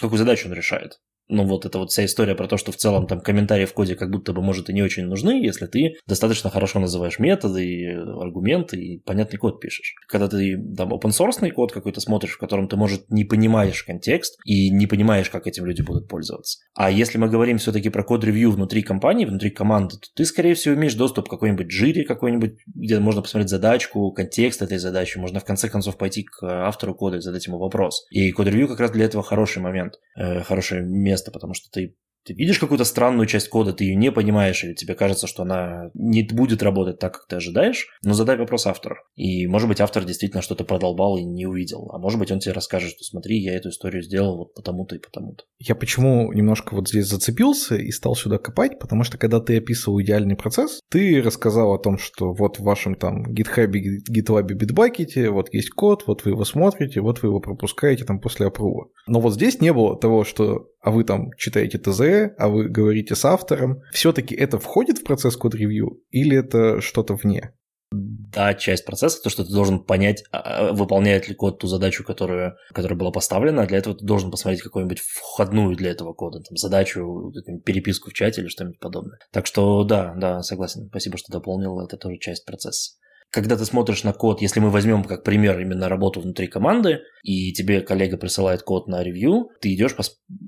какую задачу он решает ну вот эта вот вся история про то, что в целом там комментарии в коде как будто бы, может, и не очень нужны, если ты достаточно хорошо называешь методы, и аргументы и понятный код пишешь. Когда ты там open source код какой-то смотришь, в котором ты, может, не понимаешь контекст и не понимаешь, как этим люди будут пользоваться. А если мы говорим все-таки про код-ревью внутри компании, внутри команды, то ты, скорее всего, имеешь доступ к какой-нибудь жире какой-нибудь, где можно посмотреть задачку, контекст этой задачи, можно в конце концов пойти к автору кода и задать ему вопрос. И код-ревью как раз для этого хороший момент, э, хорошее место место, потому что ты ты видишь какую-то странную часть кода, ты ее не понимаешь, или тебе кажется, что она не будет работать так, как ты ожидаешь, но задай вопрос автору. И, может быть, автор действительно что-то продолбал и не увидел. А может быть, он тебе расскажет, что смотри, я эту историю сделал вот потому-то и потому-то. Я почему немножко вот здесь зацепился и стал сюда копать, потому что когда ты описывал идеальный процесс, ты рассказал о том, что вот в вашем там GitHub, GitLab, Bitbucket, вот есть код, вот вы его смотрите, вот вы его пропускаете там после апрува. Но вот здесь не было того, что а вы там читаете ТЗ, а вы говорите с автором, все-таки это входит в процесс код-ревью или это что-то вне? Да, часть процесса, то, что ты должен понять, а, а, выполняет ли код ту задачу, которую, которая была поставлена. Для этого ты должен посмотреть какую-нибудь входную для этого кода, там, задачу, переписку в чате или что-нибудь подобное. Так что да, да, согласен. Спасибо, что дополнил. Это тоже часть процесса когда ты смотришь на код, если мы возьмем как пример именно работу внутри команды, и тебе коллега присылает код на ревью, ты идешь,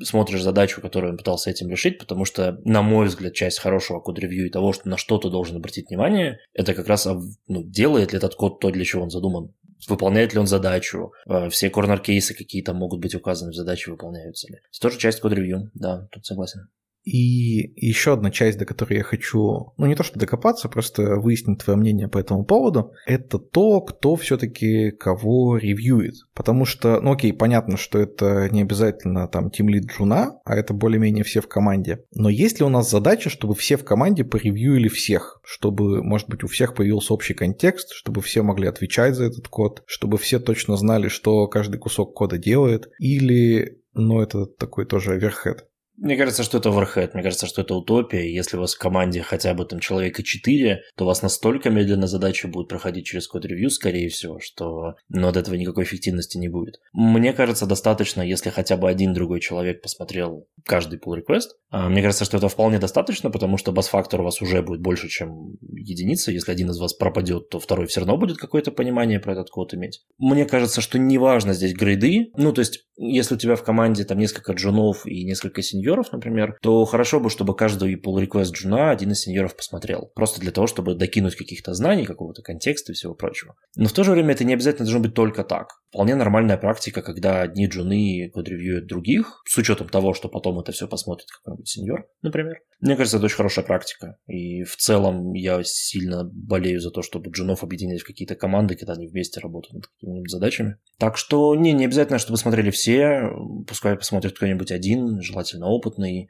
смотришь задачу, которую он пытался этим решить, потому что, на мой взгляд, часть хорошего код-ревью и того, что на что ты должен обратить внимание, это как раз ну, делает ли этот код то, для чего он задуман. Выполняет ли он задачу, э, все корнер-кейсы какие-то могут быть указаны в задаче, выполняются ли. Это тоже часть код-ревью, да, тут согласен. И еще одна часть, до которой я хочу, ну не то что докопаться, просто выяснить твое мнение по этому поводу, это то, кто все-таки кого ревьюет. Потому что, ну окей, понятно, что это не обязательно там тимлид джуна, а это более-менее все в команде. Но есть ли у нас задача, чтобы все в команде поревьюили всех? Чтобы, может быть, у всех появился общий контекст, чтобы все могли отвечать за этот код, чтобы все точно знали, что каждый кусок кода делает? Или, ну это такой тоже оверхед? Мне кажется, что это overhead, мне кажется, что это утопия. Если у вас в команде хотя бы там человека 4, то у вас настолько медленно задача будет проходить через код-ревью, скорее всего, что ну, от этого никакой эффективности не будет. Мне кажется, достаточно, если хотя бы один другой человек посмотрел каждый pull request. А, мне кажется, что это вполне достаточно, потому что бас-фактор у вас уже будет больше, чем единица. Если один из вас пропадет, то второй все равно будет какое-то понимание про этот код иметь. Мне кажется, что неважно здесь грейды. Ну, то есть, если у тебя в команде там несколько джунов и несколько сеньоров, сеньоров, например, то хорошо бы, чтобы каждый pull request джуна один из сеньоров посмотрел. Просто для того, чтобы докинуть каких-то знаний, какого-то контекста и всего прочего. Но в то же время это не обязательно должно быть только так. Вполне нормальная практика, когда одни джуны код-ревьюют других, с учетом того, что потом это все посмотрит какой-нибудь сеньор, например. Мне кажется, это очень хорошая практика. И в целом я сильно болею за то, чтобы джунов объединять в какие-то команды, когда они вместе работают над какими-нибудь задачами. Так что не, не обязательно, чтобы смотрели все, пускай посмотрит кто-нибудь один, желательно опытный.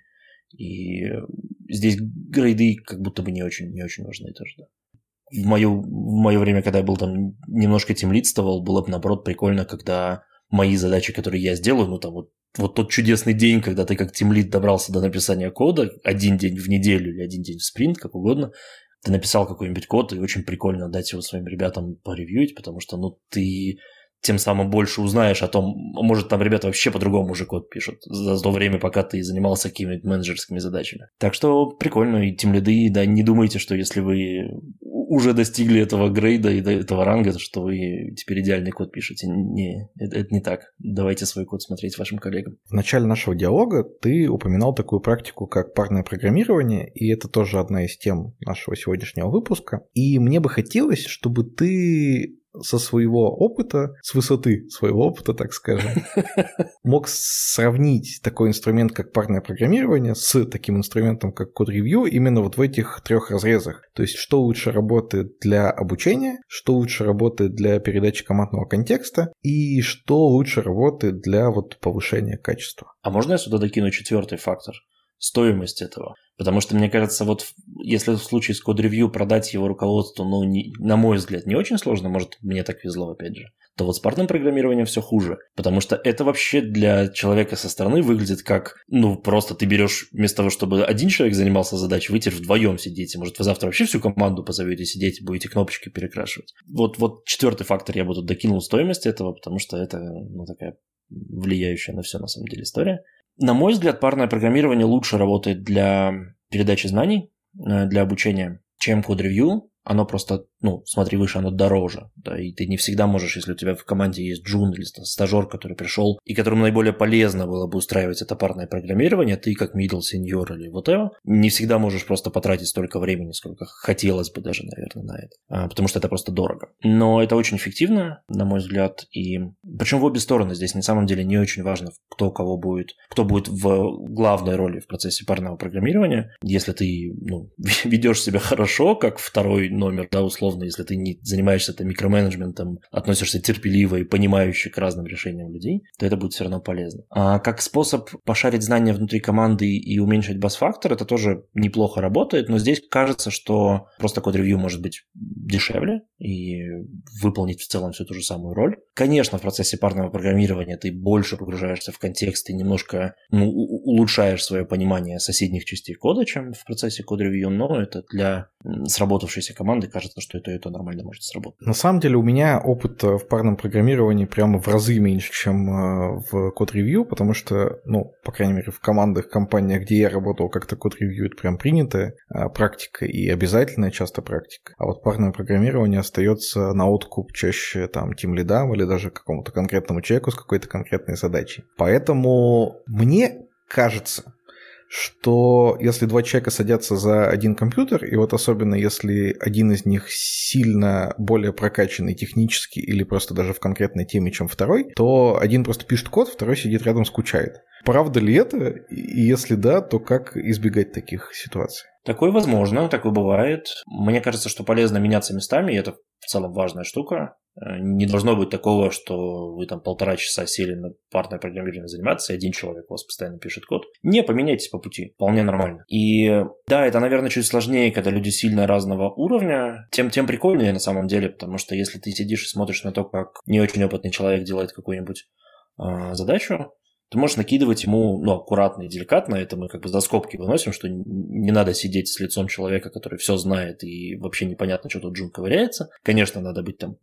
И здесь грейды как будто бы не очень, не очень важны тоже, да. В мое, в мое время, когда я был там немножко темлидствовал, было бы, наоборот, прикольно, когда мои задачи, которые я сделаю, ну, там вот, вот тот чудесный день, когда ты как темлид добрался до написания кода, один день в неделю или один день в спринт, как угодно, ты написал какой-нибудь код, и очень прикольно дать его своим ребятам поревьюить, потому что, ну, ты тем самым больше узнаешь о том, может, там ребята вообще по-другому уже код пишут за то время, пока ты занимался какими-то менеджерскими задачами. Так что прикольно, и тем лиды, да, не думайте, что если вы уже достигли этого грейда и этого ранга, что вы теперь идеальный код пишете. Не, это, это не так. Давайте свой код смотреть вашим коллегам. В начале нашего диалога ты упоминал такую практику, как парное программирование, и это тоже одна из тем нашего сегодняшнего выпуска. И мне бы хотелось, чтобы ты со своего опыта, с высоты своего опыта, так скажем, мог сравнить такой инструмент, как парное программирование, с таким инструментом, как код-ревью, именно вот в этих трех разрезах. То есть, что лучше работает для обучения, что лучше работает для передачи командного контекста, и что лучше работает для вот повышения качества. А можно я сюда докину четвертый фактор? Стоимость этого. Потому что, мне кажется, вот если в случае с код-ревью продать его руководству, ну, не, на мой взгляд, не очень сложно, может, мне так везло, опять же, то вот с парным программированием все хуже. Потому что это вообще для человека со стороны выглядит как, ну, просто ты берешь вместо того, чтобы один человек занимался задачей, вы теперь вдвоем сидите. Может, вы завтра вообще всю команду позовете сидеть, будете кнопочки перекрашивать. Вот, вот четвертый фактор я бы тут докинул стоимость этого, потому что это, ну, такая влияющая на все, на самом деле, история. На мой взгляд, парное программирование лучше работает для передачи знаний, э, для обучения, чем код-ревью, оно просто, ну, смотри выше, оно дороже. Да, и ты не всегда можешь, если у тебя в команде есть джун или стажер, который пришел, и которому наиболее полезно было бы устраивать это парное программирование, ты как middle senior или вот это, не всегда можешь просто потратить столько времени, сколько хотелось бы даже, наверное, на это. А, потому что это просто дорого. Но это очень эффективно, на мой взгляд, и причем в обе стороны здесь на самом деле не очень важно, кто кого будет, кто будет в главной роли в процессе парного программирования. Если ты ну, ведешь себя хорошо, как второй номер, да, условно, если ты не занимаешься там микроменеджментом, относишься терпеливо и понимающе к разным решениям людей, то это будет все равно полезно. А как способ пошарить знания внутри команды и уменьшить бас-фактор, это тоже неплохо работает, но здесь кажется, что просто код-ревью может быть дешевле и выполнить в целом всю ту же самую роль. Конечно, в процессе парного программирования ты больше погружаешься в контекст и немножко ну, улучшаешь свое понимание соседних частей кода, чем в процессе код-ревью, но это для сработавшейся команды кажется, что это и то нормально может сработать. На самом деле у меня опыт э, в парном программировании прямо в разы меньше, чем э, в код-ревью, потому что, ну, по крайней мере, в командах, компаниях, где я работал, как-то код-ревью это прям принятая э, практика и обязательная часто практика. А вот парное программирование остается на откуп чаще там тем лидам или даже какому-то конкретному человеку с какой-то конкретной задачей. Поэтому мне кажется, что если два человека садятся за один компьютер, и вот особенно если один из них сильно более прокачанный технически или просто даже в конкретной теме, чем второй, то один просто пишет код, второй сидит рядом, скучает. Правда ли это? И если да, то как избегать таких ситуаций? Такое возможно, такое бывает. Мне кажется, что полезно меняться местами, и это в целом важная штука. Э, не должно быть такого, что вы там полтора часа сели на парное программирование заниматься, и один человек у вас постоянно пишет код. Не, поменяйтесь по пути, вполне нормально. И да, это, наверное, чуть сложнее, когда люди сильно разного уровня, тем, тем прикольнее на самом деле, потому что если ты сидишь и смотришь на то, как не очень опытный человек делает какую-нибудь э, задачу, ты можешь накидывать ему, ну, аккуратно и деликатно, это мы как бы за скобки выносим, что не надо сидеть с лицом человека, который все знает и вообще непонятно, что тут Джун ковыряется. Конечно, надо быть там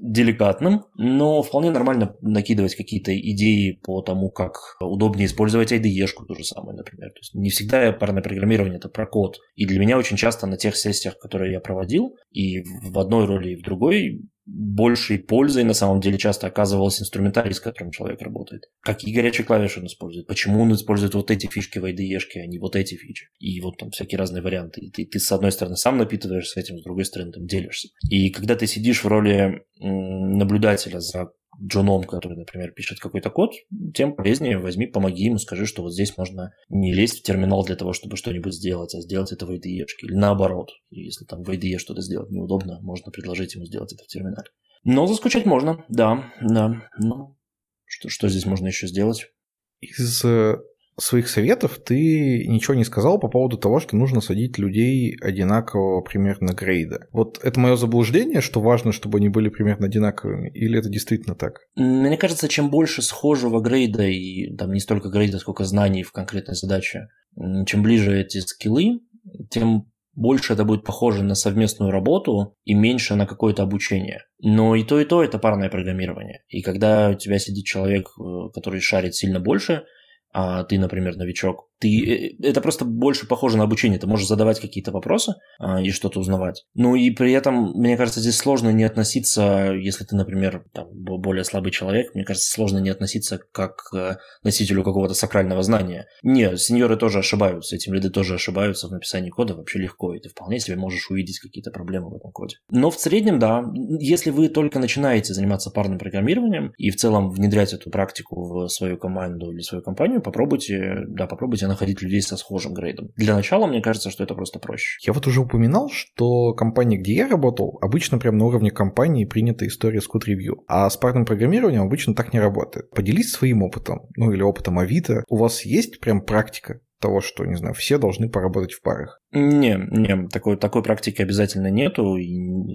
деликатным, но вполне нормально накидывать какие-то идеи по тому, как удобнее использовать IDE-шку, то же самое, например. То есть не всегда парное программирование – это про код. И для меня очень часто на тех сессиях, которые я проводил, и в одной роли, и в другой, большей пользой на самом деле часто оказывался инструментарий, с которым человек работает. Какие горячие клавиши он использует, почему он использует вот эти фишки в IDE, а не вот эти фичи. И вот там всякие разные варианты. И ты, ты с одной стороны сам напитываешься этим, с другой стороны там делишься. И когда ты сидишь в роли наблюдателя за Джоном, который, например, пишет какой-то код, тем полезнее возьми, помоги ему, скажи, что вот здесь можно не лезть в терминал для того, чтобы что-нибудь сделать, а сделать это в IDE. Или наоборот, если там в IDE что-то сделать неудобно, можно предложить ему сделать это в терминале. Но заскучать можно, да, да. Ну, что, что здесь можно еще сделать? Из э, своих советов ты ничего не сказал по поводу того, что нужно садить людей одинакового примерно грейда. Вот это мое заблуждение, что важно, чтобы они были примерно одинаковыми, или это действительно так? Мне кажется, чем больше схожего грейда, и там не столько грейда, сколько знаний в конкретной задаче, чем ближе эти скиллы, тем больше это будет похоже на совместную работу и меньше на какое-то обучение. Но и то, и то это парное программирование. И когда у тебя сидит человек, э, который шарит сильно больше, а ты, например, новичок, ты, э, это просто больше похоже на обучение. Ты можешь задавать какие-то вопросы а, и что-то узнавать. Ну и при этом, мне кажется, здесь сложно не относиться, если ты, например, там, более слабый человек, мне кажется, сложно не относиться как к носителю какого-то сакрального знания. Не, сеньоры тоже ошибаются, этим лиды тоже ошибаются в написании кода вообще легко, и ты вполне себе можешь увидеть какие-то проблемы в этом коде. Но в среднем, да, если вы только начинаете заниматься парным программированием и в целом внедрять эту практику в свою команду или свою компанию, попробуйте, да, попробуйте находить людей со схожим грейдом. Для начала, мне кажется, что это просто проще. Я вот уже упоминал, что компания, где я работал, обычно прям на уровне компании принята история с код-ревью. А с парным программированием обычно так не работает. Поделись своим опытом, ну или опытом Авито. У вас есть прям практика того, что, не знаю, все должны поработать в парах? Не, не, такой, такой практики обязательно нету, и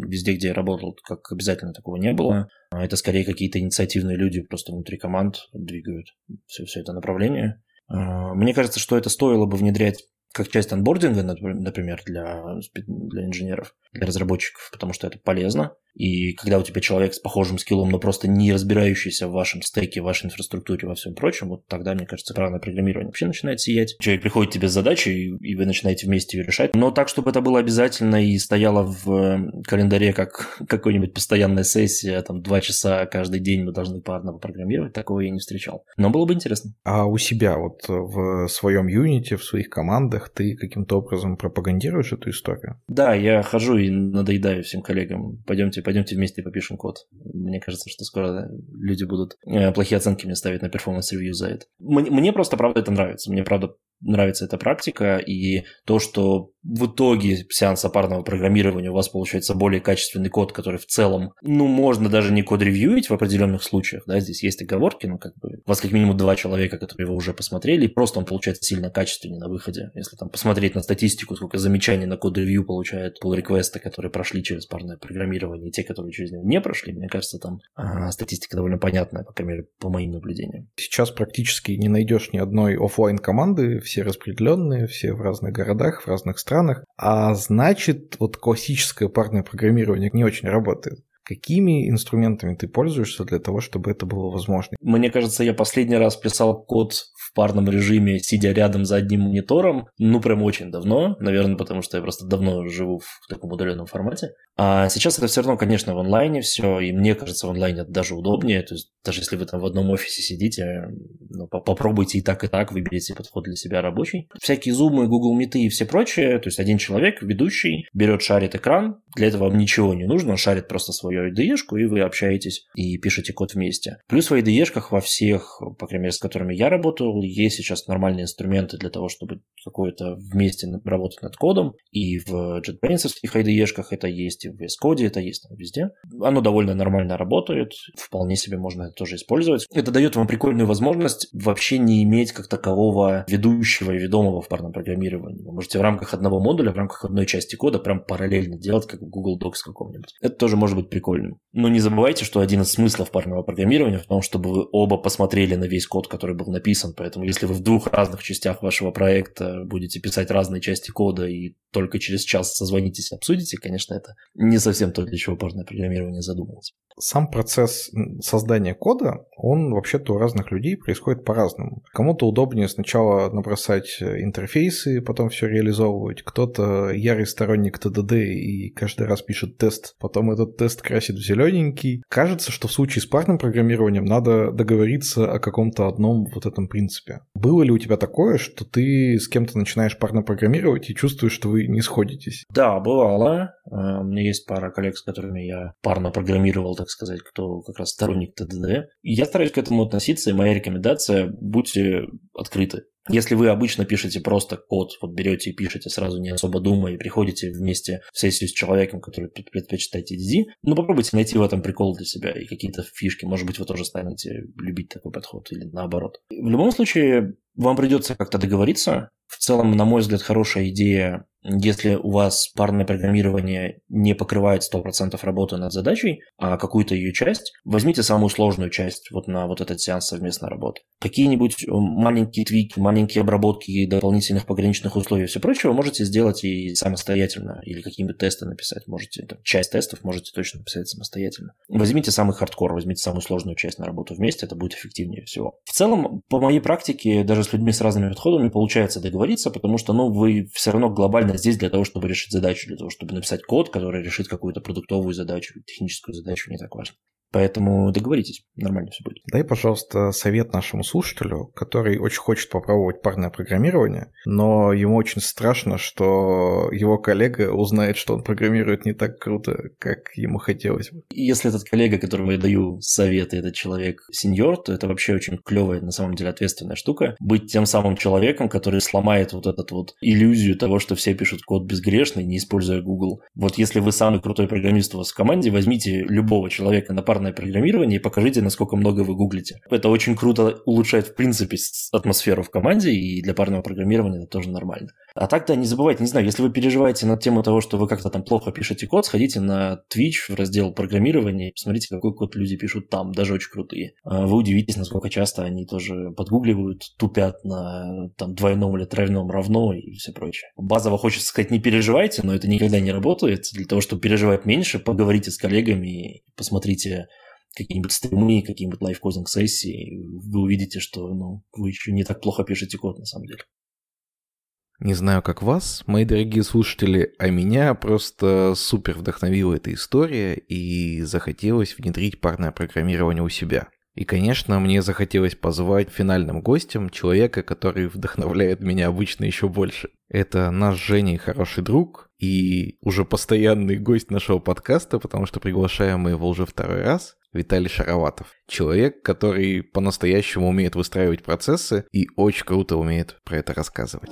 везде, где я работал, как обязательно такого не было. А это скорее какие-то инициативные люди просто внутри команд двигают все, все это направление. А, мне кажется, что это стоило бы внедрять как часть анбординга, например, для, для инженеров, для разработчиков, потому что это полезно. И когда у тебя человек с похожим скиллом, но просто не разбирающийся в вашем стеке, в вашей инфраструктуре, во всем прочем, вот тогда, мне кажется, правильное программирование вообще начинает сиять. Человек приходит тебе с задачей, и вы начинаете вместе ее решать. Но так, чтобы это было обязательно и стояло в календаре как какой-нибудь постоянная сессия, там, два часа каждый день мы должны парно программировать, такого я не встречал. Но было бы интересно. А у себя вот в своем юните, в своих командах ты каким-то образом пропагандируешь эту историю? Да, я хожу и надоедаю всем коллегам. Пойдемте пойдемте вместе попишем код. Мне кажется, что скоро люди будут э, плохие оценки мне ставить на performance review за это. Мне, мне просто, правда, это нравится. Мне, правда, нравится эта практика, и то, что в итоге сеанса парного программирования у вас получается более качественный код, который в целом, ну, можно даже не код-ревьюить в определенных случаях, да, здесь есть оговорки, но как бы у вас как минимум два человека, которые его уже посмотрели, и просто он получается сильно качественнее на выходе. Если там посмотреть на статистику, сколько замечаний на код-ревью получают pull request ы которые прошли через парное программирование, и те, которые через него не прошли, мне кажется, там ага, статистика довольно понятная, по крайней мере, по моим наблюдениям. Сейчас практически не найдешь ни одной офлайн команды, все распределенные, все в разных городах, в разных странах, а значит, вот классическое парное программирование не очень работает. Какими инструментами ты пользуешься для того, чтобы это было возможно? Мне кажется, я последний раз писал код парном режиме, сидя рядом за одним монитором, ну, прям очень давно, наверное, потому что я просто давно живу в таком удаленном формате. А сейчас это все равно, конечно, в онлайне все, и мне кажется, в онлайне это даже удобнее, то есть даже если вы там в одном офисе сидите, ну, попробуйте и так, и так, выберите подход для себя рабочий. Всякие зумы, Google Meet и все прочее, то есть один человек, ведущий, берет, шарит экран, для этого вам ничего не нужно, он шарит просто свою IDE, и вы общаетесь и пишете код вместе. Плюс в IDE во всех, по крайней мере, с которыми я работал, есть сейчас нормальные инструменты для того, чтобы какое-то вместе работать над кодом, и в JetBrains IDE это есть, и в VS Code это есть там везде. Оно довольно нормально работает, вполне себе можно это тоже использовать. Это дает вам прикольную возможность вообще не иметь как такового ведущего и ведомого в парном программировании. Вы можете в рамках одного модуля, в рамках одной части кода прям параллельно делать, как в Google Docs каком-нибудь. Это тоже может быть прикольным. Но не забывайте, что один из смыслов парного программирования в том, чтобы вы оба посмотрели на весь код, который был написан. Поэтому если вы в двух разных частях вашего проекта будете писать разные части кода и только через час созвонитесь и обсудите, конечно, это не совсем то, для чего парное программирование задумывалось. Сам процесс создания кода, он вообще-то у разных людей происходит по-разному. Кому-то удобнее сначала набросать интерфейсы, потом все реализовывать. Кто-то ярый сторонник TDD и каждый раз пишет тест, потом этот тест красит в зелененький. Кажется, что в случае с парным программированием надо договориться о каком-то одном вот этом принципе. Было ли у тебя такое, что ты с кем-то начинаешь парно программировать и чувствуешь, что вы не сходитесь? Да, бывало. Э, у меня есть пара коллег, с которыми я парно программировал, так сказать, кто как раз сторонник ТДД. Я стараюсь к этому относиться, и моя рекомендация – будьте открыты. Если вы обычно пишете просто код, вот берете и пишете сразу не особо думая, и приходите вместе в сессию с человеком, который предпочитает TDD, ну попробуйте найти в этом прикол для себя и какие-то фишки. Может быть, вы тоже станете любить такой подход или наоборот. В любом случае, вам придется как-то договориться. В целом, на мой взгляд, хорошая идея если у вас парное программирование не покрывает 100% работы над задачей, а какую-то ее часть, возьмите самую сложную часть вот на вот этот сеанс совместной работы. Какие-нибудь э, маленькие твики, маленькие обработки дополнительных пограничных условий и все вы можете сделать и самостоятельно, или какие-нибудь тесты написать можете, там, часть тестов можете точно написать самостоятельно. Возьмите самый хардкор, возьмите самую сложную часть на работу вместе, это будет эффективнее всего. В целом, по моей практике, даже с людьми с разными подходами получается договориться, потому что, ну, вы все равно глобально здесь для того, чтобы решить задачу, для того, чтобы написать код, который решит какую-то продуктовую задачу, техническую задачу, не так важно. Поэтому договоритесь, нормально все будет. Дай, пожалуйста, совет нашему слушателю, который очень хочет попробовать парное программирование, но ему очень страшно, что его коллега узнает, что он программирует не так круто, как ему хотелось бы. Если этот коллега, которому я даю советы, этот человек сеньор, то это вообще очень клевая, на самом деле, ответственная штука. Быть тем самым человеком, который сломает вот эту вот иллюзию того, что все пишут код безгрешный, не используя Google. Вот если вы самый крутой программист у вас в команде, возьмите любого человека на парное программирование и покажите, насколько много вы гуглите. Это очень круто улучшает, в принципе, атмосферу в команде, и для парного программирования это тоже нормально. А так, да, не забывайте, не знаю, если вы переживаете над тему того, что вы как-то там плохо пишете код, сходите на Twitch в раздел программирования, посмотрите, какой код люди пишут там, даже очень крутые. А вы удивитесь, насколько часто они тоже подгугливают, тупят на там двойном или тройном равно и все прочее. Базово хочется сказать, не переживайте, но это никогда не работает. Для того, чтобы переживать меньше, поговорите с коллегами, посмотрите какие-нибудь стримы, какие-нибудь лайфкодинг сессии, вы увидите, что ну, вы еще не так плохо пишете код на самом деле. Не знаю, как вас, мои дорогие слушатели, а меня просто супер вдохновила эта история и захотелось внедрить парное программирование у себя. И, конечно, мне захотелось позвать финальным гостем человека, который вдохновляет меня обычно еще больше. Это наш Женя хороший друг, и уже постоянный гость нашего подкаста, потому что приглашаем мы его уже второй раз, Виталий Шароватов. Человек, который по-настоящему умеет выстраивать процессы и очень круто умеет про это рассказывать.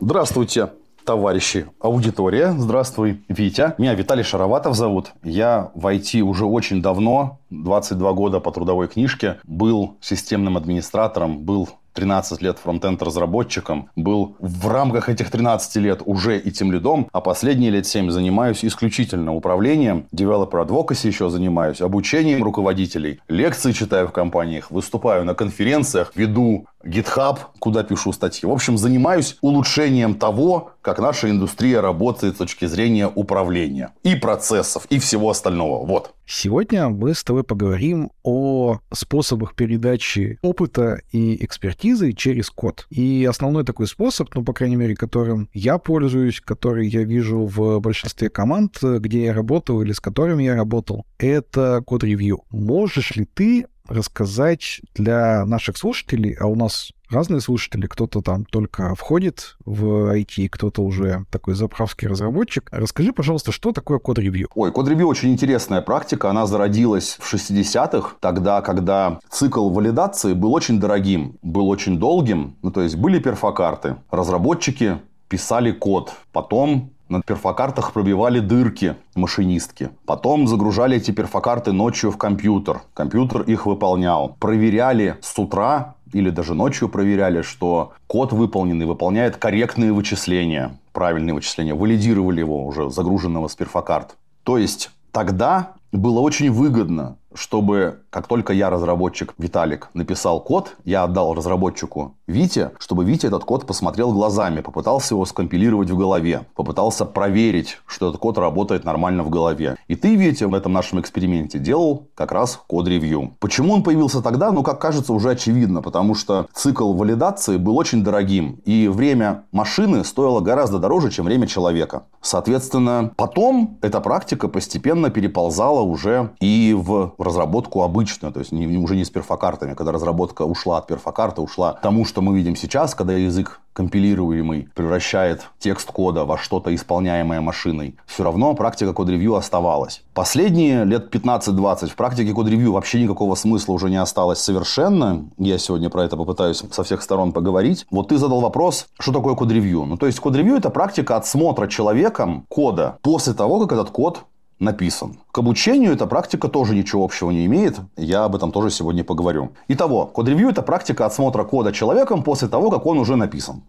Здравствуйте, товарищи аудитория. Здравствуй, Витя. Меня Виталий Шароватов зовут. Я в IT уже очень давно, 22 года по трудовой книжке. Был системным администратором, был 13 лет фронтенд разработчиком, был в рамках этих 13 лет уже и тем лидом, а последние лет 7 занимаюсь исключительно управлением, developer advocacy еще занимаюсь, обучением руководителей, лекции читаю в компаниях, выступаю на конференциях, веду GitHub, куда пишу статьи. В общем, занимаюсь улучшением того, как наша индустрия работает с точки зрения управления и процессов, и всего остального. Вот. Сегодня мы с тобой поговорим о способах передачи опыта и экспертизы через код. И основной такой способ, ну, по крайней мере, которым я пользуюсь, который я вижу в большинстве команд, где я работал или с которыми я работал, это код-ревью. Можешь ли ты рассказать для наших слушателей, а у нас разные слушатели, кто-то там только входит в IT, кто-то уже такой заправский разработчик. Расскажи, пожалуйста, что такое код-ревью? Ой, код-ревью очень интересная практика. Она зародилась в 60-х, тогда, когда цикл валидации был очень дорогим, был очень долгим. Ну, то есть были перфокарты, разработчики писали код, потом на перфокартах пробивали дырки машинистки. Потом загружали эти перфокарты ночью в компьютер. Компьютер их выполнял. Проверяли с утра или даже ночью проверяли, что код выполненный выполняет корректные вычисления, правильные вычисления. Валидировали его уже загруженного с перфокарт. То есть тогда было очень выгодно, чтобы как только я, разработчик Виталик, написал код, я отдал разработчику Вите, чтобы Витя этот код посмотрел глазами, попытался его скомпилировать в голове, попытался проверить, что этот код работает нормально в голове. И ты, Витя, в этом нашем эксперименте делал как раз код-ревью. Почему он появился тогда? Ну, как кажется, уже очевидно, потому что цикл валидации был очень дорогим, и время машины стоило гораздо дороже, чем время человека. Соответственно, потом эта практика постепенно переползала уже и в разработку обычную, то есть не, уже не с перфокартами, когда разработка ушла от перфокарты, ушла к тому, что мы видим сейчас, когда язык компилируемый превращает текст кода во что-то исполняемое машиной, все равно практика код-ревью оставалась. Последние лет 15-20 в практике код-ревью вообще никакого смысла уже не осталось совершенно. Я сегодня про это попытаюсь со всех сторон поговорить. Вот ты задал вопрос, что такое код-ревью? Ну, то есть код-ревью – это практика отсмотра человеком кода после того, как этот код написан. К обучению эта практика тоже ничего общего не имеет. Я об этом тоже сегодня поговорю. Итого, код-ревью – это практика отсмотра кода человеком после того, как он уже написан.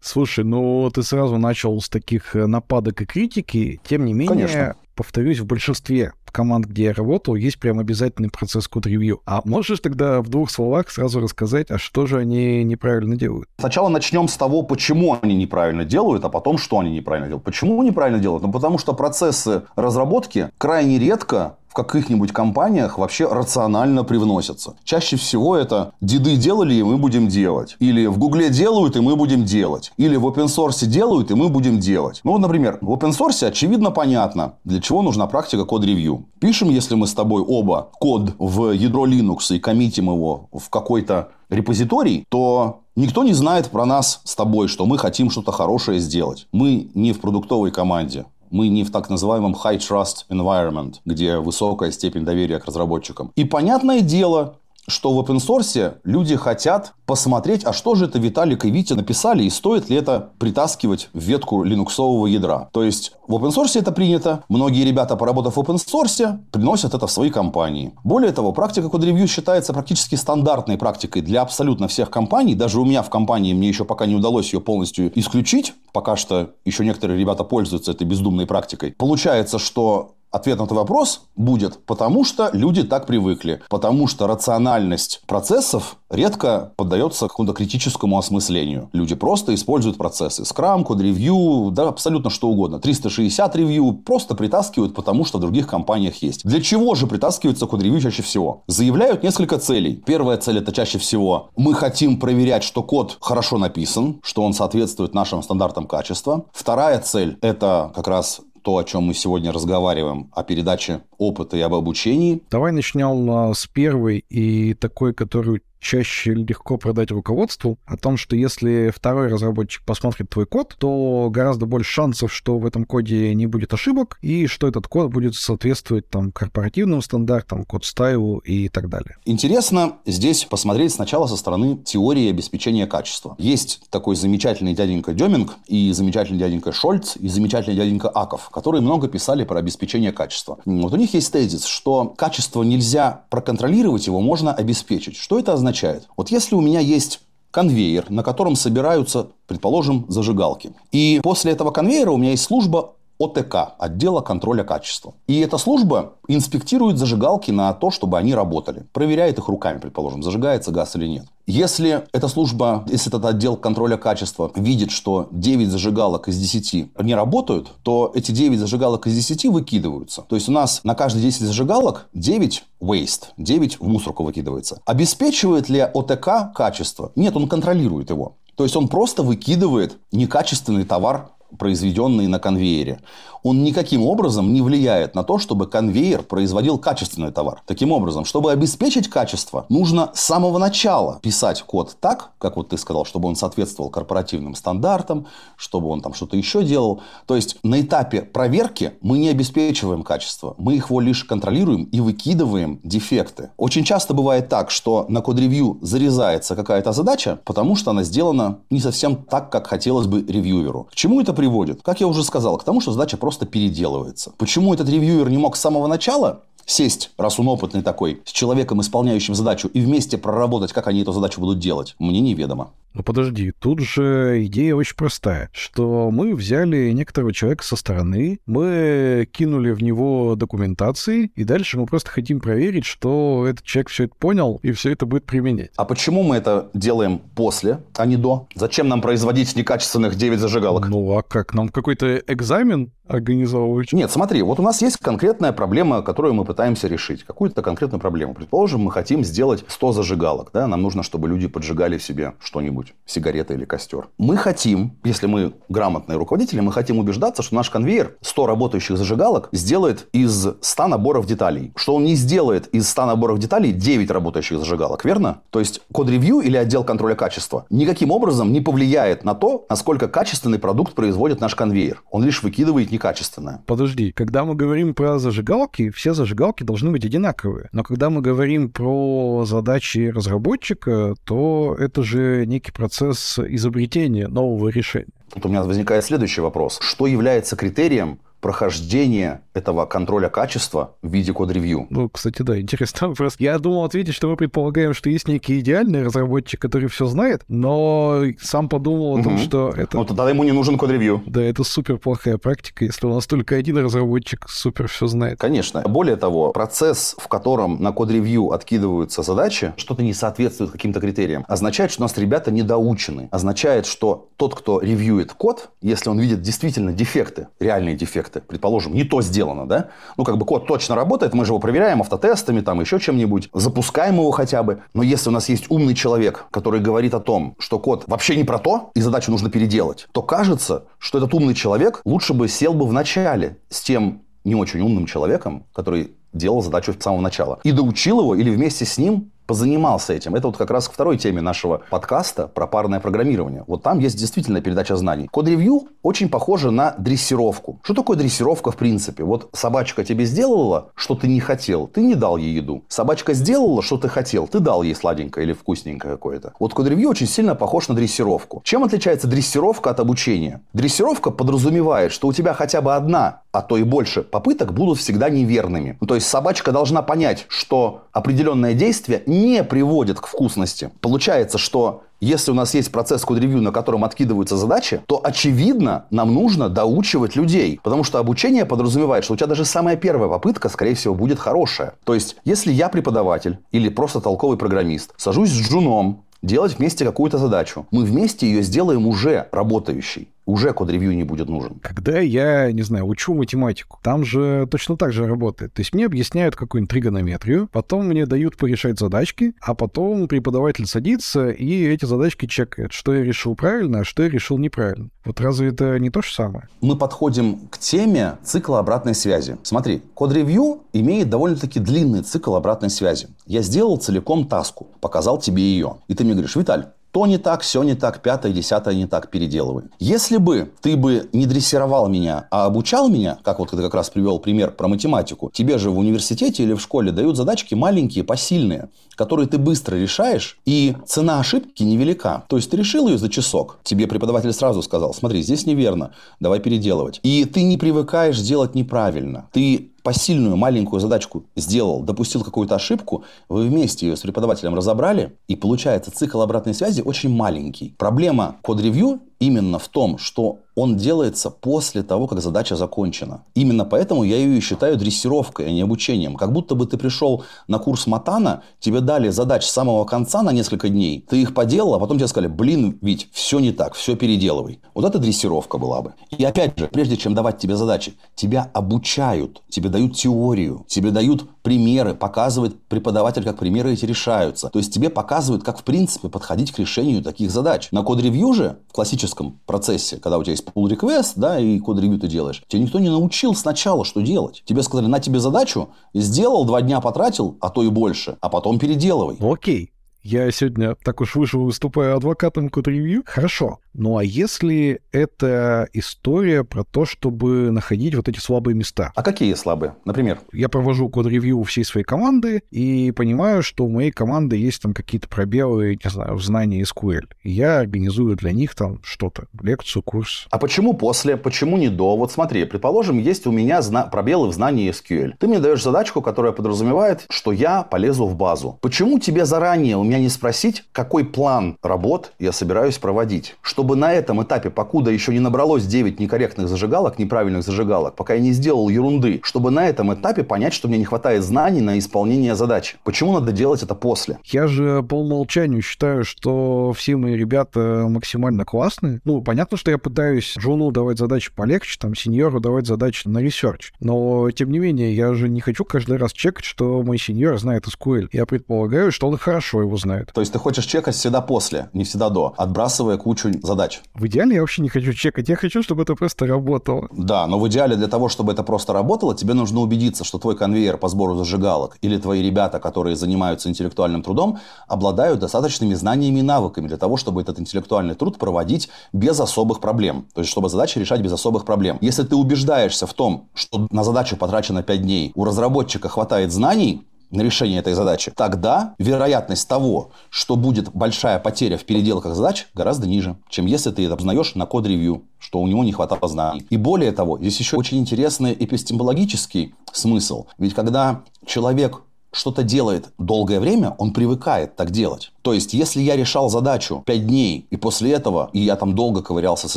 Слушай, ну ты сразу начал с таких э, нападок и критики. Тем не менее, Конечно. Повторюсь, в большинстве команд, где я работал, есть прям обязательный процесс код-ревью. А можешь тогда в двух словах сразу рассказать, а что же они неправильно делают? Сначала начнем с того, почему они неправильно делают, а потом, что они неправильно делают. Почему неправильно делают? Ну, потому что процессы разработки крайне редко каких-нибудь компаниях вообще рационально привносятся. Чаще всего это деды делали, и мы будем делать. Или в Гугле делают, и мы будем делать. Или в open source делают, и мы будем делать. Ну, вот, например, в open source очевидно понятно, для чего нужна практика код-ревью. Пишем, если мы с тобой оба код в ядро Linux и коммитим его в какой-то репозиторий, то никто не знает про нас с тобой, что мы хотим что-то хорошее сделать. Мы не в продуктовой команде. Мы не в так называемом high trust environment, где высокая степень доверия к разработчикам. И понятное дело, что в open source люди хотят посмотреть, а что же это Виталик и Витя написали, и стоит ли это притаскивать в ветку линуксового ядра. То есть, в open source это принято. Многие ребята, поработав в open source, приносят это в свои компании. Более того, практика код-ревью считается практически стандартной практикой для абсолютно всех компаний. Даже у меня в компании мне еще пока не удалось ее полностью исключить. Пока что еще некоторые ребята пользуются этой бездумной практикой. Получается, что Ответ на этот вопрос будет потому, что люди так привыкли. Потому что рациональность процессов редко поддается какому-то критическому осмыслению. Люди просто используют процессы. Scrum, код ревью, да абсолютно что угодно. 360 ревью просто притаскивают, потому что в других компаниях есть. Для чего же притаскивается код ревью чаще всего? Заявляют несколько целей. Первая цель это чаще всего мы хотим проверять, что код хорошо написан, что он соответствует нашим стандартам качества. Вторая цель это как раз то, о чем мы сегодня разговариваем, о передаче опыта и об обучении. Давай начнем а, с первой и такой, которую чаще легко продать руководству о том, что если второй разработчик посмотрит твой код, то гораздо больше шансов, что в этом коде не будет ошибок, и что этот код будет соответствовать там корпоративным стандартам, код-стайлу и так далее. Интересно здесь посмотреть сначала со стороны теории обеспечения качества. Есть такой замечательный дяденька Деминг и замечательный дяденька Шольц и замечательный дяденька Аков, которые много писали про обеспечение качества. Вот у них есть тезис, что качество нельзя проконтролировать, его можно обеспечить. Что это означает? Означает? Вот если у меня есть конвейер, на котором собираются, предположим, зажигалки. И после этого конвейера у меня есть служба ОТК, отдела контроля качества. И эта служба инспектирует зажигалки на то, чтобы они работали. Проверяет их руками, предположим, зажигается газ или нет. Если эта служба, если этот отдел контроля качества видит, что 9 зажигалок из 10 не работают, то эти 9 зажигалок из 10 выкидываются. То есть у нас на каждые 10 зажигалок 9 waste, 9 в мусорку выкидывается. Обеспечивает ли ОТК качество? Нет, он контролирует его. То есть он просто выкидывает некачественный товар произведенный на конвейере, он никаким образом не влияет на то, чтобы конвейер производил качественный товар. Таким образом, чтобы обеспечить качество, нужно с самого начала писать код так, как вот ты сказал, чтобы он соответствовал корпоративным стандартам, чтобы он там что-то еще делал. То есть на этапе проверки мы не обеспечиваем качество, мы его лишь контролируем и выкидываем дефекты. Очень часто бывает так, что на код-ревью зарезается какая-то задача, потому что она сделана не совсем так, как хотелось бы ревьюеру. К чему это приводит? Как я уже сказал, к тому, что задача просто переделывается. Почему этот ревьюер не мог с самого начала сесть, раз он опытный такой, с человеком, исполняющим задачу, и вместе проработать, как они эту задачу будут делать, мне неведомо. Ну подожди, тут же идея очень простая, что мы взяли некоторого человека со стороны, мы кинули в него документации, и дальше мы просто хотим проверить, что этот человек все это понял и все это будет применять. А почему мы это делаем после, а не до? Зачем нам производить некачественных 9 зажигалок? Ну а как, нам какой-то экзамен организовывать? Нет, смотри, вот у нас есть конкретная проблема, которую мы пытаемся решить. Какую-то конкретную проблему. Предположим, мы хотим сделать 100 зажигалок, да, нам нужно, чтобы люди поджигали себе что-нибудь что-нибудь, сигарета или костер. Мы хотим, если мы грамотные руководители, мы хотим убеждаться, что наш конвейер 100 работающих зажигалок сделает из 100 наборов деталей. Что он не сделает из 100 наборов деталей 9 работающих зажигалок, верно? То есть код-ревью или отдел контроля качества никаким образом не повлияет на то, насколько качественный продукт производит наш конвейер. Он лишь выкидывает некачественное. Подожди, когда мы говорим про зажигалки, все зажигалки должны быть одинаковые. Но когда мы говорим про задачи разработчика, то это же некий процесс изобретения нового решения. Тут у меня возникает следующий вопрос. Что является критерием прохождение этого контроля качества в виде код-ревью. Ну, кстати, да, интересный вопрос. Я думал ответить, что мы предполагаем, что есть некий идеальный разработчик, который все знает, но сам подумал о том, Мгм. что это... Ну, тогда ему не нужен код-ревью. Да, это супер плохая практика, если у нас только один разработчик супер все знает. Конечно. Более того, процесс, в котором на код-ревью откидываются задачи, что-то не соответствует каким-то критериям, означает, что у нас ребята недоучены. Означает, что тот, кто ревьюет код, если он видит действительно дефекты, реальные дефекты, предположим, не то сделано, да, ну, как бы код точно работает, мы же его проверяем автотестами, там, еще чем-нибудь, запускаем его хотя бы. Но если у нас есть умный человек, который говорит о том, что код вообще не про то, и задачу нужно переделать, то кажется, что этот умный человек лучше бы сел бы в начале с тем не очень умным человеком, который делал задачу с самого начала. И доучил его или вместе с ним позанимался этим. Это вот как раз к второй теме нашего подкаста про парное программирование. Вот там есть действительно передача знаний. Код-ревью очень похоже на дрессировку. Что такое дрессировка в принципе? Вот собачка тебе сделала, что ты не хотел, ты не дал ей еду. Собачка сделала, что ты хотел, ты дал ей сладенькое или вкусненькое какое-то. Вот код-ревью очень сильно похож на дрессировку. Чем отличается дрессировка от обучения? Дрессировка подразумевает, что у тебя хотя бы одна, а то и больше попыток будут всегда неверными. Ну, то есть собачка должна понять, что определенное действие не приводит к вкусности. Получается, что если у нас есть процесс код-ревью, на котором откидываются задачи, то, очевидно, нам нужно доучивать людей. Потому что обучение подразумевает, что у тебя даже самая первая попытка, скорее всего, будет хорошая. То есть, если я преподаватель или просто толковый программист, сажусь с джуном, делать вместе какую-то задачу, мы вместе ее сделаем уже работающей. Уже код-ревью не будет нужен. Когда я, не знаю, учу математику, там же точно так же работает. То есть мне объясняют какую-нибудь тригонометрию, потом мне дают порешать задачки, а потом преподаватель садится и эти задачки чекает, что я решил правильно, а что я решил неправильно. Вот разве это не то же самое? Мы подходим к теме цикла обратной связи. Смотри, код-ревью имеет довольно-таки длинный цикл обратной связи. Я сделал целиком таску, показал тебе ее. И ты мне говоришь, Виталь, то не так, все не так, пятое, десятое не так, переделывай. Если бы ты бы не дрессировал меня, а обучал меня, как вот ты как раз привел пример про математику, тебе же в университете или в школе дают задачки маленькие, посильные, которые ты быстро решаешь, и цена ошибки невелика. То есть ты решил ее за часок, тебе преподаватель сразу сказал, смотри, здесь неверно, давай переделывать. И ты не привыкаешь делать неправильно. Ты посильную маленькую задачку сделал, допустил какую-то ошибку, вы вместе ее с преподавателем разобрали, и получается цикл обратной связи очень маленький. Проблема код-ревью именно в том, что он делается после того, как задача закончена. Именно поэтому я ее и считаю дрессировкой, а не обучением. Как будто бы ты пришел на курс Матана, тебе дали задач с самого конца на несколько дней, ты их поделал, а потом тебе сказали, блин, ведь все не так, все переделывай. Вот это дрессировка была бы. И опять же, прежде чем давать тебе задачи, тебя обучают, тебе дают теорию, тебе дают примеры, показывает преподаватель, как примеры эти решаются. То есть тебе показывают, как в принципе подходить к решению таких задач. На код-ревью же, в классическом процессе, когда у тебя есть pull request, да, и код-ревью ты делаешь, тебе никто не научил сначала, что делать. Тебе сказали, на тебе задачу, сделал, два дня потратил, а то и больше, а потом переделывай. Окей, я сегодня так уж вышел, выступаю адвокатом код-ревью. Хорошо. Ну а если это история про то, чтобы находить вот эти слабые места? А какие слабые? Например? Я провожу код-ревью всей своей команды и понимаю, что у моей команды есть там какие-то пробелы, не знаю, в знании SQL. И я организую для них там что-то, лекцию, курс. А почему после, почему не до? Вот смотри, предположим, есть у меня зна- пробелы в знании SQL. Ты мне даешь задачку, которая подразумевает, что я полезу в базу. Почему тебе заранее у меня не спросить, какой план работ я собираюсь проводить? Чтобы на этом этапе, покуда еще не набралось 9 некорректных зажигалок, неправильных зажигалок, пока я не сделал ерунды, чтобы на этом этапе понять, что мне не хватает знаний на исполнение задачи. Почему надо делать это после? Я же по умолчанию считаю, что все мои ребята максимально классные. Ну, понятно, что я пытаюсь Джуну давать задачи полегче, там, сеньору давать задачи на research. Но, тем не менее, я же не хочу каждый раз чекать, что мой сеньор знает SQL. Я предполагаю, что он хорошо его знает. То есть ты хочешь чекать всегда после, не всегда до, отбрасывая кучу задач. В идеале я вообще не хочу чекать. Я хочу, чтобы это просто работало. Да, но в идеале для того, чтобы это просто работало, тебе нужно убедиться, что твой конвейер по сбору зажигалок или твои ребята, которые занимаются интеллектуальным трудом, обладают достаточными знаниями и навыками для того, чтобы этот интеллектуальный труд проводить без особых проблем. То есть, чтобы задачи решать без особых проблем. Если ты убеждаешься в том, что на задачу потрачено 5 дней, у разработчика хватает знаний, на решение этой задачи, тогда вероятность того, что будет большая потеря в переделках задач, гораздо ниже, чем если ты это узнаешь на код-ревью, что у него не хватало знаний. И более того, здесь еще очень интересный эпистемологический смысл. Ведь когда человек что-то делает долгое время, он привыкает так делать. То есть, если я решал задачу 5 дней, и после этого, и я там долго ковырялся с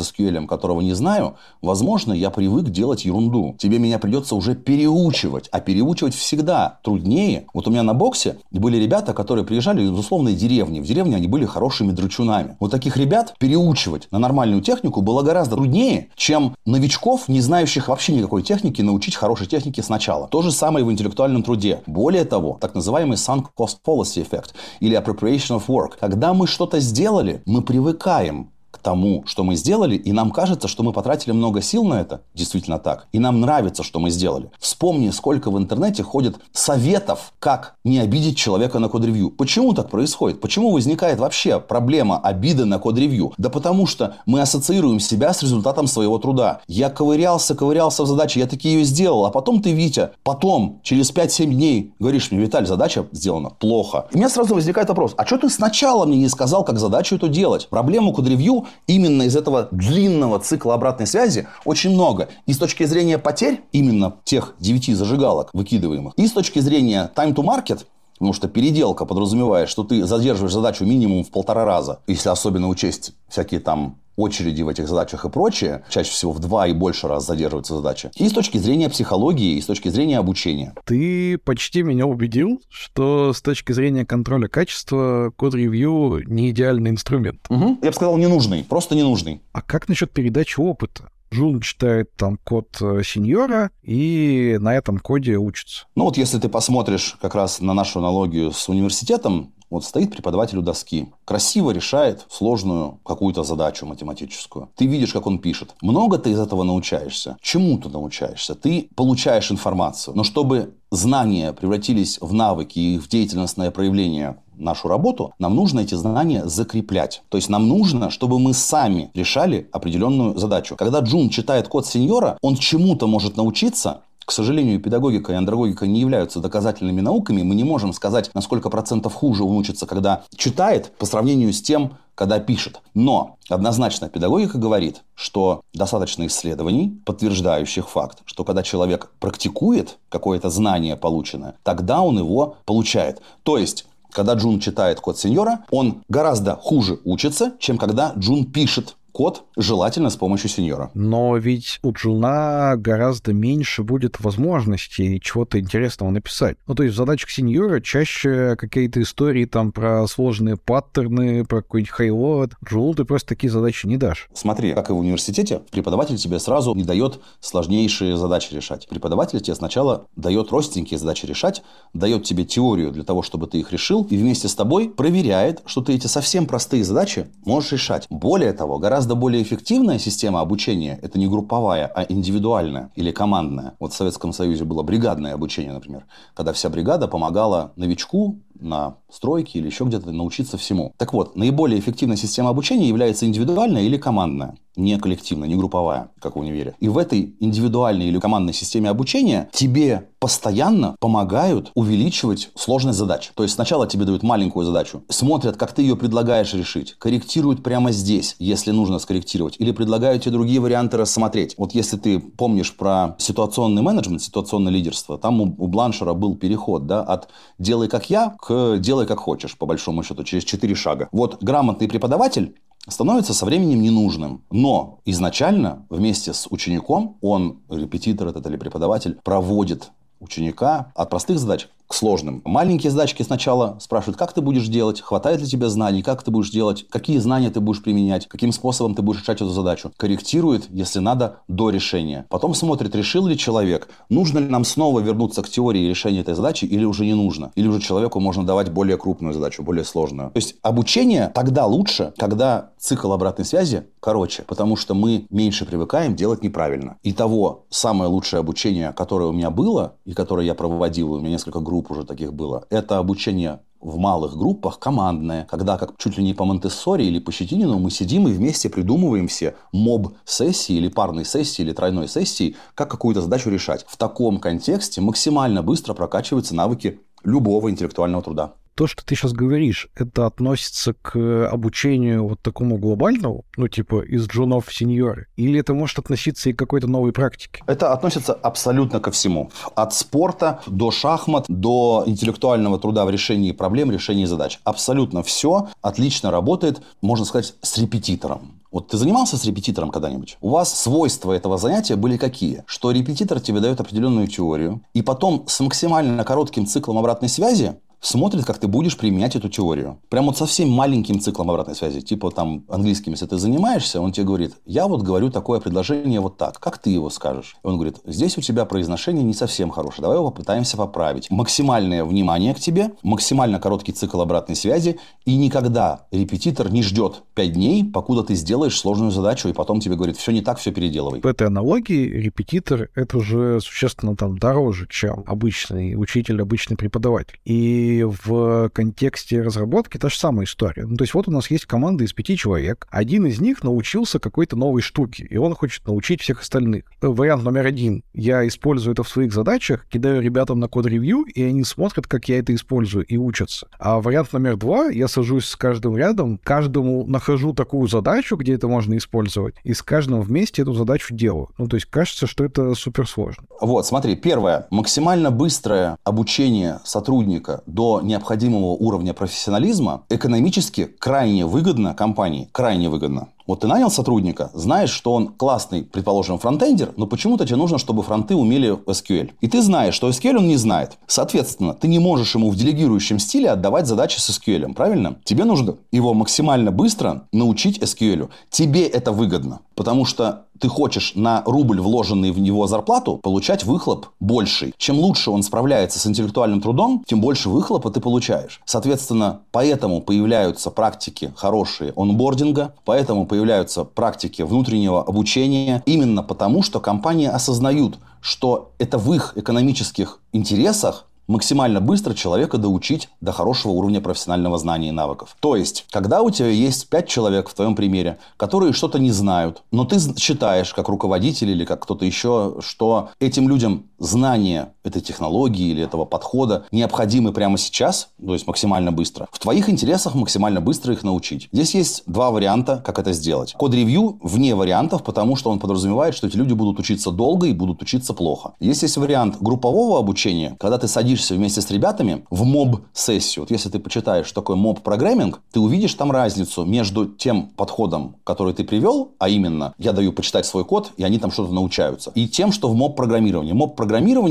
SQL, которого не знаю, возможно, я привык делать ерунду. Тебе меня придется уже переучивать. А переучивать всегда труднее. Вот у меня на боксе были ребята, которые приезжали из условной деревни. В деревне они были хорошими драчунами. Вот таких ребят переучивать на нормальную технику было гораздо труднее, чем новичков, не знающих вообще никакой техники, научить хорошей технике сначала. То же самое в интеллектуальном труде. Более того, так называемый sunk cost policy эффект или appropriation of work. Когда мы что-то сделали, мы привыкаем к тому, что мы сделали, и нам кажется, что мы потратили много сил на это. Действительно так. И нам нравится, что мы сделали. Вспомни, сколько в интернете ходит советов, как не обидеть человека на код-ревью. Почему так происходит? Почему возникает вообще проблема обиды на код-ревью? Да потому что мы ассоциируем себя с результатом своего труда. Я ковырялся, ковырялся в задаче, я таки ее сделал, а потом ты, Витя, потом, через 5-7 дней, говоришь мне, Виталь, задача сделана плохо. И у меня сразу возникает вопрос, а что ты сначала мне не сказал, как задачу эту делать? Проблему код-ревью именно из этого длинного цикла обратной связи очень много. И с точки зрения потерь, именно тех 9 зажигалок выкидываемых, и с точки зрения time to market, Потому что переделка подразумевает, что ты задерживаешь задачу минимум в полтора раза, если особенно учесть всякие там очереди в этих задачах и прочее, чаще всего в два и больше раз задерживается задача. И с точки зрения психологии, и с точки зрения обучения. Ты почти меня убедил, что с точки зрения контроля качества код-ревью не идеальный инструмент. Угу. Я бы сказал, ненужный, просто ненужный. А как насчет передачи опыта? Джун читает там код э, сеньора и на этом коде учится. Ну вот если ты посмотришь как раз на нашу аналогию с университетом, вот стоит преподаватель у доски, красиво решает сложную какую-то задачу математическую. Ты видишь, как он пишет. Много ты из этого научаешься. Чему ты научаешься? Ты получаешь информацию. Но чтобы знания превратились в навыки и в деятельностное проявление нашу работу, нам нужно эти знания закреплять. То есть нам нужно, чтобы мы сами решали определенную задачу. Когда Джун читает код сеньора, он чему-то может научиться, к сожалению, педагогика и андрогогика не являются доказательными науками. Мы не можем сказать, на сколько процентов хуже он учится, когда читает, по сравнению с тем, когда пишет. Но однозначно педагогика говорит, что достаточно исследований, подтверждающих факт, что когда человек практикует какое-то знание полученное, тогда он его получает. То есть когда Джун читает код сеньора, он гораздо хуже учится, чем когда Джун пишет код, желательно с помощью сеньора. Но ведь у Джуна гораздо меньше будет возможностей чего-то интересного написать. Ну, то есть в задачах сеньора чаще какие-то истории там про сложные паттерны, про какой-нибудь highload. Джуну ты просто такие задачи не дашь. Смотри, как и в университете, преподаватель тебе сразу не дает сложнейшие задачи решать. Преподаватель тебе сначала дает простенькие задачи решать, дает тебе теорию для того, чтобы ты их решил, и вместе с тобой проверяет, что ты эти совсем простые задачи можешь решать. Более того, гораздо гораздо более эффективная система обучения – это не групповая, а индивидуальная или командная. Вот в Советском Союзе было бригадное обучение, например, когда вся бригада помогала новичку на стройке или еще где-то научиться всему. Так вот, наиболее эффективная система обучения является индивидуальная или командная, не коллективная, не групповая, как в универе. И в этой индивидуальной или командной системе обучения тебе постоянно помогают увеличивать сложность задач. То есть сначала тебе дают маленькую задачу, смотрят, как ты ее предлагаешь решить, корректируют прямо здесь, если нужно скорректировать, или предлагают тебе другие варианты рассмотреть. Вот если ты помнишь про ситуационный менеджмент, ситуационное лидерство, там у, у Бланшера был переход да, от «делай как я» к делай как хочешь, по большому счету, через четыре шага. Вот грамотный преподаватель становится со временем ненужным. Но изначально вместе с учеником он, репетитор этот или преподаватель, проводит ученика от простых задач к сложным. Маленькие задачки сначала спрашивают, как ты будешь делать, хватает ли тебе знаний, как ты будешь делать, какие знания ты будешь применять, каким способом ты будешь решать эту задачу. Корректирует, если надо, до решения. Потом смотрит, решил ли человек, нужно ли нам снова вернуться к теории решения этой задачи или уже не нужно. Или уже человеку можно давать более крупную задачу, более сложную. То есть обучение тогда лучше, когда цикл обратной связи короче, потому что мы меньше привыкаем делать неправильно. И того самое лучшее обучение, которое у меня было и которое я проводил, у меня несколько групп групп уже таких было. Это обучение в малых группах командное, когда как чуть ли не по монте или по Щетинину мы сидим и вместе придумываем все моб-сессии или парной сессии или тройной сессии, как какую-то задачу решать. В таком контексте максимально быстро прокачиваются навыки любого интеллектуального труда то, что ты сейчас говоришь, это относится к обучению вот такому глобальному, ну, типа из джунов в сеньоры? Или это может относиться и к какой-то новой практике? Это относится абсолютно ко всему. От спорта до шахмат, до интеллектуального труда в решении проблем, решении задач. Абсолютно все отлично работает, можно сказать, с репетитором. Вот ты занимался с репетитором когда-нибудь? У вас свойства этого занятия были какие? Что репетитор тебе дает определенную теорию, и потом с максимально коротким циклом обратной связи смотрит, как ты будешь применять эту теорию. Прям вот совсем маленьким циклом обратной связи. Типа там английским, если ты занимаешься, он тебе говорит, я вот говорю такое предложение вот так. Как ты его скажешь? И он говорит, здесь у тебя произношение не совсем хорошее. Давай его попытаемся поправить. Максимальное внимание к тебе, максимально короткий цикл обратной связи. И никогда репетитор не ждет 5 дней, покуда ты сделаешь сложную задачу, и потом тебе говорит, все не так, все переделывай. В этой аналогии репетитор это уже существенно там дороже, чем обычный учитель, обычный преподаватель. И в контексте разработки та же самая история. Ну, то есть вот у нас есть команда из пяти человек. Один из них научился какой-то новой штуке, и он хочет научить всех остальных. Вариант номер один. Я использую это в своих задачах, кидаю ребятам на код-ревью, и они смотрят, как я это использую, и учатся. А вариант номер два. Я сажусь с каждым рядом, каждому нахожу такую задачу, где это можно использовать, и с каждым вместе эту задачу делаю. Ну, то есть кажется, что это суперсложно. Вот, смотри, первое. Максимально быстрое обучение сотрудника до необходимого уровня профессионализма экономически крайне выгодно компании, крайне выгодно. Вот ты нанял сотрудника, знаешь, что он классный, предположим, фронтендер, но почему-то тебе нужно, чтобы фронты умели SQL. И ты знаешь, что SQL он не знает. Соответственно, ты не можешь ему в делегирующем стиле отдавать задачи с SQL, правильно? Тебе нужно его максимально быстро научить SQL. Тебе это выгодно, потому что ты хочешь на рубль, вложенный в него зарплату, получать выхлоп больший. Чем лучше он справляется с интеллектуальным трудом, тем больше выхлопа ты получаешь. Соответственно, поэтому появляются практики хорошие онбординга, поэтому появляются практики внутреннего обучения, именно потому, что компании осознают, что это в их экономических интересах максимально быстро человека доучить до хорошего уровня профессионального знания и навыков. То есть, когда у тебя есть пять человек в твоем примере, которые что-то не знают, но ты считаешь, как руководитель или как кто-то еще, что этим людям знание этой технологии или этого подхода необходимы прямо сейчас, то есть максимально быстро, в твоих интересах максимально быстро их научить. Здесь есть два варианта, как это сделать. Код-ревью вне вариантов, потому что он подразумевает, что эти люди будут учиться долго и будут учиться плохо. Есть есть вариант группового обучения, когда ты садишься вместе с ребятами в моб-сессию. Вот если ты почитаешь, что такое моб-программинг, ты увидишь там разницу между тем подходом, который ты привел, а именно я даю почитать свой код, и они там что-то научаются, и тем, что в моб-программировании. Моб-программирование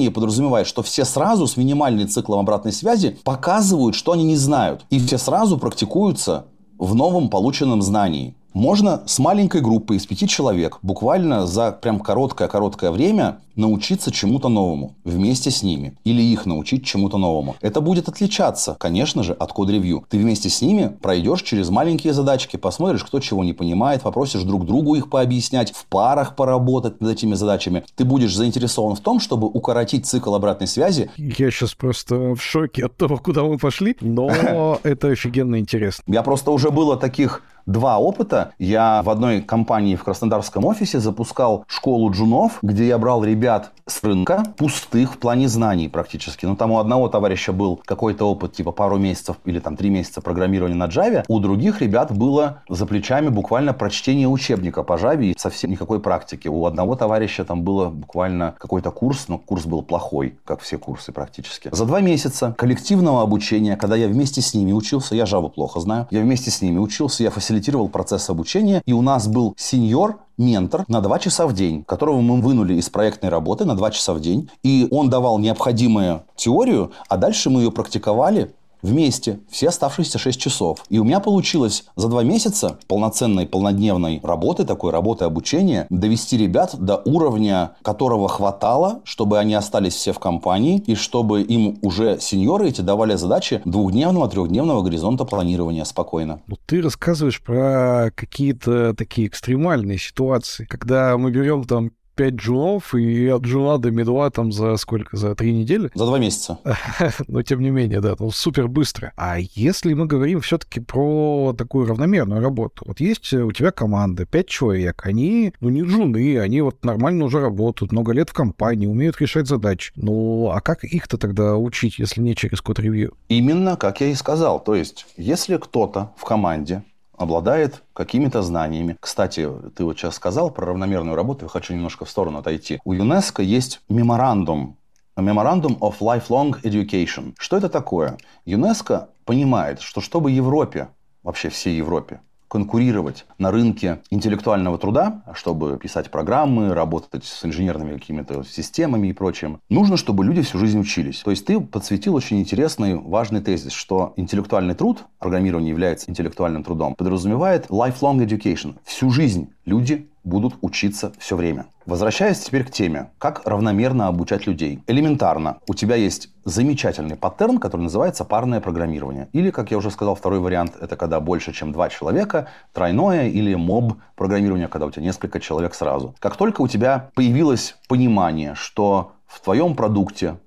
подразумевает, что все сразу с минимальным циклом обратной связи показывают, что они не знают. И все сразу практикуются в новом полученном знании. Можно с маленькой группой из пяти человек буквально за прям короткое-короткое время научиться чему-то новому вместе с ними. Или их научить чему-то новому. Это будет отличаться, конечно же, от код-ревью. Ты вместе с ними пройдешь через маленькие задачки, посмотришь, кто чего не понимает, попросишь друг другу их пообъяснять, в парах поработать над этими задачами. Ты будешь заинтересован в том, чтобы укоротить цикл обратной связи. Я сейчас просто в шоке от того, куда мы пошли, но это офигенно интересно. Я просто уже было таких два опыта. Я в одной компании в Краснодарском офисе запускал школу джунов, где я брал ребят с рынка, пустых в плане знаний практически. Ну, там у одного товарища был какой-то опыт, типа пару месяцев или там три месяца программирования на Java. У других ребят было за плечами буквально прочтение учебника по Java и совсем никакой практики. У одного товарища там было буквально какой-то курс, но курс был плохой, как все курсы практически. За два месяца коллективного обучения, когда я вместе с ними учился, я Java плохо знаю, я вместе с ними учился, я фасилитировал процесс обучения, и у нас был сеньор, ментор на 2 часа в день, которого мы вынули из проектной работы на 2 часа в день. И он давал необходимую теорию, а дальше мы ее практиковали вместе все оставшиеся 6 часов. И у меня получилось за два месяца полноценной, полнодневной работы, такой работы обучения, довести ребят до уровня, которого хватало, чтобы они остались все в компании, и чтобы им уже сеньоры эти давали задачи двухдневного, трехдневного горизонта планирования спокойно. Ну, ты рассказываешь про какие-то такие экстремальные ситуации, когда мы берем там 5 джунов и от джуна до медла там за сколько? За три недели? За два месяца. Но тем не менее, да, ну супер быстро. А если мы говорим все-таки про такую равномерную работу, вот есть у тебя команда, 5 человек, они, ну не джуны, они вот нормально уже работают, много лет в компании, умеют решать задачи. Ну, а как их-то тогда учить, если не через код-ревью? Именно, как я и сказал. То есть, если кто-то в команде обладает какими-то знаниями. Кстати, ты вот сейчас сказал про равномерную работу, я хочу немножко в сторону отойти. У ЮНЕСКО есть меморандум Memorandum of Lifelong Education. Что это такое? ЮНЕСКО понимает, что чтобы Европе, вообще всей Европе, конкурировать на рынке интеллектуального труда, чтобы писать программы, работать с инженерными какими-то системами и прочим, нужно, чтобы люди всю жизнь учились. То есть ты подсветил очень интересный, важный тезис, что интеллектуальный труд, программирование является интеллектуальным трудом, подразумевает lifelong education. Всю жизнь люди будут учиться все время. Возвращаясь теперь к теме, как равномерно обучать людей. Элементарно. У тебя есть замечательный паттерн, который называется парное программирование. Или, как я уже сказал, второй вариант, это когда больше, чем два человека, тройное или моб программирование, когда у тебя несколько человек сразу. Как только у тебя появилось понимание, что в твоем продукте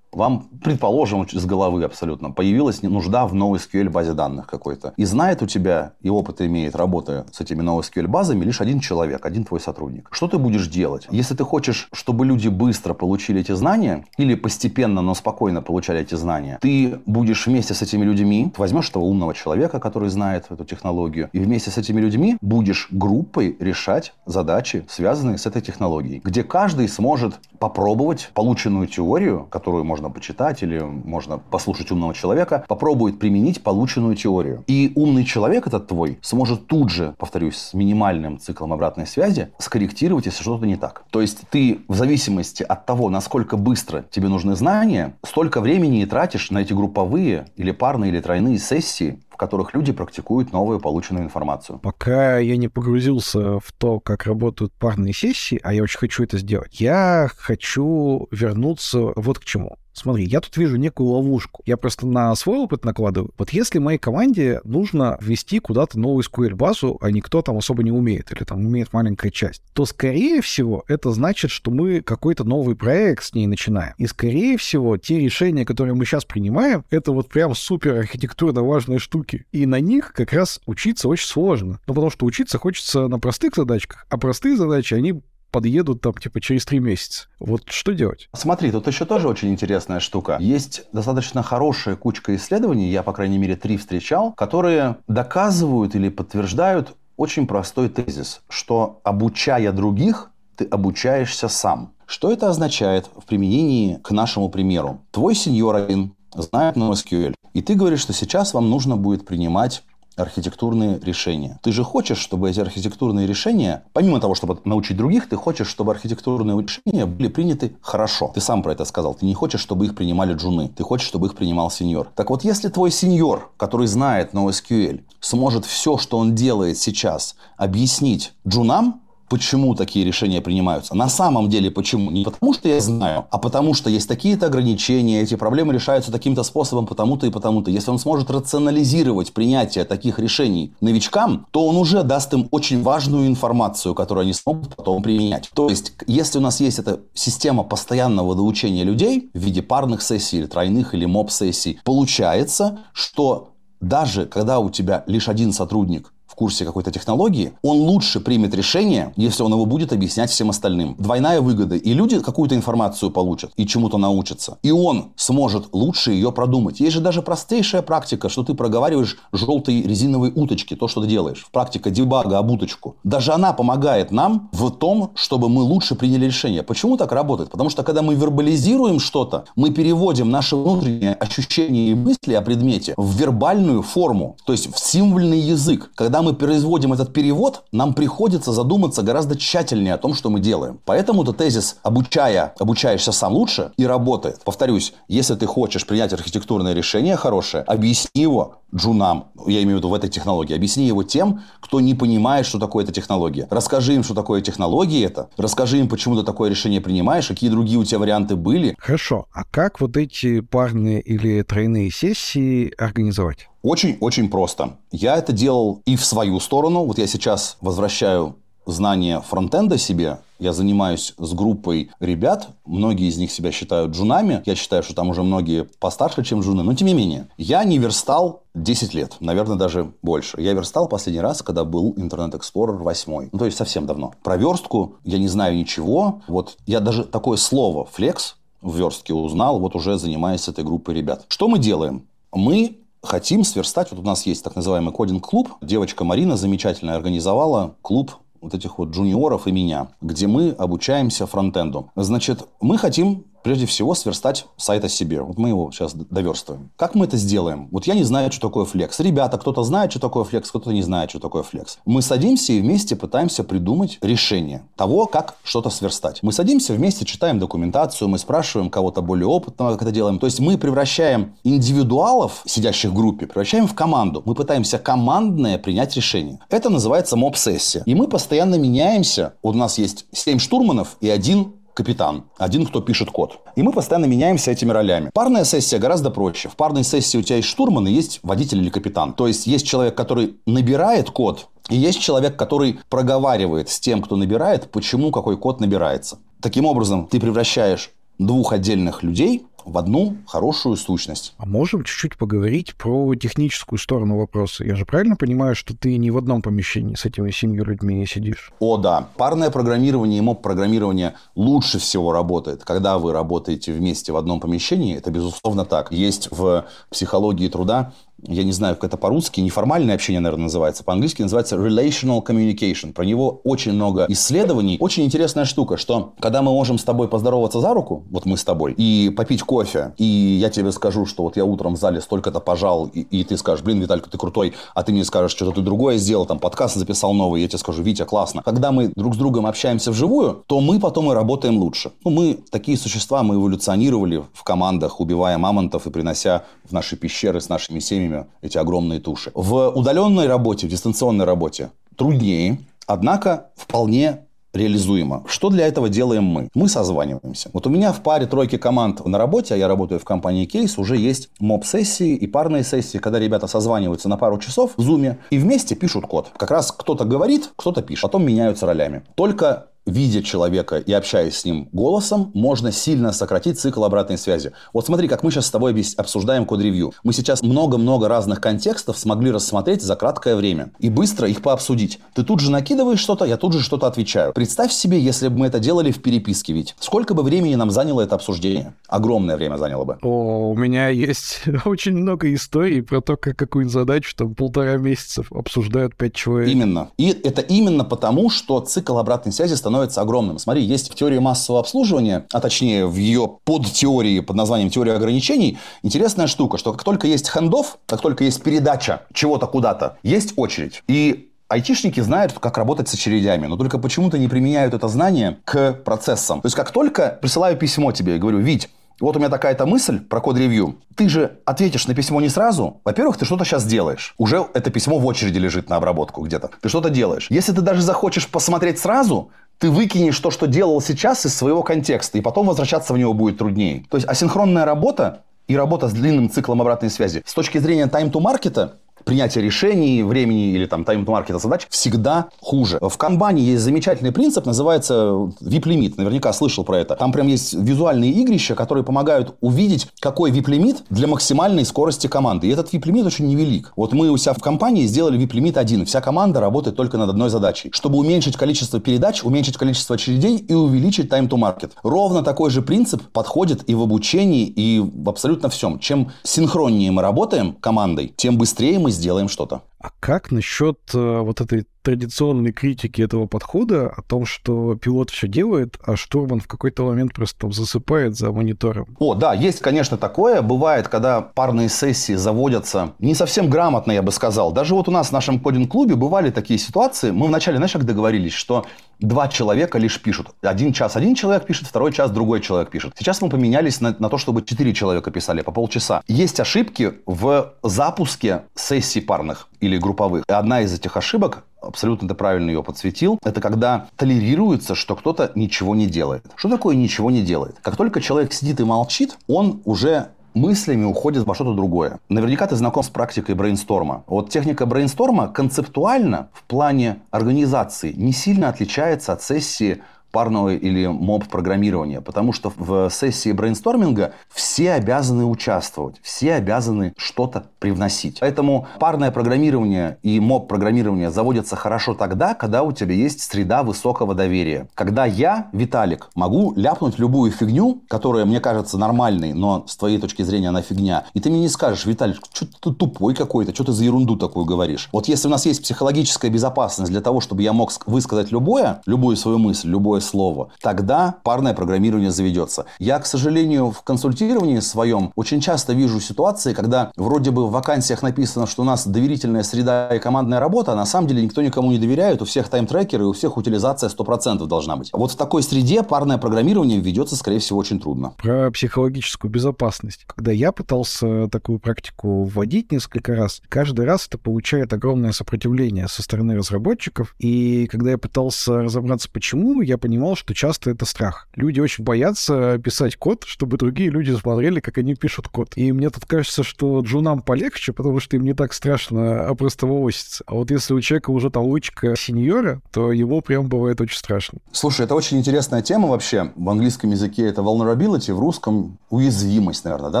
вам, предположим, из головы абсолютно, появилась нужда в NoSQL базе данных какой-то. И знает у тебя, и опыт имеет работы с этими NoSQL базами лишь один человек, один твой сотрудник. Что ты будешь делать? Если ты хочешь, чтобы люди быстро получили эти знания, или постепенно, но спокойно получали эти знания, ты будешь вместе с этими людьми, возьмешь этого умного человека, который знает эту технологию, и вместе с этими людьми будешь группой решать задачи, связанные с этой технологией, где каждый сможет попробовать полученную теорию, которую можно почитать или можно послушать умного человека, попробует применить полученную теорию. И умный человек этот твой сможет тут же, повторюсь, с минимальным циклом обратной связи скорректировать, если что-то не так. То есть ты в зависимости от того, насколько быстро тебе нужны знания, столько времени и тратишь на эти групповые или парные или тройные сессии, в которых люди практикуют новую полученную информацию. Пока я не погрузился в то, как работают парные сессии, а я очень хочу это сделать, я хочу вернуться вот к чему. Смотри, я тут вижу некую ловушку. Я просто на свой опыт накладываю. Вот если моей команде нужно ввести куда-то новую SQL-базу, а никто там особо не умеет, или там умеет маленькая часть, то, скорее всего, это значит, что мы какой-то новый проект с ней начинаем. И, скорее всего, те решения, которые мы сейчас принимаем, это вот прям супер архитектурно важные штуки. И на них как раз учиться очень сложно. Ну, потому что учиться хочется на простых задачках, а простые задачи, они подъедут там типа через три месяца. Вот что делать? Смотри, тут еще тоже очень интересная штука. Есть достаточно хорошая кучка исследований, я, по крайней мере, три встречал, которые доказывают или подтверждают очень простой тезис, что обучая других, ты обучаешься сам. Что это означает в применении к нашему примеру? Твой сеньор один знает NoSQL, и ты говоришь, что сейчас вам нужно будет принимать архитектурные решения. Ты же хочешь, чтобы эти архитектурные решения, помимо того, чтобы научить других, ты хочешь, чтобы архитектурные решения были приняты хорошо. Ты сам про это сказал. Ты не хочешь, чтобы их принимали джуны. Ты хочешь, чтобы их принимал сеньор. Так вот, если твой сеньор, который знает NoSQL, сможет все, что он делает сейчас, объяснить джунам, почему такие решения принимаются. На самом деле почему? Не потому что я знаю, а потому что есть такие-то ограничения, эти проблемы решаются таким-то способом, потому-то и потому-то. Если он сможет рационализировать принятие таких решений новичкам, то он уже даст им очень важную информацию, которую они смогут потом применять. То есть, если у нас есть эта система постоянного доучения людей в виде парных сессий или тройных или моб-сессий, получается, что даже когда у тебя лишь один сотрудник в курсе какой-то технологии, он лучше примет решение, если он его будет объяснять всем остальным. Двойная выгода. И люди какую-то информацию получат и чему-то научатся. И он сможет лучше ее продумать. Есть же даже простейшая практика, что ты проговариваешь желтой резиновой уточки, то, что ты делаешь. Практика дебага об уточку. Даже она помогает нам в том, чтобы мы лучше приняли решение. Почему так работает? Потому что когда мы вербализируем что-то, мы переводим наши внутренние ощущения и мысли о предмете в вербальную форму, то есть в символьный язык. Когда мы производим этот перевод, нам приходится задуматься гораздо тщательнее о том, что мы делаем. Поэтому этот тезис «обучая, обучаешься сам лучше» и работает. Повторюсь, если ты хочешь принять архитектурное решение хорошее, объясни его джунам, я имею в виду в этой технологии, объясни его тем, кто не понимает, что такое эта технология. Расскажи им, что такое технология это, расскажи им, почему ты такое решение принимаешь, какие другие у тебя варианты были. Хорошо, а как вот эти парные или тройные сессии организовать? Очень-очень просто. Я это делал и в свою сторону. Вот я сейчас возвращаю знания фронтенда себе я занимаюсь с группой ребят, многие из них себя считают джунами, я считаю, что там уже многие постарше, чем джуны, но тем не менее, я не верстал 10 лет, наверное, даже больше. Я верстал последний раз, когда был Internet Explorer 8. Ну, то есть совсем давно. Про верстку я не знаю ничего. Вот я даже такое слово «флекс» в верстке узнал, вот уже занимаясь этой группой ребят. Что мы делаем? Мы хотим сверстать, вот у нас есть так называемый кодинг-клуб, девочка Марина замечательно организовала клуб вот этих вот джуниоров и меня, где мы обучаемся фронтенду. Значит, мы хотим прежде всего сверстать сайт о себе. Вот мы его сейчас доверстываем. Как мы это сделаем? Вот я не знаю, что такое флекс. Ребята, кто-то знает, что такое флекс, кто-то не знает, что такое флекс. Мы садимся и вместе пытаемся придумать решение того, как что-то сверстать. Мы садимся вместе, читаем документацию, мы спрашиваем кого-то более опытного, как это делаем. То есть мы превращаем индивидуалов, сидящих в группе, превращаем в команду. Мы пытаемся командное принять решение. Это называется моб-сессия. И мы постоянно меняемся. Вот у нас есть 7 штурманов и один капитан, один, кто пишет код. И мы постоянно меняемся этими ролями. Парная сессия гораздо проще. В парной сессии у тебя есть штурман и есть водитель или капитан. То есть есть человек, который набирает код, и есть человек, который проговаривает с тем, кто набирает, почему какой код набирается. Таким образом, ты превращаешь двух отдельных людей в одну хорошую сущность. А можем чуть-чуть поговорить про техническую сторону вопроса? Я же правильно понимаю, что ты не в одном помещении с этими семью людьми сидишь? О, да. Парное программирование и моб-программирование лучше всего работает, когда вы работаете вместе в одном помещении. Это, безусловно, так. Есть в психологии труда я не знаю, как это по-русски, неформальное общение, наверное, называется, по-английски называется relational communication. Про него очень много исследований. Очень интересная штука, что когда мы можем с тобой поздороваться за руку, вот мы с тобой, и попить кофе, и я тебе скажу, что вот я утром в зале столько-то пожал, и, и ты скажешь, блин, Виталька, ты крутой, а ты мне скажешь, что-то ты другое сделал, там подкаст записал новый, я тебе скажу, Витя, классно. Когда мы друг с другом общаемся вживую, то мы потом и работаем лучше. Ну, мы такие существа, мы эволюционировали в командах, убивая мамонтов и принося в наши пещеры с нашими семьями время эти огромные туши. В удаленной работе, в дистанционной работе труднее, однако вполне реализуемо. Что для этого делаем мы? Мы созваниваемся. Вот у меня в паре тройки команд на работе, а я работаю в компании Кейс, уже есть моб-сессии и парные сессии, когда ребята созваниваются на пару часов в зуме и вместе пишут код. Как раз кто-то говорит, кто-то пишет. Потом меняются ролями. Только видя человека и общаясь с ним голосом, можно сильно сократить цикл обратной связи. Вот смотри, как мы сейчас с тобой обсуждаем код-ревью. Мы сейчас много-много разных контекстов смогли рассмотреть за краткое время и быстро их пообсудить. Ты тут же накидываешь что-то, я тут же что-то отвечаю. Представь себе, если бы мы это делали в переписке ведь. Сколько бы времени нам заняло это обсуждение? Огромное время заняло бы. О, у меня есть очень много историй про то, как какую-нибудь задачу там полтора месяца обсуждают пять человек. Именно. И это именно потому, что цикл обратной связи становится становится огромным. Смотри, есть в теории массового обслуживания, а точнее в ее подтеории под названием теория ограничений, интересная штука, что как только есть хендов, как только есть передача чего-то куда-то, есть очередь. И Айтишники знают, как работать с очередями, но только почему-то не применяют это знание к процессам. То есть, как только присылаю письмо тебе и говорю, Вить, вот у меня такая-то мысль про код-ревью. Ты же ответишь на письмо не сразу. Во-первых, ты что-то сейчас делаешь. Уже это письмо в очереди лежит на обработку где-то. Ты что-то делаешь. Если ты даже захочешь посмотреть сразу, ты выкинешь то, что делал сейчас из своего контекста, и потом возвращаться в него будет труднее. То есть асинхронная работа и работа с длинным циклом обратной связи с точки зрения time-to-маркета принятия решений, времени или там тайм-маркета задач всегда хуже. В канбане есть замечательный принцип, называется VIP-лимит. Наверняка слышал про это. Там прям есть визуальные игрища, которые помогают увидеть, какой VIP-лимит для максимальной скорости команды. И этот VIP-лимит очень невелик. Вот мы у себя в компании сделали VIP-лимит один. Вся команда работает только над одной задачей. Чтобы уменьшить количество передач, уменьшить количество очередей и увеличить time-to-market. Ровно такой же принцип подходит и в обучении, и в абсолютно всем. Чем синхроннее мы работаем командой, тем быстрее мы сделаем что-то. А как насчет э, вот этой традиционной критики этого подхода о том, что пилот все делает, а штурман в какой-то момент просто там засыпает за монитором? О, да, есть, конечно, такое. Бывает, когда парные сессии заводятся не совсем грамотно, я бы сказал. Даже вот у нас в нашем кодинг-клубе бывали такие ситуации. Мы вначале, знаешь, как договорились, что два человека лишь пишут. Один час один человек пишет, второй час другой человек пишет. Сейчас мы поменялись на, на то, чтобы четыре человека писали по полчаса. Есть ошибки в запуске сессий парных или групповых. И одна из этих ошибок абсолютно ты правильно ее подсветил, это когда толерируется, что кто-то ничего не делает. Что такое ничего не делает? Как только человек сидит и молчит, он уже мыслями уходит во что-то другое. Наверняка ты знаком с практикой брейнсторма. Вот техника брейнсторма концептуально в плане организации не сильно отличается от сессии парного или моб-программирования, потому что в сессии брейнсторминга все обязаны участвовать, все обязаны что-то привносить. Поэтому парное программирование и моб-программирование заводятся хорошо тогда, когда у тебя есть среда высокого доверия. Когда я, Виталик, могу ляпнуть любую фигню, которая мне кажется нормальной, но с твоей точки зрения она фигня, и ты мне не скажешь, Виталик, что ты тупой какой-то, что ты за ерунду такую говоришь. Вот если у нас есть психологическая безопасность для того, чтобы я мог высказать любое, любую свою мысль, любое слово, тогда парное программирование заведется. Я, к сожалению, в консультировании своем очень часто вижу ситуации, когда вроде бы в вакансиях написано, что у нас доверительная среда и командная работа, а на самом деле никто никому не доверяет, у всех тайм-трекеры, у всех утилизация 100% должна быть. Вот в такой среде парное программирование ведется, скорее всего, очень трудно. Про психологическую безопасность. Когда я пытался такую практику вводить несколько раз, каждый раз это получает огромное сопротивление со стороны разработчиков. И когда я пытался разобраться, почему, я понимал, что часто это страх. Люди очень боятся писать код, чтобы другие люди смотрели, как они пишут код. И мне тут кажется, что джунам полегче, потому что им не так страшно опростоволоситься. А вот если у человека уже табличка сеньора, то его прям бывает очень страшно. Слушай, это очень интересная тема вообще. В английском языке это vulnerability, в русском уязвимость, наверное, да,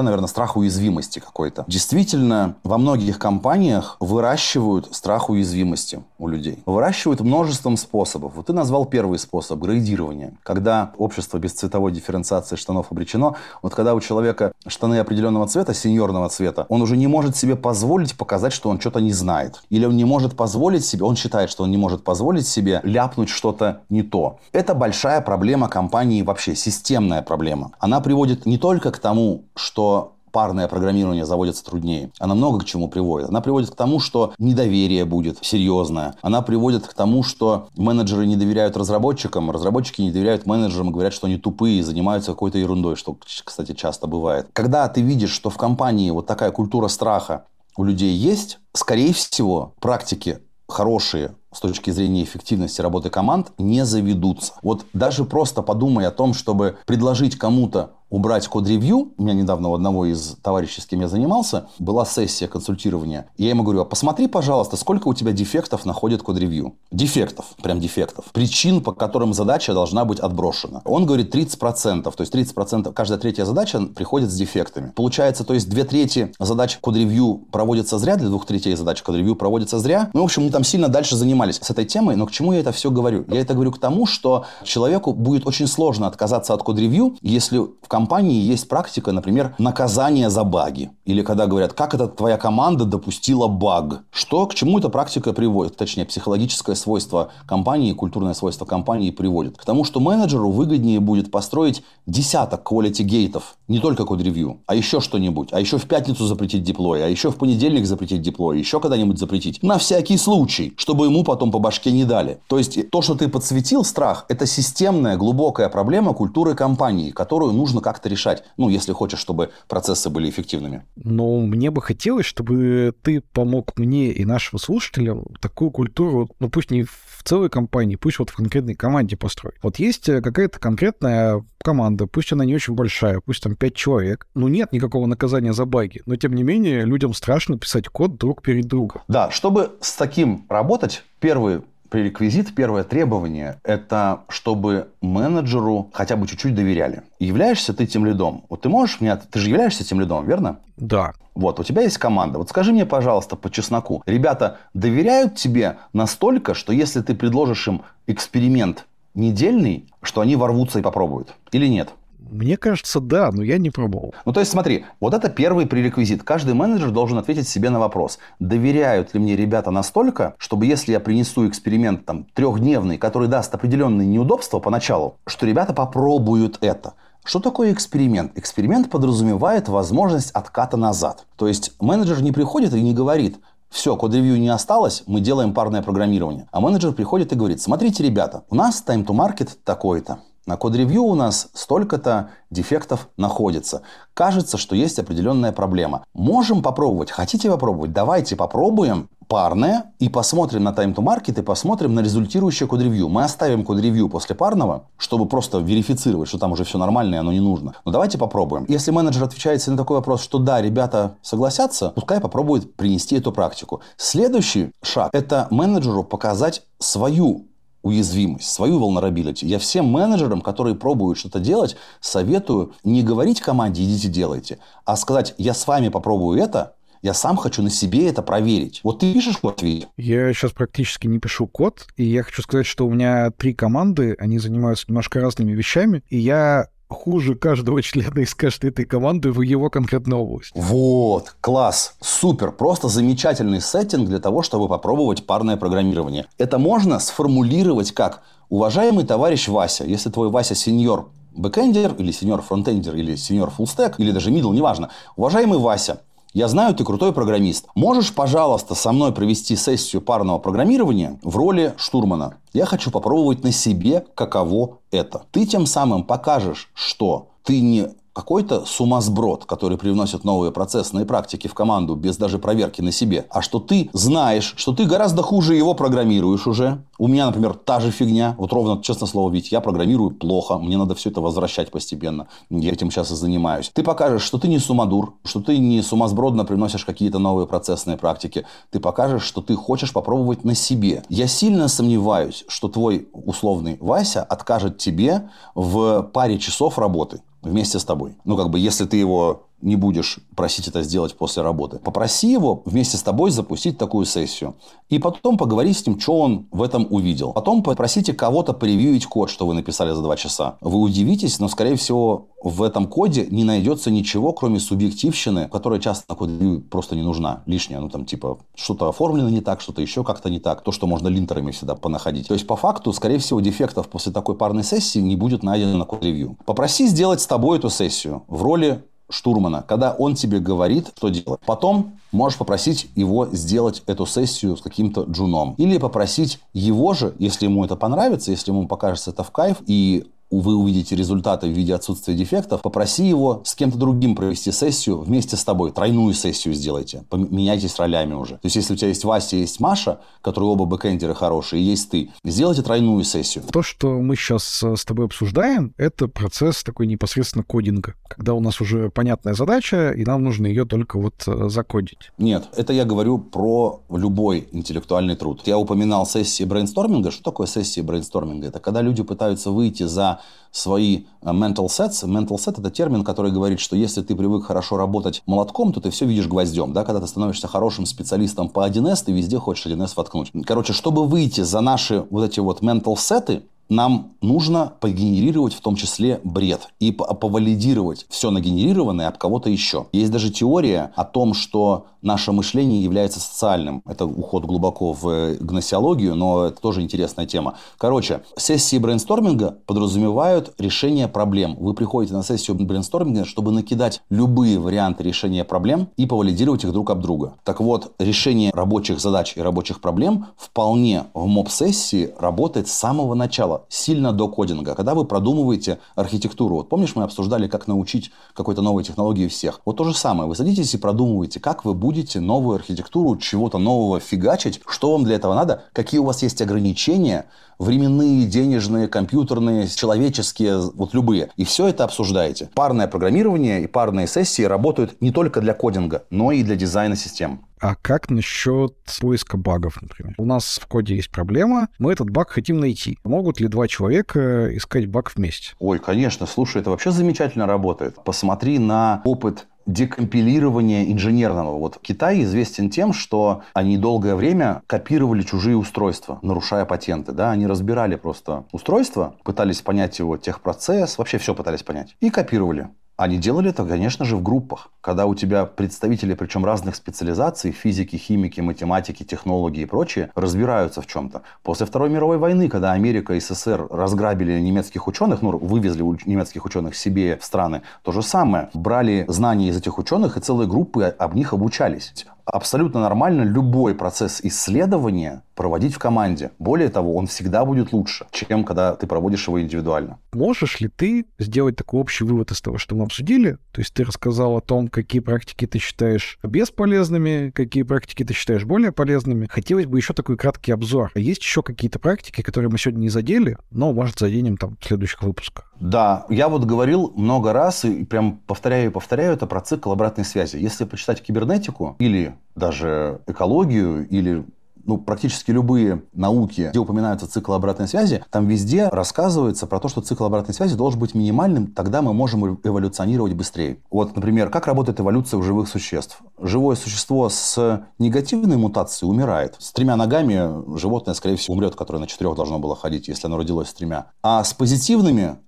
наверное, страх уязвимости какой-то. Действительно, во многих компаниях выращивают страх уязвимости у людей. Выращивают множеством способов. Вот ты назвал первый способ – градирование. Когда общество без цветовой дифференциации штанов обречено, вот когда у человека штаны определенного цвета, сеньорного цвета, он уже не может себе позволить показать, что он что-то не знает. Или он не может позволить себе, он считает, что он не может позволить себе ляпнуть что-то не то. Это большая проблема компании вообще, системная проблема. Она приводит не только к тому, что парное программирование заводится труднее. Она много к чему приводит. Она приводит к тому, что недоверие будет серьезное. Она приводит к тому, что менеджеры не доверяют разработчикам, разработчики не доверяют менеджерам и говорят, что они тупые и занимаются какой-то ерундой, что, кстати, часто бывает. Когда ты видишь, что в компании вот такая культура страха у людей есть, скорее всего, практики хорошие с точки зрения эффективности работы команд не заведутся. Вот даже просто подумай о том, чтобы предложить кому-то убрать код-ревью. У меня недавно у одного из товарищей, с кем я занимался, была сессия консультирования. Я ему говорю, а посмотри, пожалуйста, сколько у тебя дефектов находит код-ревью. Дефектов, прям дефектов. Причин, по которым задача должна быть отброшена. Он говорит 30%, то есть 30%, каждая третья задача приходит с дефектами. Получается, то есть две трети задач код-ревью проводятся зря, для двух третей задач код-ревью проводятся зря. Ну, в общем, мы там сильно дальше занимались с этой темой, но к чему я это все говорю? Я это говорю к тому, что человеку будет очень сложно отказаться от код-ревью, если в компании есть практика, например, наказания за баги. Или когда говорят, как это твоя команда допустила баг. Что, к чему эта практика приводит? Точнее, психологическое свойство компании, культурное свойство компании приводит. К тому, что менеджеру выгоднее будет построить десяток quality гейтов, не только код-ревью, а еще что-нибудь. А еще в пятницу запретить деплой, а еще в понедельник запретить деплой, еще когда-нибудь запретить. На всякий случай, чтобы ему потом по башке не дали. То есть, то, что ты подсветил, страх, это системная, глубокая проблема культуры компании, которую нужно как-то решать, ну, если хочешь, чтобы процессы были эффективными. Но мне бы хотелось, чтобы ты помог мне и нашим слушателям такую культуру, ну, пусть не в целой компании, пусть вот в конкретной команде построить. Вот есть э, какая-то конкретная команда, пусть она не очень большая, пусть там 5 человек, ну, нет никакого наказания за баги, но, тем не менее, людям страшно писать код друг перед другом. Да, чтобы с таким работать, первый пререквизит, первое требование – это чтобы менеджеру хотя бы чуть-чуть доверяли. Являешься ты тем лидом? Вот ты можешь мне... Ты же являешься тем лидом, верно? Да. Вот, у тебя есть команда. Вот скажи мне, пожалуйста, по чесноку. Ребята доверяют тебе настолько, что если ты предложишь им эксперимент недельный, что они ворвутся и попробуют? Или нет? Мне кажется, да, но я не пробовал. Ну, то есть, смотри, вот это первый пререквизит. Каждый менеджер должен ответить себе на вопрос. Доверяют ли мне ребята настолько, чтобы если я принесу эксперимент там трехдневный, который даст определенные неудобства поначалу, что ребята попробуют это. Что такое эксперимент? Эксперимент подразумевает возможность отката назад. То есть менеджер не приходит и не говорит, все, код-ревью не осталось, мы делаем парное программирование. А менеджер приходит и говорит, смотрите, ребята, у нас time to market такой-то. На код-ревью у нас столько-то дефектов находится. Кажется, что есть определенная проблема. Можем попробовать? Хотите попробовать? Давайте попробуем парное и посмотрим на time to market и посмотрим на результирующее код-ревью. Мы оставим код-ревью после парного, чтобы просто верифицировать, что там уже все нормально и оно не нужно. Но давайте попробуем. Если менеджер отвечает на такой вопрос, что да, ребята согласятся, пускай попробует принести эту практику. Следующий шаг – это менеджеру показать свою уязвимость, свою vulnerability. Я всем менеджерам, которые пробуют что-то делать, советую не говорить команде «идите делайте», а сказать «я с вами попробую это», я сам хочу на себе это проверить. Вот ты пишешь код, Витя? Я сейчас практически не пишу код, и я хочу сказать, что у меня три команды, они занимаются немножко разными вещами, и я хуже каждого члена из каждой этой команды в его конкретной области. Вот, класс, супер, просто замечательный сеттинг для того, чтобы попробовать парное программирование. Это можно сформулировать как «Уважаемый товарищ Вася, если твой Вася сеньор бэкэндер, или сеньор фронтендер, или сеньор fullstack, или даже middle, неважно. Уважаемый Вася, я знаю, ты крутой программист. Можешь, пожалуйста, со мной провести сессию парного программирования в роли штурмана? Я хочу попробовать на себе, каково это. Ты тем самым покажешь, что ты не какой-то сумасброд, который привносит новые процессные практики в команду без даже проверки на себе, а что ты знаешь, что ты гораздо хуже его программируешь уже. У меня, например, та же фигня. Вот ровно, честно слово, ведь я программирую плохо, мне надо все это возвращать постепенно. Я этим сейчас и занимаюсь. Ты покажешь, что ты не сумадур, что ты не сумасбродно приносишь какие-то новые процессные практики. Ты покажешь, что ты хочешь попробовать на себе. Я сильно сомневаюсь, что твой условный Вася откажет тебе в паре часов работы вместе с тобой. Ну, как бы, если ты его не будешь просить это сделать после работы. Попроси его вместе с тобой запустить такую сессию. И потом поговори с ним, что он в этом увидел. Потом попросите кого-то превьюить код, что вы написали за два часа. Вы удивитесь, но, скорее всего, в этом коде не найдется ничего, кроме субъективщины, которая часто на коде просто не нужна. Лишняя, ну там типа что-то оформлено не так, что-то еще как-то не так. То, что можно линтерами всегда понаходить. То есть, по факту, скорее всего, дефектов после такой парной сессии не будет найдено на код-ревью. Попроси сделать с тобой эту сессию в роли штурмана, когда он тебе говорит, что делать. Потом можешь попросить его сделать эту сессию с каким-то джуном. Или попросить его же, если ему это понравится, если ему покажется это в кайф, и вы увидите результаты в виде отсутствия дефектов, попроси его с кем-то другим провести сессию вместе с тобой. Тройную сессию сделайте. Поменяйтесь ролями уже. То есть, если у тебя есть Вася, есть Маша, которые оба бэкэндеры хорошие, и есть ты, сделайте тройную сессию. То, что мы сейчас э, с тобой обсуждаем, это процесс такой непосредственно кодинга, когда у нас уже понятная задача, и нам нужно ее только вот э, закодить. Нет, это я говорю про любой интеллектуальный труд. Я упоминал сессии брейнсторминга. Что такое сессии брейнсторминга? Это когда люди пытаются выйти за свои э, mental sets. Mental set – это термин, который говорит, что если ты привык хорошо работать молотком, то ты все видишь гвоздем. Да? Когда ты становишься хорошим специалистом по 1С, ты везде хочешь 1С воткнуть. Короче, чтобы выйти за наши вот эти вот mental сеты, нам нужно погенерировать в том числе бред и повалидировать все нагенерированное об кого-то еще. Есть даже теория о том, что наше мышление является социальным. Это уход глубоко в э, гносеологию, но это тоже интересная тема. Короче, сессии брейнсторминга подразумевают решение проблем. Вы приходите на сессию брейнсторминга, чтобы накидать любые варианты решения проблем и повалидировать их друг об друга. Так вот, решение рабочих задач и рабочих проблем вполне в моб-сессии работает с самого начала начала, сильно до кодинга, когда вы продумываете архитектуру. Вот помнишь, мы обсуждали, как научить какой-то новой технологии всех. Вот то же самое. Вы садитесь и продумываете, как вы будете новую архитектуру чего-то нового фигачить, что вам для этого надо, какие у вас есть ограничения, временные, денежные, компьютерные, человеческие, вот любые. И все это обсуждаете. Парное программирование и парные сессии работают не только для кодинга, но и для дизайна систем. А как насчет поиска багов, например? У нас в коде есть проблема, мы этот баг хотим найти. Могут ли два человека искать баг вместе? Ой, конечно, слушай, это вообще замечательно работает. Посмотри на опыт декомпилирования инженерного. Вот Китай известен тем, что они долгое время копировали чужие устройства, нарушая патенты. Да? Они разбирали просто устройство, пытались понять его техпроцесс, вообще все пытались понять, и копировали. Они делали это, конечно же, в группах. Когда у тебя представители, причем разных специализаций, физики, химики, математики, технологии и прочее, разбираются в чем-то. После Второй мировой войны, когда Америка и СССР разграбили немецких ученых, ну, вывезли немецких ученых себе в страны, то же самое. Брали знания из этих ученых и целые группы об них обучались абсолютно нормально любой процесс исследования проводить в команде. Более того, он всегда будет лучше, чем когда ты проводишь его индивидуально. Можешь ли ты сделать такой общий вывод из того, что мы обсудили? То есть ты рассказал о том, какие практики ты считаешь бесполезными, какие практики ты считаешь более полезными. Хотелось бы еще такой краткий обзор. Есть еще какие-то практики, которые мы сегодня не задели, но, может, заденем там в следующих выпусках? Да, я вот говорил много раз и прям повторяю и повторяю, это про цикл обратной связи. Если почитать кибернетику или даже экологию, или ну, практически любые науки, где упоминаются цикл обратной связи, там везде рассказывается про то, что цикл обратной связи должен быть минимальным, тогда мы можем эволюционировать быстрее. Вот, например, как работает эволюция у живых существ? Живое существо с негативной мутацией умирает. С тремя ногами животное, скорее всего, умрет, которое на четырех должно было ходить, если оно родилось с тремя. А с позитивными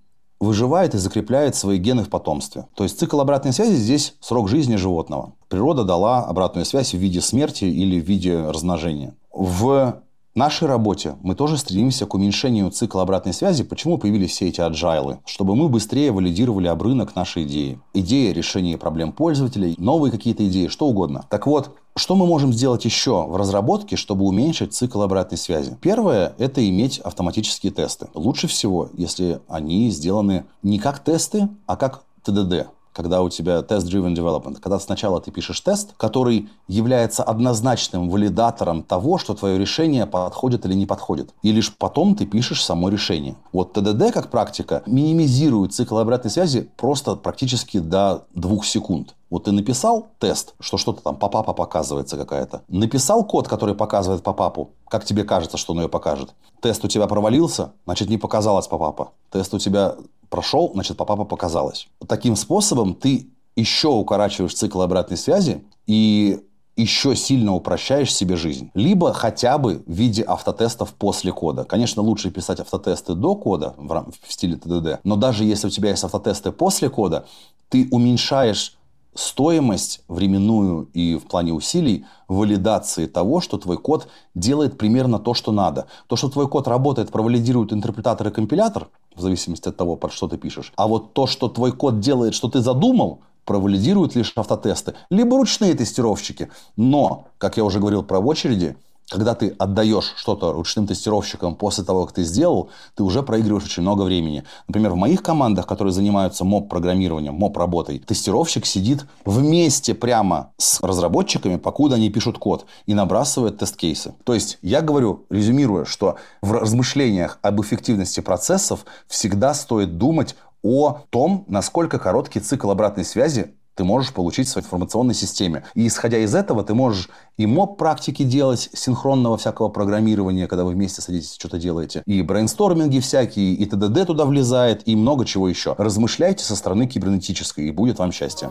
выживает и закрепляет свои гены в потомстве. То есть цикл обратной связи здесь срок жизни животного. Природа дала обратную связь в виде смерти или в виде размножения. В нашей работе мы тоже стремимся к уменьшению цикла обратной связи. Почему появились все эти аджайлы? Чтобы мы быстрее валидировали об рынок нашей идеи. Идея решения проблем пользователей, новые какие-то идеи, что угодно. Так вот, что мы можем сделать еще в разработке, чтобы уменьшить цикл обратной связи? Первое – это иметь автоматические тесты. Лучше всего, если они сделаны не как тесты, а как ТДД когда у тебя test-driven development, когда сначала ты пишешь тест, который является однозначным валидатором того, что твое решение подходит или не подходит. И лишь потом ты пишешь само решение. Вот ТДД как практика минимизирует цикл обратной связи просто практически до двух секунд. Вот ты написал тест, что что-то там по папа показывается какая-то. Написал код, который показывает по папу, как тебе кажется, что он ее покажет. Тест у тебя провалился, значит не показалось по папа. Тест у тебя прошел, значит папа показалось. Таким способом ты еще укорачиваешь цикл обратной связи и еще сильно упрощаешь себе жизнь. Либо хотя бы в виде автотестов после кода. Конечно, лучше писать автотесты до кода в, в стиле ТДД, но даже если у тебя есть автотесты после кода, ты уменьшаешь стоимость временную и в плане усилий валидации того, что твой код делает примерно то, что надо. То, что твой код работает, провалидирует интерпретатор и компилятор, в зависимости от того, под что ты пишешь. А вот то, что твой код делает, что ты задумал, провалидируют лишь автотесты, либо ручные тестировщики. Но, как я уже говорил про очереди, когда ты отдаешь что-то ручным тестировщикам после того, как ты сделал, ты уже проигрываешь очень много времени. Например, в моих командах, которые занимаются моб-программированием, моб-работой, тестировщик сидит вместе прямо с разработчиками, покуда они пишут код, и набрасывает тест-кейсы. То есть, я говорю, резюмируя, что в размышлениях об эффективности процессов всегда стоит думать о том, насколько короткий цикл обратной связи ты можешь получить в своей информационной системе. И исходя из этого, ты можешь и моб-практики делать, синхронного всякого программирования, когда вы вместе садитесь, что-то делаете, и брейнсторминги всякие, и ТДД туда влезает, и много чего еще. Размышляйте со стороны кибернетической, и будет вам счастье.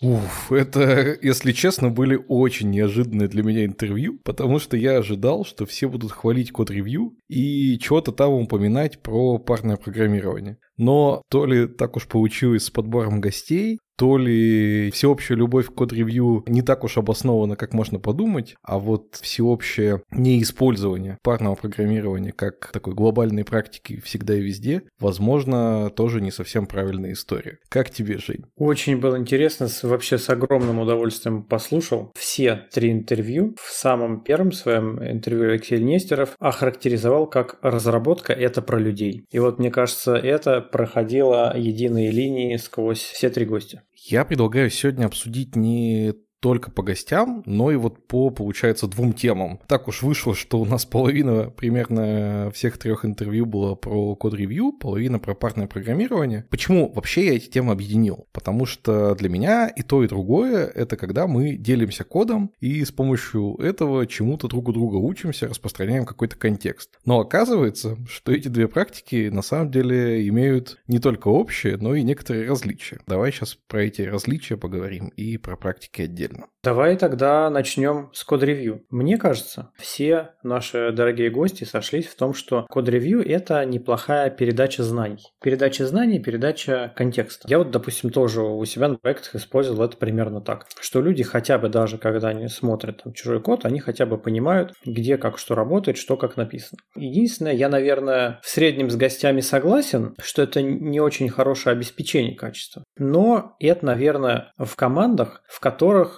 Уф, это, если честно, были очень неожиданные для меня интервью, потому что я ожидал, что все будут хвалить код-ревью и чего-то там упоминать про парное программирование. Но то ли так уж получилось с подбором гостей, то ли всеобщая любовь к код-ревью не так уж обоснована, как можно подумать, а вот всеобщее неиспользование парного программирования как такой глобальной практики всегда и везде, возможно, тоже не совсем правильная история. Как тебе, Жень? Очень было интересно, вообще с огромным удовольствием послушал все три интервью. В самом первом своем интервью Алексей Нестеров охарактеризовал как разработка – это про людей. И вот мне кажется, это проходило единые линии сквозь все три гостя. Я предлагаю сегодня обсудить не только по гостям, но и вот по, получается, двум темам. Так уж вышло, что у нас половина примерно всех трех интервью было про код-ревью, половина про парное программирование. Почему вообще я эти темы объединил? Потому что для меня и то, и другое — это когда мы делимся кодом и с помощью этого чему-то друг у друга учимся, распространяем какой-то контекст. Но оказывается, что эти две практики на самом деле имеют не только общее, но и некоторые различия. Давай сейчас про эти различия поговорим и про практики отдельно отдельно. Давай тогда начнем с код-ревью. Мне кажется, все наши дорогие гости сошлись в том, что код-ревью – это неплохая передача знаний. Передача знаний, передача контекста. Я вот, допустим, тоже у себя на проектах использовал это примерно так, что люди хотя бы даже, когда они смотрят там, чужой код, они хотя бы понимают, где как что работает, что как написано. Единственное, я, наверное, в среднем с гостями согласен, что это не очень хорошее обеспечение качества. Но это, наверное, в командах, в которых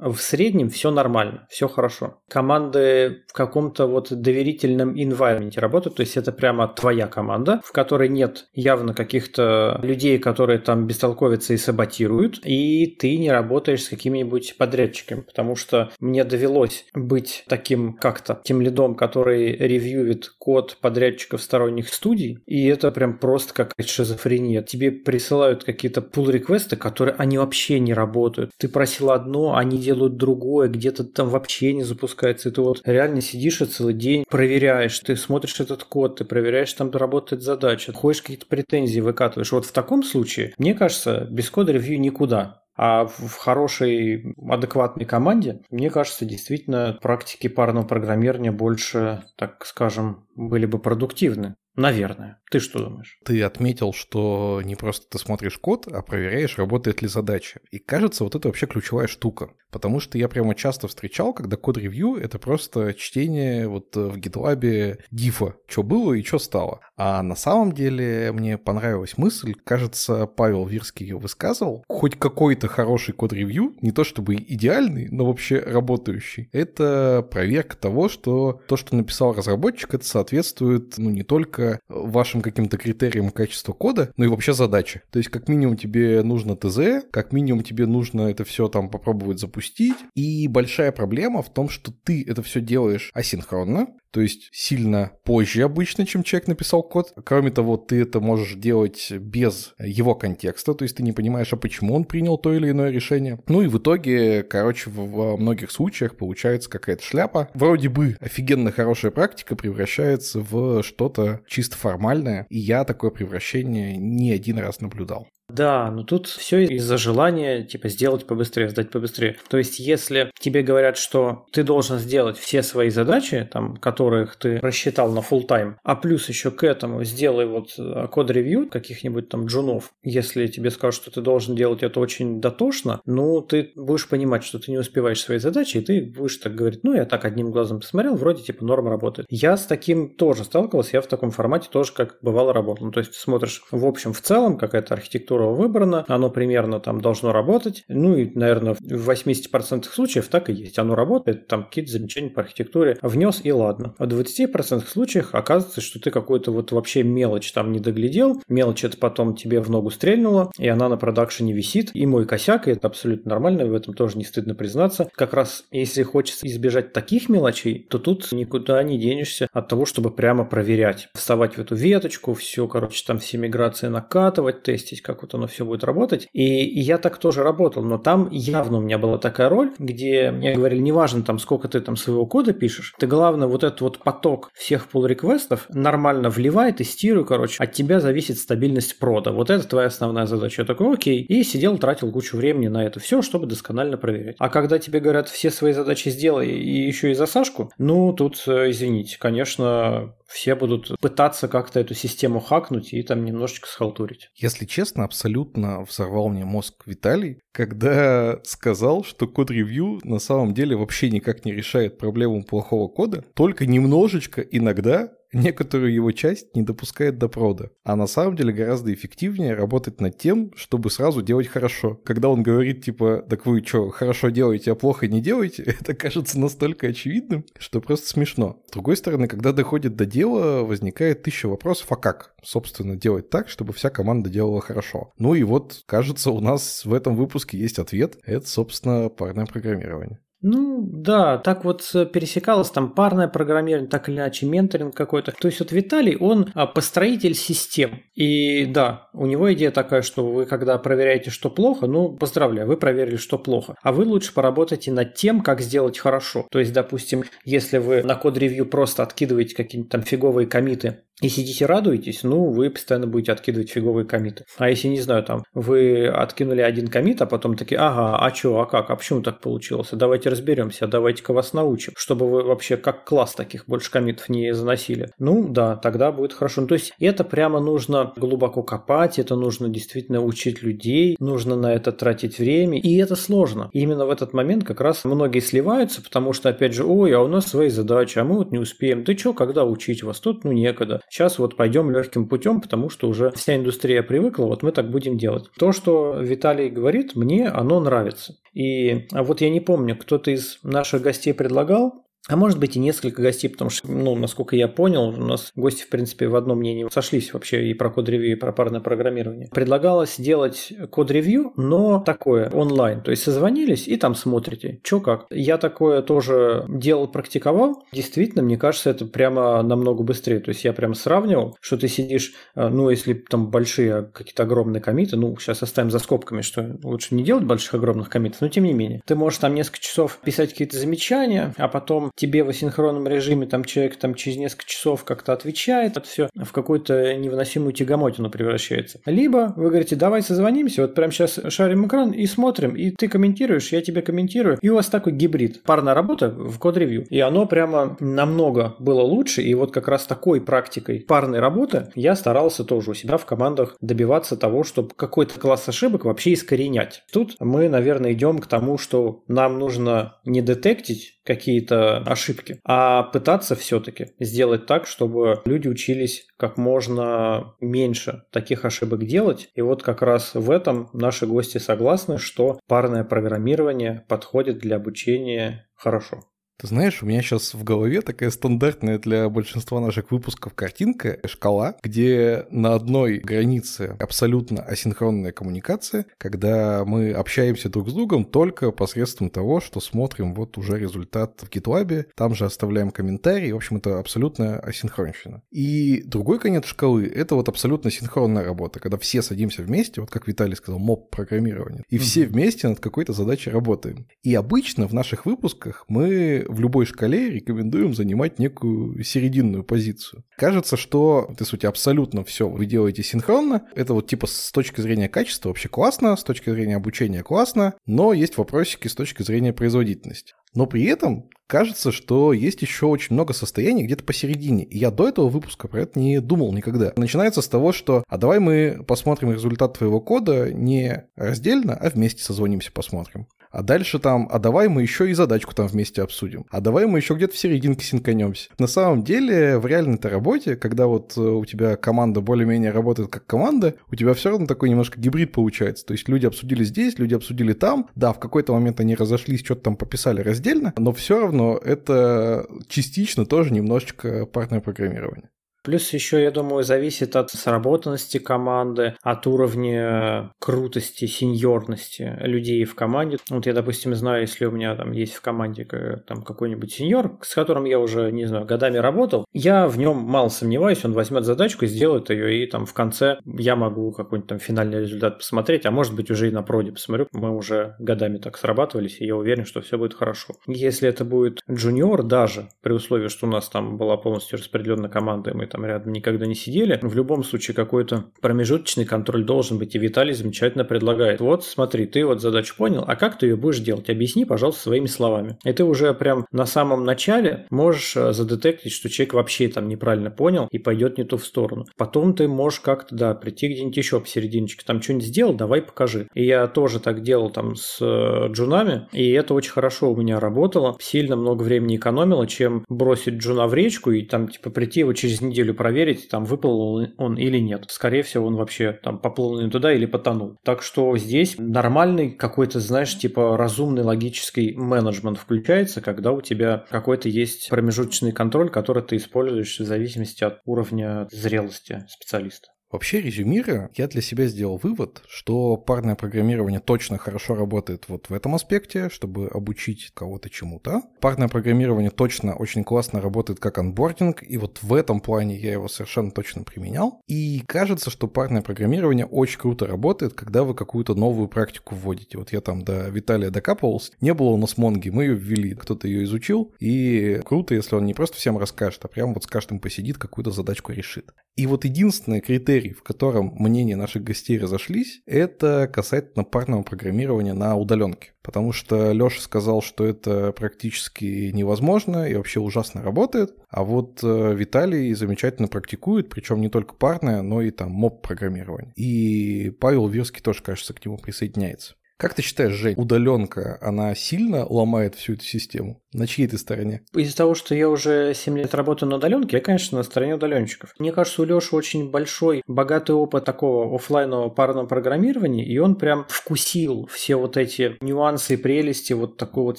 в среднем все нормально, все хорошо. Команды в каком-то вот доверительном environment работают, то есть это прямо твоя команда, в которой нет явно каких-то людей, которые там бестолковятся и саботируют, и ты не работаешь с какими-нибудь подрядчиками, потому что мне довелось быть таким как-то тем лидом, который ревьюет код подрядчиков сторонних студий, и это прям просто какая-то шизофрения. Тебе присылают какие-то pull реквесты которые они вообще не работают. Ты просил одно, они делают другое, где-то там вообще не запускается. И ты вот реально сидишь и целый день проверяешь, ты смотришь этот код, ты проверяешь, там работает задача, ходишь какие-то претензии выкатываешь. Вот в таком случае, мне кажется, без кода ревью никуда. А в хорошей, адекватной команде, мне кажется, действительно практики парного программирования больше, так скажем, были бы продуктивны. Наверное. Ты что думаешь? Ты отметил, что не просто ты смотришь код, а проверяешь, работает ли задача. И кажется, вот это вообще ключевая штука. Потому что я прямо часто встречал, когда код-ревью — это просто чтение вот в GitLab дифа, что было и что стало. А на самом деле мне понравилась мысль, кажется, Павел Вирский ее высказывал. Хоть какой-то хороший код-ревью, не то чтобы идеальный, но вообще работающий, это проверка того, что то, что написал разработчик, это соответствует ну, не только вашим каким-то критериям качества кода, но и вообще задачи. То есть как минимум тебе нужно ТЗ, как минимум тебе нужно это все там попробовать запустить. И большая проблема в том, что ты это все делаешь асинхронно, то есть сильно позже обычно, чем человек написал код. Кроме того, ты это можешь делать без его контекста, то есть ты не понимаешь, а почему он принял то или иное решение. Ну и в итоге, короче, во многих случаях получается какая-то шляпа. Вроде бы офигенно хорошая практика превращается в что-то чисто формальное, и я такое превращение не один раз наблюдал. Да, но тут все из-за желания, типа, сделать побыстрее, сдать побыстрее. То есть, если тебе говорят, что ты должен сделать все свои задачи, там, которых ты рассчитал на full time, а плюс еще к этому сделай вот э, код-ревью каких-нибудь там джунов, если тебе скажут, что ты должен делать это очень дотошно, ну, ты будешь понимать, что ты не успеваешь свои задачи, и ты будешь так говорить, ну, я так одним глазом посмотрел, вроде, типа, норм работает. Я с таким тоже сталкивался, я в таком формате тоже, как бывало, работал. Ну, то есть, смотришь, в общем, в целом, какая-то архитектура которого выбрано, оно примерно там должно работать. Ну и, наверное, в 80% случаев так и есть. Оно работает, там какие-то замечания по архитектуре внес и ладно. В 20% случаях оказывается, что ты какой-то вот вообще мелочь там не доглядел, мелочь это потом тебе в ногу стрельнула, и она на продакшене висит, и мой косяк, и это абсолютно нормально, в этом тоже не стыдно признаться. Как раз если хочется избежать таких мелочей, то тут никуда не денешься от того, чтобы прямо проверять. Вставать в эту веточку, все, короче, там все миграции накатывать, тестить, как вот оно все будет работать. И, и я так тоже работал, но там явно у меня была такая роль, где мне говорили, неважно там, сколько ты там своего кода пишешь, ты главное вот этот вот поток всех pull реквестов нормально вливай, тестируй, короче, от тебя зависит стабильность прода. Вот это твоя основная задача. Я такой, окей. И сидел, тратил кучу времени на это все, чтобы досконально проверять. А когда тебе говорят, все свои задачи сделай и еще и за Сашку, ну, тут, э, извините, конечно, все будут пытаться как-то эту систему хакнуть и там немножечко схалтурить. Если честно, абсолютно взорвал мне мозг Виталий, когда сказал, что код-ревью на самом деле вообще никак не решает проблему плохого кода, только немножечко иногда некоторую его часть не допускает до прода. А на самом деле гораздо эффективнее работать над тем, чтобы сразу делать хорошо. Когда он говорит, типа, так вы что, хорошо делаете, а плохо не делаете, это кажется настолько очевидным, что просто смешно. С другой стороны, когда доходит до дела, возникает тысяча вопросов, а как, собственно, делать так, чтобы вся команда делала хорошо. Ну и вот, кажется, у нас в этом выпуске есть ответ. Это, собственно, парное программирование. Ну, да, так вот э, пересекалось там парное программирование, так или иначе менторинг какой-то. То есть вот Виталий, он а, построитель систем. И да, у него идея такая, что вы когда проверяете, что плохо, ну, поздравляю, вы проверили, что плохо. А вы лучше поработайте над тем, как сделать хорошо. То есть, допустим, если вы на код-ревью просто откидываете какие-нибудь там фиговые комиты и сидите радуетесь, ну, вы постоянно будете откидывать фиговые комиты. А если, не знаю, там, вы откинули один комит, а потом такие, ага, а что, а как, а почему так получилось? Давайте разберемся, давайте-ка вас научим, чтобы вы вообще как класс таких больше комитов не заносили. Ну, да, тогда будет хорошо. Ну, то есть это прямо нужно глубоко копать, это нужно действительно учить людей, нужно на это тратить время, и это сложно. И именно в этот момент как раз многие сливаются, потому что, опять же, ой, а у нас свои задачи, а мы вот не успеем. Ты что, когда учить вас? Тут, ну, некогда Сейчас вот пойдем легким путем, потому что уже вся индустрия привыкла, вот мы так будем делать. То, что Виталий говорит, мне оно нравится. И а вот я не помню, кто-то из наших гостей предлагал а может быть и несколько гостей, потому что, ну, насколько я понял, у нас гости, в принципе, в одном мнении сошлись вообще и про код-ревью, и про парное программирование. Предлагалось сделать код-ревью, но такое, онлайн. То есть созвонились и там смотрите, что как. Я такое тоже делал, практиковал. Действительно, мне кажется, это прямо намного быстрее. То есть я прям сравнивал, что ты сидишь, э, ну, если там большие какие-то огромные комиты, ну, сейчас оставим за скобками, что лучше не делать больших огромных комитов, но тем не менее. Ты можешь там несколько часов писать какие-то замечания, а потом тебе в асинхронном режиме там человек там через несколько часов как-то отвечает, это все в какую-то невыносимую тягомотину превращается. Либо вы говорите, давай созвонимся, вот прямо сейчас шарим экран и смотрим, и ты комментируешь, я тебе комментирую, и у вас такой гибрид. Парная работа в код-ревью. И оно прямо намного было лучше, и вот как раз такой практикой парной работы я старался тоже у себя в командах добиваться того, чтобы какой-то класс ошибок вообще искоренять. Тут мы, наверное, идем к тому, что нам нужно не детектить какие-то ошибки, а пытаться все-таки сделать так, чтобы люди учились как можно меньше таких ошибок делать. И вот как раз в этом наши гости согласны, что парное программирование подходит для обучения хорошо. Ты знаешь, у меня сейчас в голове такая стандартная для большинства наших выпусков картинка, шкала, где на одной границе абсолютно асинхронная коммуникация, когда мы общаемся друг с другом только посредством того, что смотрим вот уже результат в GitLab, там же оставляем комментарии, в общем, это абсолютно асинхронщина. И другой конец шкалы — это вот абсолютно синхронная работа, когда все садимся вместе, вот как Виталий сказал, моб программирование, и все вместе над какой-то задачей работаем. И обычно в наших выпусках мы в любой шкале рекомендуем занимать некую серединную позицию. Кажется, что, то есть, абсолютно все вы делаете синхронно. Это вот типа с точки зрения качества вообще классно, с точки зрения обучения классно, но есть вопросики с точки зрения производительности. Но при этом кажется, что есть еще очень много состояний где-то посередине. И я до этого выпуска про это не думал никогда. Начинается с того, что а давай мы посмотрим результат твоего кода не раздельно, а вместе созвонимся, посмотрим. А дальше там, а давай мы еще и задачку там вместе обсудим. А давай мы еще где-то в серединке синканемся. На самом деле, в реальной-то работе, когда вот э, у тебя команда более-менее работает как команда, у тебя все равно такой немножко гибрид получается. То есть люди обсудили здесь, люди обсудили там. Да, в какой-то момент они разошлись, что-то там пописали раздельно, но все равно это частично тоже немножечко парное программирование. Плюс еще, я думаю, зависит от сработанности команды, от уровня крутости, сеньорности людей в команде. Вот я, допустим, знаю, если у меня там есть в команде там какой-нибудь сеньор, с которым я уже, не знаю, годами работал, я в нем мало сомневаюсь, он возьмет задачку, сделает ее, и там в конце я могу какой-нибудь там финальный результат посмотреть, а может быть уже и на проде посмотрю. Мы уже годами так срабатывались, и я уверен, что все будет хорошо. Если это будет джуниор даже, при условии, что у нас там была полностью распределенная команда, и мы там рядом никогда не сидели. В любом случае какой-то промежуточный контроль должен быть. И Виталий замечательно предлагает. Вот смотри, ты вот задачу понял, а как ты ее будешь делать? Объясни, пожалуйста, своими словами. И ты уже прям на самом начале можешь э, задетектить, что человек вообще там неправильно понял и пойдет не ту в сторону. Потом ты можешь как-то, да, прийти где-нибудь еще посерединочке, там что-нибудь сделал, давай покажи. И я тоже так делал там с э, джунами, и это очень хорошо у меня работало. Сильно много времени экономило, чем бросить джуна в речку и там типа прийти его через неделю неделю проверить, там выплыл он или нет. Скорее всего, он вообще там поплыл не туда или потонул. Так что здесь нормальный какой-то, знаешь, типа разумный логический менеджмент включается, когда у тебя какой-то есть промежуточный контроль, который ты используешь в зависимости от уровня зрелости специалиста. Вообще, резюмируя, я для себя сделал вывод, что парное программирование точно хорошо работает вот в этом аспекте, чтобы обучить кого-то чему-то. Парное программирование точно очень классно работает как анбординг, и вот в этом плане я его совершенно точно применял. И кажется, что парное программирование очень круто работает, когда вы какую-то новую практику вводите. Вот я там до Виталия докапывался, не было у нас Монги, мы ее ввели, кто-то ее изучил, и круто, если он не просто всем расскажет, а прям вот с каждым посидит, какую-то задачку решит. И вот единственный критерий, в котором мнения наших гостей разошлись, это касательно парного программирования на удаленке. Потому что Леша сказал, что это практически невозможно и вообще ужасно работает. А вот э, Виталий замечательно практикует, причем не только парное, но и там моб программирование. И Павел Вирский тоже, кажется, к нему присоединяется. Как ты считаешь, Жень, удаленка, она сильно ломает всю эту систему? На чьей ты стороне? Из-за того, что я уже 7 лет работаю на удаленке, я, конечно, на стороне удаленщиков. Мне кажется, у Леши очень большой, богатый опыт такого офлайнового парного программирования, и он прям вкусил все вот эти нюансы и прелести вот такой вот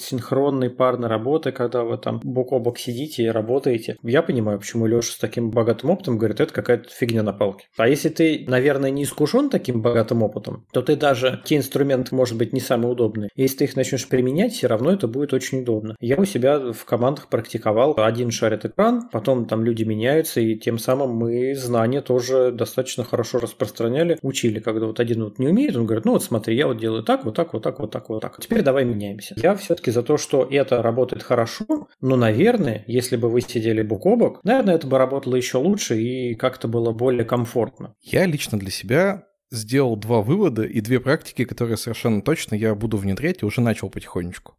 синхронной парной работы, когда вы там бок о бок сидите и работаете. Я понимаю, почему Леша с таким богатым опытом говорит, это какая-то фигня на палке. А если ты, наверное, не искушен таким богатым опытом, то ты даже те инструменты, можешь может быть, не самые удобные. Если ты их начнешь применять, все равно это будет очень удобно. Я у себя в командах практиковал. Один шарит экран, потом там люди меняются, и тем самым мы знания тоже достаточно хорошо распространяли, учили, когда вот один вот не умеет, он говорит, ну вот смотри, я вот делаю так, вот так, вот так, вот так, вот так. Теперь давай меняемся. Я все-таки за то, что это работает хорошо, но, наверное, если бы вы сидели бок о бок, наверное, это бы работало еще лучше и как-то было более комфортно. Я лично для себя сделал два вывода и две практики, которые совершенно точно я буду внедрять и уже начал потихонечку.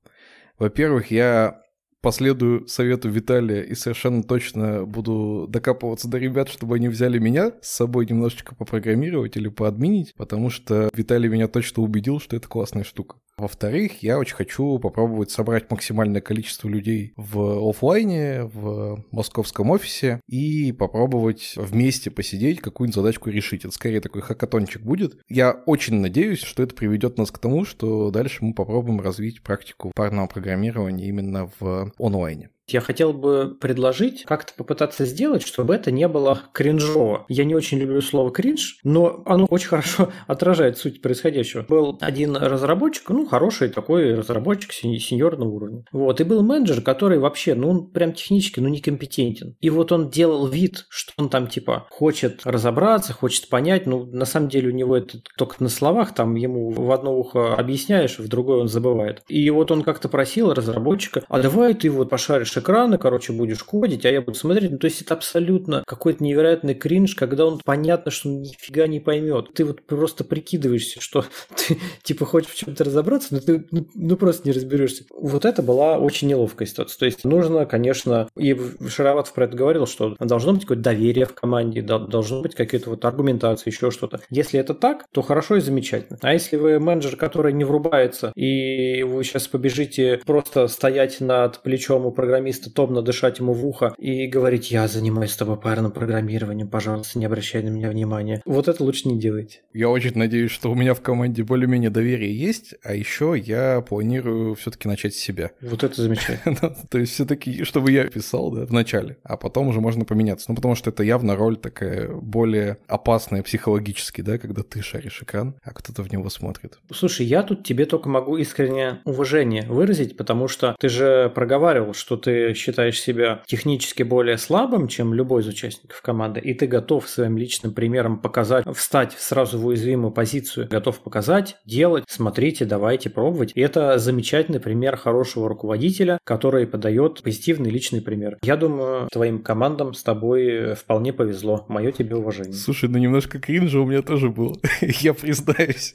Во-первых, я последую совету Виталия и совершенно точно буду докапываться до ребят, чтобы они взяли меня с собой немножечко попрограммировать или поадминить, потому что Виталий меня точно убедил, что это классная штука. Во-вторых, я очень хочу попробовать собрать максимальное количество людей в офлайне, в московском офисе и попробовать вместе посидеть, какую-нибудь задачку решить. Это скорее такой хакатончик будет. Я очень надеюсь, что это приведет нас к тому, что дальше мы попробуем развить практику парного программирования именно в онлайне. Я хотел бы предложить как-то попытаться сделать, чтобы это не было кринжово. Я не очень люблю слово кринж, но оно очень хорошо отражает суть происходящего. Был один разработчик, ну, хороший такой разработчик сеньорного уровня. Вот, и был менеджер, который вообще, ну, он прям технически, ну, некомпетентен. И вот он делал вид, что он там, типа, хочет разобраться, хочет понять, ну, на самом деле у него это только на словах, там ему в одно ухо объясняешь, в другое он забывает. И вот он как-то просил разработчика, а давай ты вот пошаришь включишь экраны, короче, будешь кодить, а я буду смотреть. Ну, то есть это абсолютно какой-то невероятный кринж, когда он понятно, что он нифига не поймет. Ты вот просто прикидываешься, что ты типа хочешь в чем-то разобраться, но ты ну, ну просто не разберешься. Вот это была очень неловкая ситуация. То есть нужно, конечно, и Шароватов про это говорил, что должно быть какое-то доверие в команде, должно быть какие-то вот аргументации, еще что-то. Если это так, то хорошо и замечательно. А если вы менеджер, который не врубается, и вы сейчас побежите просто стоять над плечом у программиста, программиста томно дышать ему в ухо и говорить, я занимаюсь с тобой парным программированием, пожалуйста, не обращай на меня внимания. Вот это лучше не делайте. Я очень надеюсь, что у меня в команде более-менее доверие есть, а еще я планирую все-таки начать с себя. Вот это замечательно. Ну, то есть все-таки, чтобы я писал, да, в начале, а потом уже можно поменяться. Ну, потому что это явно роль такая более опасная психологически, да, когда ты шаришь экран, а кто-то в него смотрит. Слушай, я тут тебе только могу искренне уважение выразить, потому что ты же проговаривал, что ты ты считаешь себя технически более слабым, чем любой из участников команды, и ты готов своим личным примером показать, встать сразу в уязвимую позицию, готов показать, делать, смотрите, давайте пробовать. И это замечательный пример хорошего руководителя, который подает позитивный личный пример. Я думаю, твоим командам с тобой вполне повезло. Мое тебе уважение. Слушай, ну немножко кринжа у меня тоже было. Я признаюсь.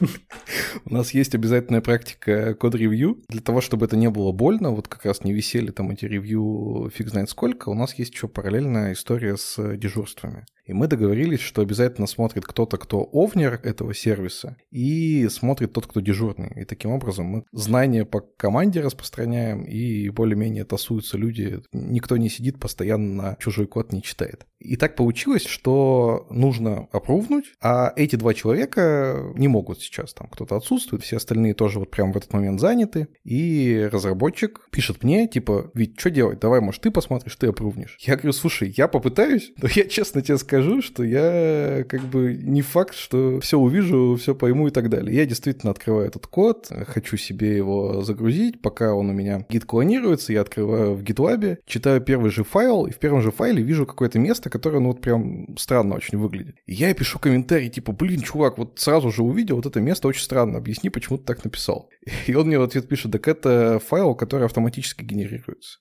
У нас есть обязательная практика код-ревью. Для того, чтобы это не было больно, вот как раз не висели там эти ревью фиг знает сколько, у нас есть еще параллельная история с дежурствами. И мы договорились, что обязательно смотрит кто-то, кто овнер этого сервиса, и смотрит тот, кто дежурный. И таким образом мы знания по команде распространяем, и более-менее тасуются люди. Никто не сидит постоянно на чужой код, не читает. И так получилось, что нужно опрувнуть, а эти два человека не могут сейчас. Там кто-то отсутствует, все остальные тоже вот прямо в этот момент заняты. И разработчик пишет мне, типа, ведь что делать? Давай, может, ты посмотришь, ты опрувнешь. Я говорю, слушай, я попытаюсь, но я честно тебе скажу, скажу, что я как бы не факт, что все увижу, все пойму и так далее. Я действительно открываю этот код, хочу себе его загрузить, пока он у меня гид клонируется, я открываю в GitLab, читаю первый же файл, и в первом же файле вижу какое-то место, которое, ну, вот прям странно очень выглядит. И я пишу комментарий, типа, блин, чувак, вот сразу же увидел, вот это место очень странно, объясни, почему ты так написал. И он мне в ответ пишет, так это файл, который автоматически генерируется.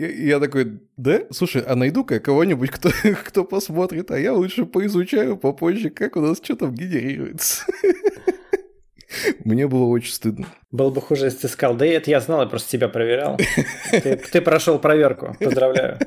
Я такой, да? Слушай, а найду-ка кого-нибудь, кто, кто посмотрит, а я лучше поизучаю попозже, как у нас что там генерируется. Мне было очень стыдно. Было бы хуже, если ты сказал, да это я знал, я просто тебя проверял. Ты, ты прошел проверку, поздравляю.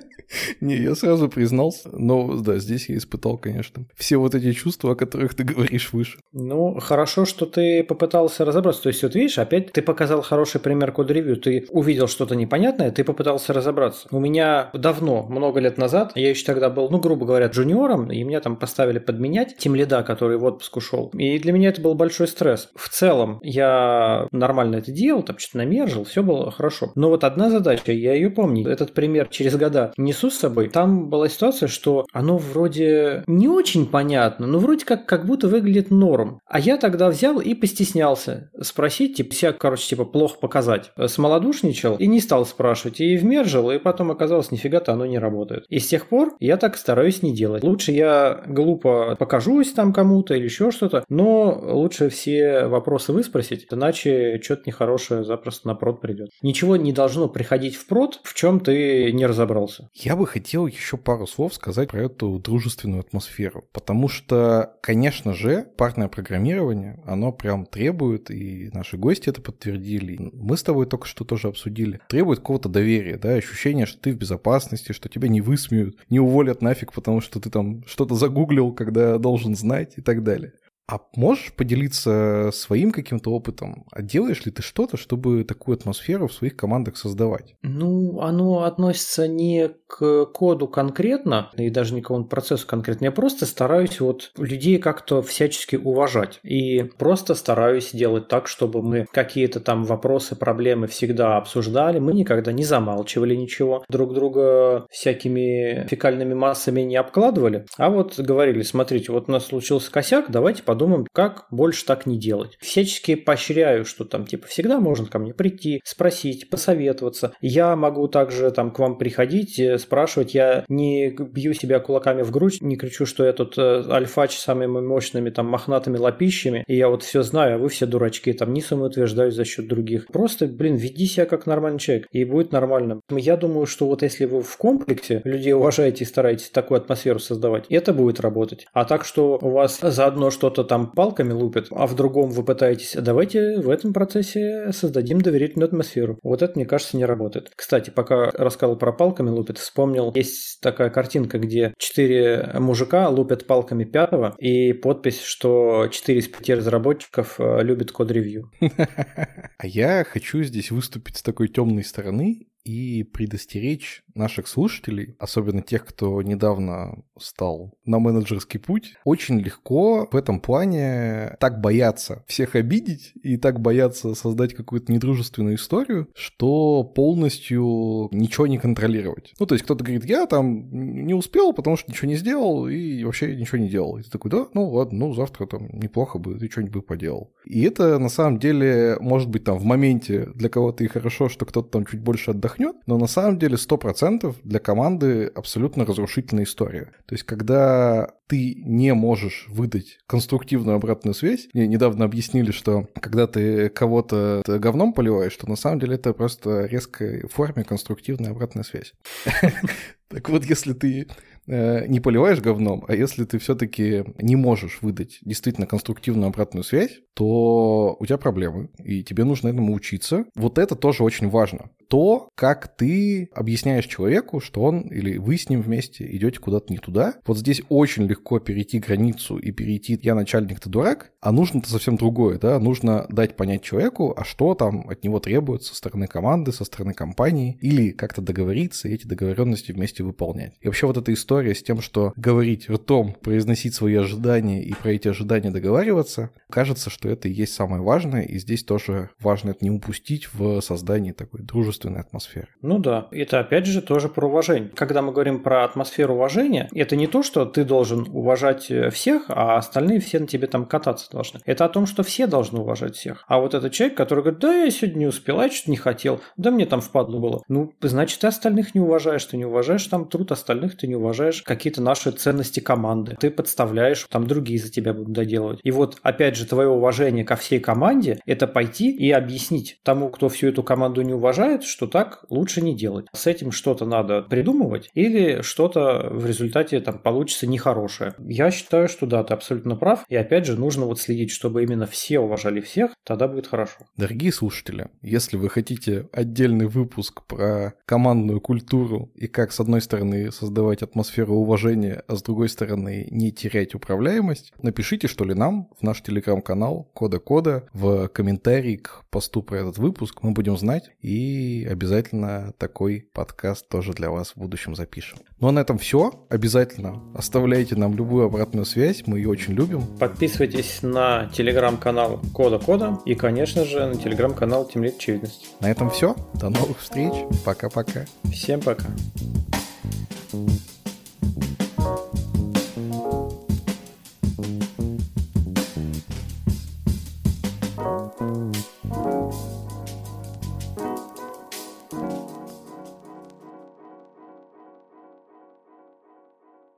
Не, я сразу признался, но да, здесь я испытал, конечно, все вот эти чувства, о которых ты говоришь выше. Ну, хорошо, что ты попытался разобраться. То есть, вот видишь, опять ты показал хороший пример код-ревью. Ты увидел что-то непонятное, ты попытался разобраться. У меня давно, много лет назад, я еще тогда был, ну, грубо говоря, джуниором, и меня там поставили подменять тем лида, который в отпуск ушел. И для меня это был большой стресс. В целом, я нормально это делал, там что-то намержил, все было хорошо. Но вот одна задача, я ее помню, этот пример через года несу с собой. Там была ситуация, что оно вроде не очень понятно, но вроде как, как будто выглядит норм. А я тогда взял и постеснялся спросить, типа, себя, короче, типа, плохо показать. Смолодушничал и не стал спрашивать. И вмержил, и потом оказалось, нифига-то оно не работает. И с тех пор я так стараюсь не делать. Лучше я глупо покажусь там кому-то или еще что-то, но лучше все вопросы выспросить, иначе что-то нехорошее запросто на прод придет. Ничего не должно приходить в прод, в чем ты не разобрался. Я бы хотел еще пару слов сказать про эту дружественную атмосферу, потому что, конечно же, парное программирование, оно прям требует, и наши гости это подтвердили, мы с тобой только что тоже обсудили, требует какого-то доверия, да, ощущения, что ты в безопасности, что тебя не высмеют, не уволят нафиг, потому что ты там что-то загуглил, когда должен знать и так далее. А можешь поделиться своим каким-то опытом? А делаешь ли ты что-то, чтобы такую атмосферу в своих командах создавать? Ну, оно относится не к коду конкретно, и даже не к какому-то процессу конкретно. Я просто стараюсь вот людей как-то всячески уважать. И просто стараюсь делать так, чтобы мы какие-то там вопросы, проблемы всегда обсуждали. Мы никогда не замалчивали ничего. Друг друга всякими фекальными массами не обкладывали. А вот говорили, смотрите, вот у нас случился косяк, давайте подумаем, как больше так не делать. Всячески поощряю, что там типа всегда можно ко мне прийти, спросить, посоветоваться. Я могу также там к вам приходить, э, спрашивать. Я не бью себя кулаками в грудь, не кричу, что я тут э, альфач с самыми мощными там мохнатыми лопищами, и я вот все знаю, а вы все дурачки, там не самоутверждаюсь за счет других. Просто, блин, веди себя как нормальный человек, и будет нормально. Я думаю, что вот если вы в комплексе людей уважаете и стараетесь такую атмосферу создавать, это будет работать. А так, что у вас заодно что-то кто-то там палками лупит, а в другом вы пытаетесь, давайте в этом процессе создадим доверительную атмосферу. Вот это, мне кажется, не работает. Кстати, пока рассказывал про палками лупит, вспомнил, есть такая картинка, где четыре мужика лупят палками пятого, и подпись, что четыре из пяти разработчиков э, любят код-ревью. А я хочу здесь выступить с такой темной стороны и предостеречь наших слушателей, особенно тех, кто недавно стал на менеджерский путь, очень легко в этом плане так бояться всех обидеть и так бояться создать какую-то недружественную историю, что полностью ничего не контролировать. Ну, то есть кто-то говорит, я там не успел, потому что ничего не сделал и вообще ничего не делал. И ты такой, да, ну ладно, ну завтра там неплохо бы, ты что-нибудь бы поделал. И это на самом деле может быть там в моменте для кого-то и хорошо, что кто-то там чуть больше отдохнет, но на самом деле 100% для команды абсолютно разрушительная история. То есть когда ты не можешь выдать конструктивную обратную связь, мне недавно объяснили, что когда ты кого-то говном поливаешь, то на самом деле это просто резкой форме конструктивная обратная связь. Так вот, если ты Э, не поливаешь говном, а если ты все-таки не можешь выдать действительно конструктивную обратную связь, то у тебя проблемы, и тебе нужно этому учиться. Вот это тоже очень важно. То, как ты объясняешь человеку, что он или вы с ним вместе идете куда-то не туда. Вот здесь очень легко перейти границу и перейти «я начальник, ты дурак», а нужно-то совсем другое, да, нужно дать понять человеку, а что там от него требуется со стороны команды, со стороны компании, или как-то договориться и эти договоренности вместе выполнять. И вообще вот эта история история с тем, что говорить ртом, произносить свои ожидания и про эти ожидания договариваться, кажется, что это и есть самое важное, и здесь тоже важно это не упустить в создании такой дружественной атмосферы. Ну да, это опять же тоже про уважение. Когда мы говорим про атмосферу уважения, это не то, что ты должен уважать всех, а остальные все на тебе там кататься должны. Это о том, что все должны уважать всех. А вот этот человек, который говорит, да, я сегодня не успел, а я что-то не хотел, да мне там впадло было. Ну, значит, ты остальных не уважаешь, ты не уважаешь там труд остальных, ты не уважаешь выражаешь какие-то наши ценности команды. Ты подставляешь, там другие за тебя будут доделывать. И вот, опять же, твое уважение ко всей команде – это пойти и объяснить тому, кто всю эту команду не уважает, что так лучше не делать. С этим что-то надо придумывать или что-то в результате там получится нехорошее. Я считаю, что да, ты абсолютно прав. И опять же, нужно вот следить, чтобы именно все уважали всех, тогда будет хорошо. Дорогие слушатели, если вы хотите отдельный выпуск про командную культуру и как, с одной стороны, создавать атмосферу уважения, а с другой стороны, не терять управляемость, напишите, что ли, нам в наш телеграм-канал Кода Кода в комментарии к посту про этот выпуск. Мы будем знать и обязательно такой подкаст тоже для вас в будущем запишем. Ну а на этом все. Обязательно оставляйте нам любую обратную связь, мы ее очень любим. Подписывайтесь на телеграм-канал Кода Кода и, конечно же, на телеграм-канал Темлит Очевидность. На этом все. До новых встреч. Пока-пока. Всем пока.